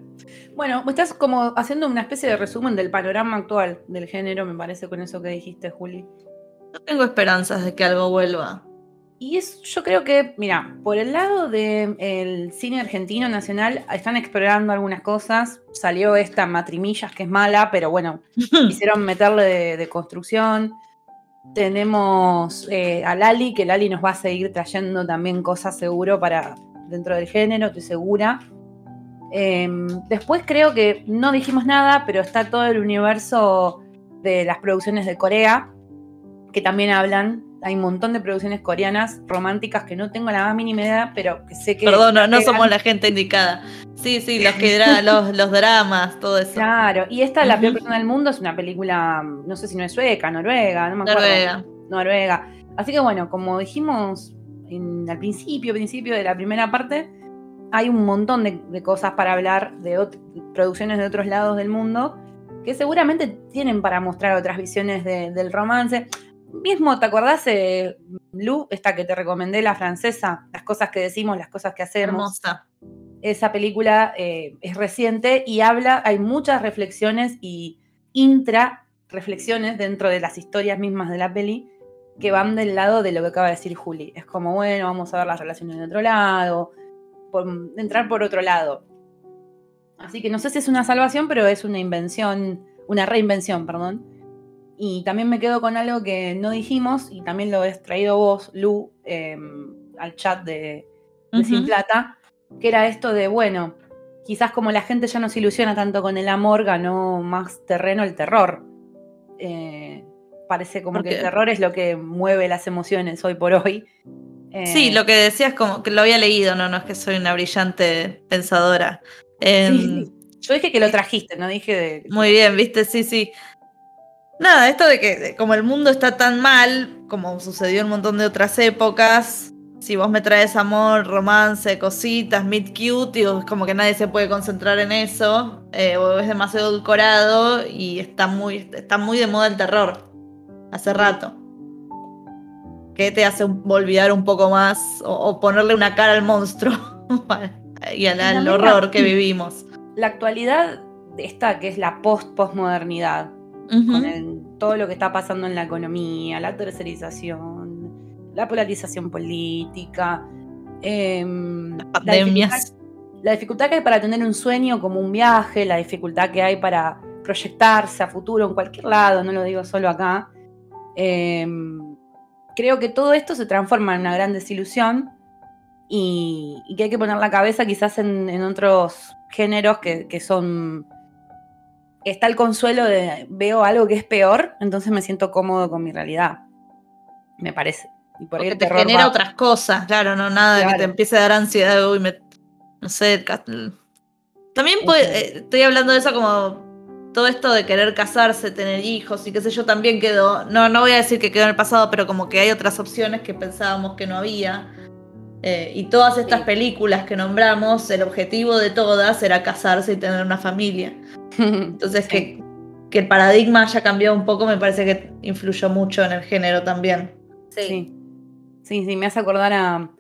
Bueno, estás como haciendo una especie de resumen del panorama actual del género, me parece, con eso que dijiste, Juli. No tengo esperanzas de que algo vuelva. Y es, yo creo que, mira, por el lado del cine argentino nacional están explorando algunas cosas. Salió esta Matrimillas que es mala, pero bueno, quisieron meterle de, construcción. Tenemos eh, a Lali, que Lali nos va a seguir trayendo también cosas seguro para dentro del género, estoy segura. Em, después creo que no dijimos nada, pero está todo el universo de las producciones de Corea, que también hablan hay un montón de producciones coreanas románticas que no tengo la más mínima idea, pero que sé que. Perdón, no, somos la gente indicada. Sí, sí, los, que los, los dramas, todo eso. Claro, y esta, La peor persona del mundo, es una película, no sé si no es sueca, noruega, no me acuerdo. Noruega. Noruega. Así que bueno, como dijimos al principio, principio de la primera parte, hay un montón de, cosas para hablar de producciones de otros lados del mundo que seguramente tienen para mostrar otras visiones del romance mismo, ¿te acordás, de Lu, esta que te recomendé, la francesa? Las cosas que decimos, las cosas que hacemos. Hermosa. Esa película eh, es reciente y habla, hay muchas reflexiones y intra reflexiones dentro de las historias mismas de la peli que van del lado de lo que acaba de decir Juli. Es como, bueno, vamos a ver las relaciones de otro lado, entrar por otro lado. Así que no sé si es una salvación, pero es una invención, una reinvención, perdón, y también me quedo con algo que no dijimos, y también lo has traído vos, Lu, em, al chat de, Sin Plata, que era esto de, bueno, quizás como la gente ya no se ilusiona tanto con el amor, ganó más terreno el terror. Eh, parece como que el terror es lo que mueve las emociones hoy por hoy. sí, eh, lo que decías como que lo había leído, no, no es que soy una brillante pensadora. Em, Yo dije que lo trajiste, no dije de... Muy bien, viste, sí, sí. Nada, esto de que como el mundo está tan mal, como sucedió en un montón de otras épocas, si vos me traes amor, romance, cositas, meet cute, es como que nadie se puede concentrar en eso, eh, o es demasiado edulcorado y está muy, está muy de moda el terror, hace rato. Que te hace olvidar un poco más o, ponerle una cara al monstruo y al, horror que vivimos. La actualidad está, que es la post-postmodernidad con todo lo que está pasando en la economía, la tercerización, la polarización política, em, las pandemias. La dificultad, que hay para tener un sueño como un viaje, la dificultad que hay para proyectarse a futuro en cualquier lado, no lo digo solo acá. Em, creo que todo esto se transforma en una gran desilusión y, que hay que poner la cabeza quizás en, otros géneros que son está el consuelo de veo algo que es peor, entonces me siento cómodo con mi realidad. Me parece. Y por ahí te genera otras cosas, claro, no nada que te empiece a dar ansiedad, uy, me, no sé, también eh, estoy hablando de eso como todo esto de querer casarse, tener hijos y qué sé yo, también quedó, no, no voy a decir que quedó en el pasado, pero como que hay otras opciones que pensábamos que no había. Eh, y todas estas películas que nombramos, el objetivo de todas era casarse y tener una familia. Entonces, que, que, el paradigma haya cambiado un poco me parece que influyó mucho en el género también. Sí. Sí, sí, me hace acordar a,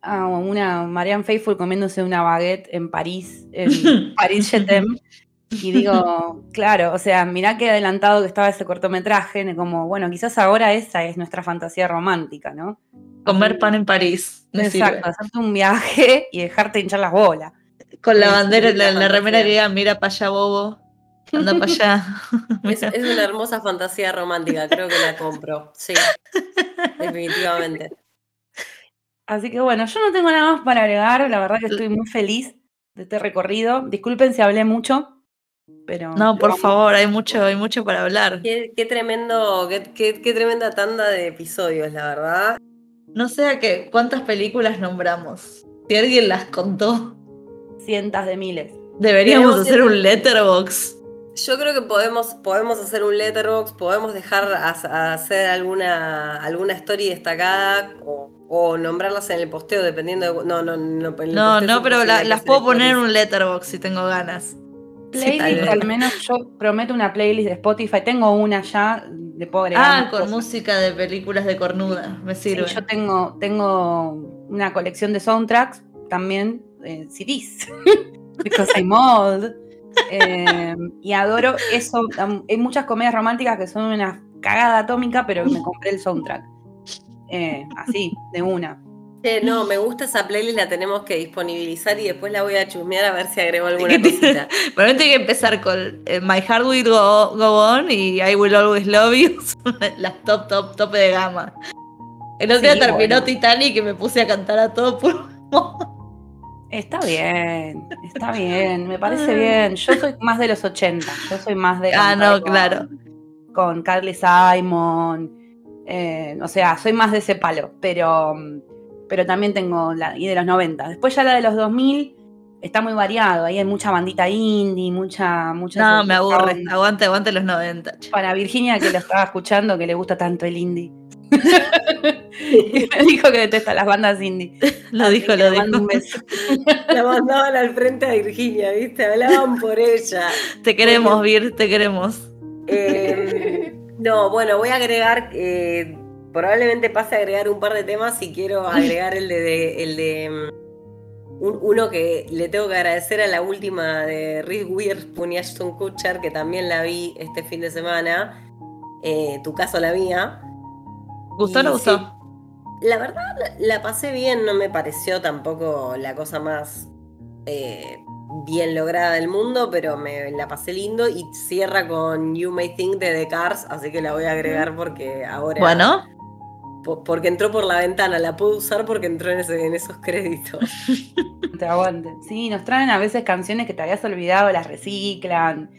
a una Marianne Faithful comiéndose una baguette en París, en París Jetem. Y digo, claro, o sea, mirá qué adelantado que estaba ese cortometraje, como, bueno, quizás ahora esa es nuestra fantasía romántica, ¿no? Comer pan en París. Exacto, hacerte un viaje y dejarte hinchar las bolas. Con la bandera, la, la remera que diga, mira para allá, bobo. Anda para allá. Es, es, una hermosa fantasía romántica, creo que la compro. Sí, definitivamente. Así que bueno, yo no tengo nada más para agregar. La verdad que estoy muy feliz de este recorrido. Disculpen si hablé mucho. Pero no, por favor, hay mucho, hay mucho para hablar. Qué, tremendo, qué, tremenda tanda de episodios, la verdad. No sé a qué, cuántas películas nombramos. Si alguien las contó. Cientos de miles. Deberíamos hacer un letterbox. Yo creo que podemos, podemos hacer un letterbox, podemos dejar hacer alguna, alguna story destacada o, nombrarlas en el posteo, dependiendo de. No, no, no. no, no, pero las puedo poner en un letterbox si tengo ganas. Playlist, al menos yo prometo una playlist de Spotify. Tengo una ya, de pobre. Ah, con música de películas de cornuda, me sirve. yo tengo, tengo una colección de soundtracks, también eh, CDs, because I'm old. Eh, y adoro eso. Hay muchas comedias románticas que son una cagada atómica, pero me compré el soundtrack. Eh, así, de una no, me gusta esa playlist, la tenemos que disponibilizar y después la voy a chusmear a ver si agrego alguna cosita. Pero tengo que empezar con eh, My Heart Will go, On y I Will Always Love You, las top, top, top de gama. El otro día terminó Titanic y me puse a cantar a todo por Está bien, está bien, me parece bien. Yo soy más de los 80, yo soy más de... Ah, no, claro. Con Carly Simon, eh, o sea, soy más de ese palo, pero pero también tengo la y de los 90. Después ya la de los 2000 está muy variado, ahí hay mucha bandita indie, mucha... mucha no, me aburre, aguante, aguante los 90. Para Virginia que lo estaba escuchando, que le gusta tanto el indie. me dijo que detesta las bandas indie. lo dijo, lo dijo. La mandaban al frente a Virginia, ¿viste? Hablaban por ella. Te queremos, Vir, te queremos. Eh, no, bueno, voy a agregar... Eh, probablemente pase a agregar un par de temas y quiero agregar el de, el de mm, uno que le tengo que agradecer a la última de Reese Witherspoon y Ashton Kutcher, que también la vi este fin de semana. Eh, tu caso, la mía. ¿Gustó o no gustó? la verdad, la, pasé bien, no me pareció tampoco la cosa más eh, bien lograda del mundo, pero me la pasé lindo y cierra con You May Think de The Cars, así que la voy a agregar porque ahora. Bueno porque entró por la ventana, la puedo usar porque entró en, esos créditos. Te aguanten. Sí, nos traen a veces canciones que te habías olvidado, las reciclan.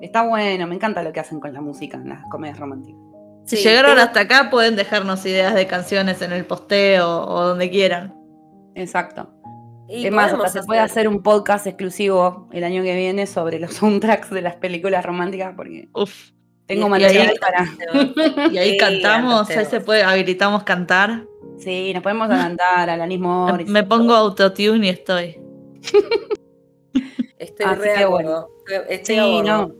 Está bueno, me encanta lo que hacen con la música en las comedias románticas. Si llegaron hasta acá, pueden dejarnos ideas de canciones en el posteo o donde quieran. Exacto. es más, se puede hacer un podcast exclusivo el año que viene sobre los soundtracks de las películas románticas porque Uf. Tengo material para. Y ahí cantamos, ahí se puede, habilitamos cantar. Sí, nos podemos cantar, Alanis Morris. Me pongo autotune y estoy. Estoy re bueno. sí, no.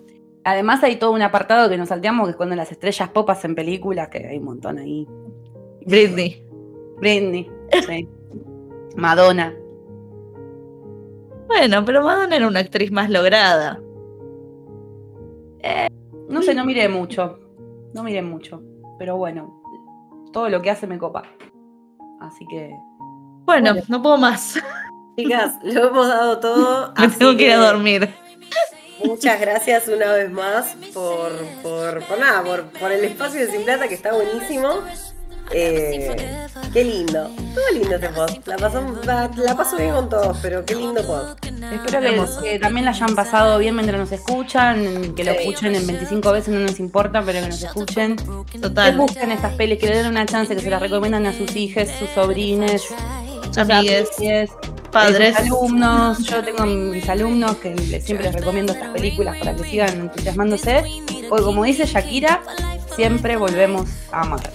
Además hay todo un apartado que nos salteamos que es cuando las estrellas popas en películas, que hay un montón ahí. Britney. Britney, sí. Madonna. Bueno, pero Madonna era una actriz más lograda. Eh, no sé, no miré mucho. No miré mucho. Pero bueno, todo lo que hace me copa. Así que. Bueno, no puedo más. Chicas, lo hemos dado todo. Me tengo que ir a dormir. Muchas gracias una vez más por, por, por nada, por, por el espacio de Sin Plata que está buenísimo. Eh, qué lindo. Todo lindo este post. La, la, paso bien con todos, pero qué lindo post. Espero que, también la hayan pasado bien mientras nos escuchan. Que lo escuchen en 25 veces no nos importa, pero que nos escuchen. Total. Que busquen estas pelis, que le den una chance, que se las recomiendan a sus hijas, sus sobrines, sus amigues, padres, alumnos. Yo tengo mis alumnos que siempre les recomiendo estas películas para que sigan entusiasmándose. Porque como dice Shakira, siempre volvemos a amar.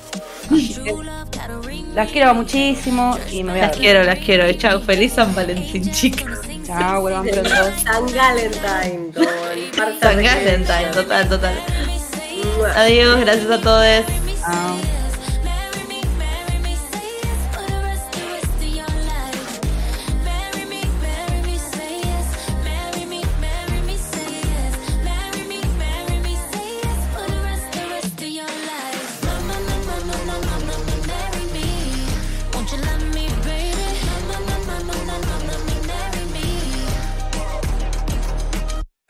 Las quiero muchísimo y me voy a Las quiero, las quiero. Chao, feliz San Valentín, chicas. Chao, vuelvan pronto. San Valentine, San Valentine, total, total. Adiós, gracias a todos. Chao.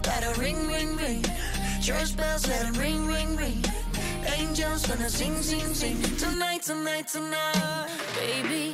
Love, gotta ring, ring, ring. Church bells, let it ring, ring, ring. Angels gonna sing, sing, sing. Tonight, tonight, tonight, baby.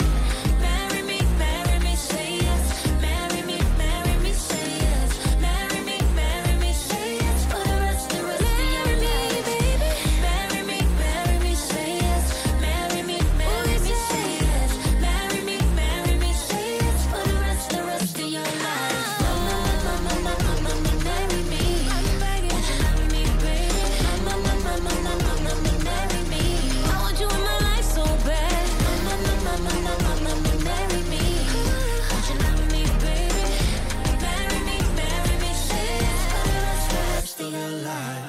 night.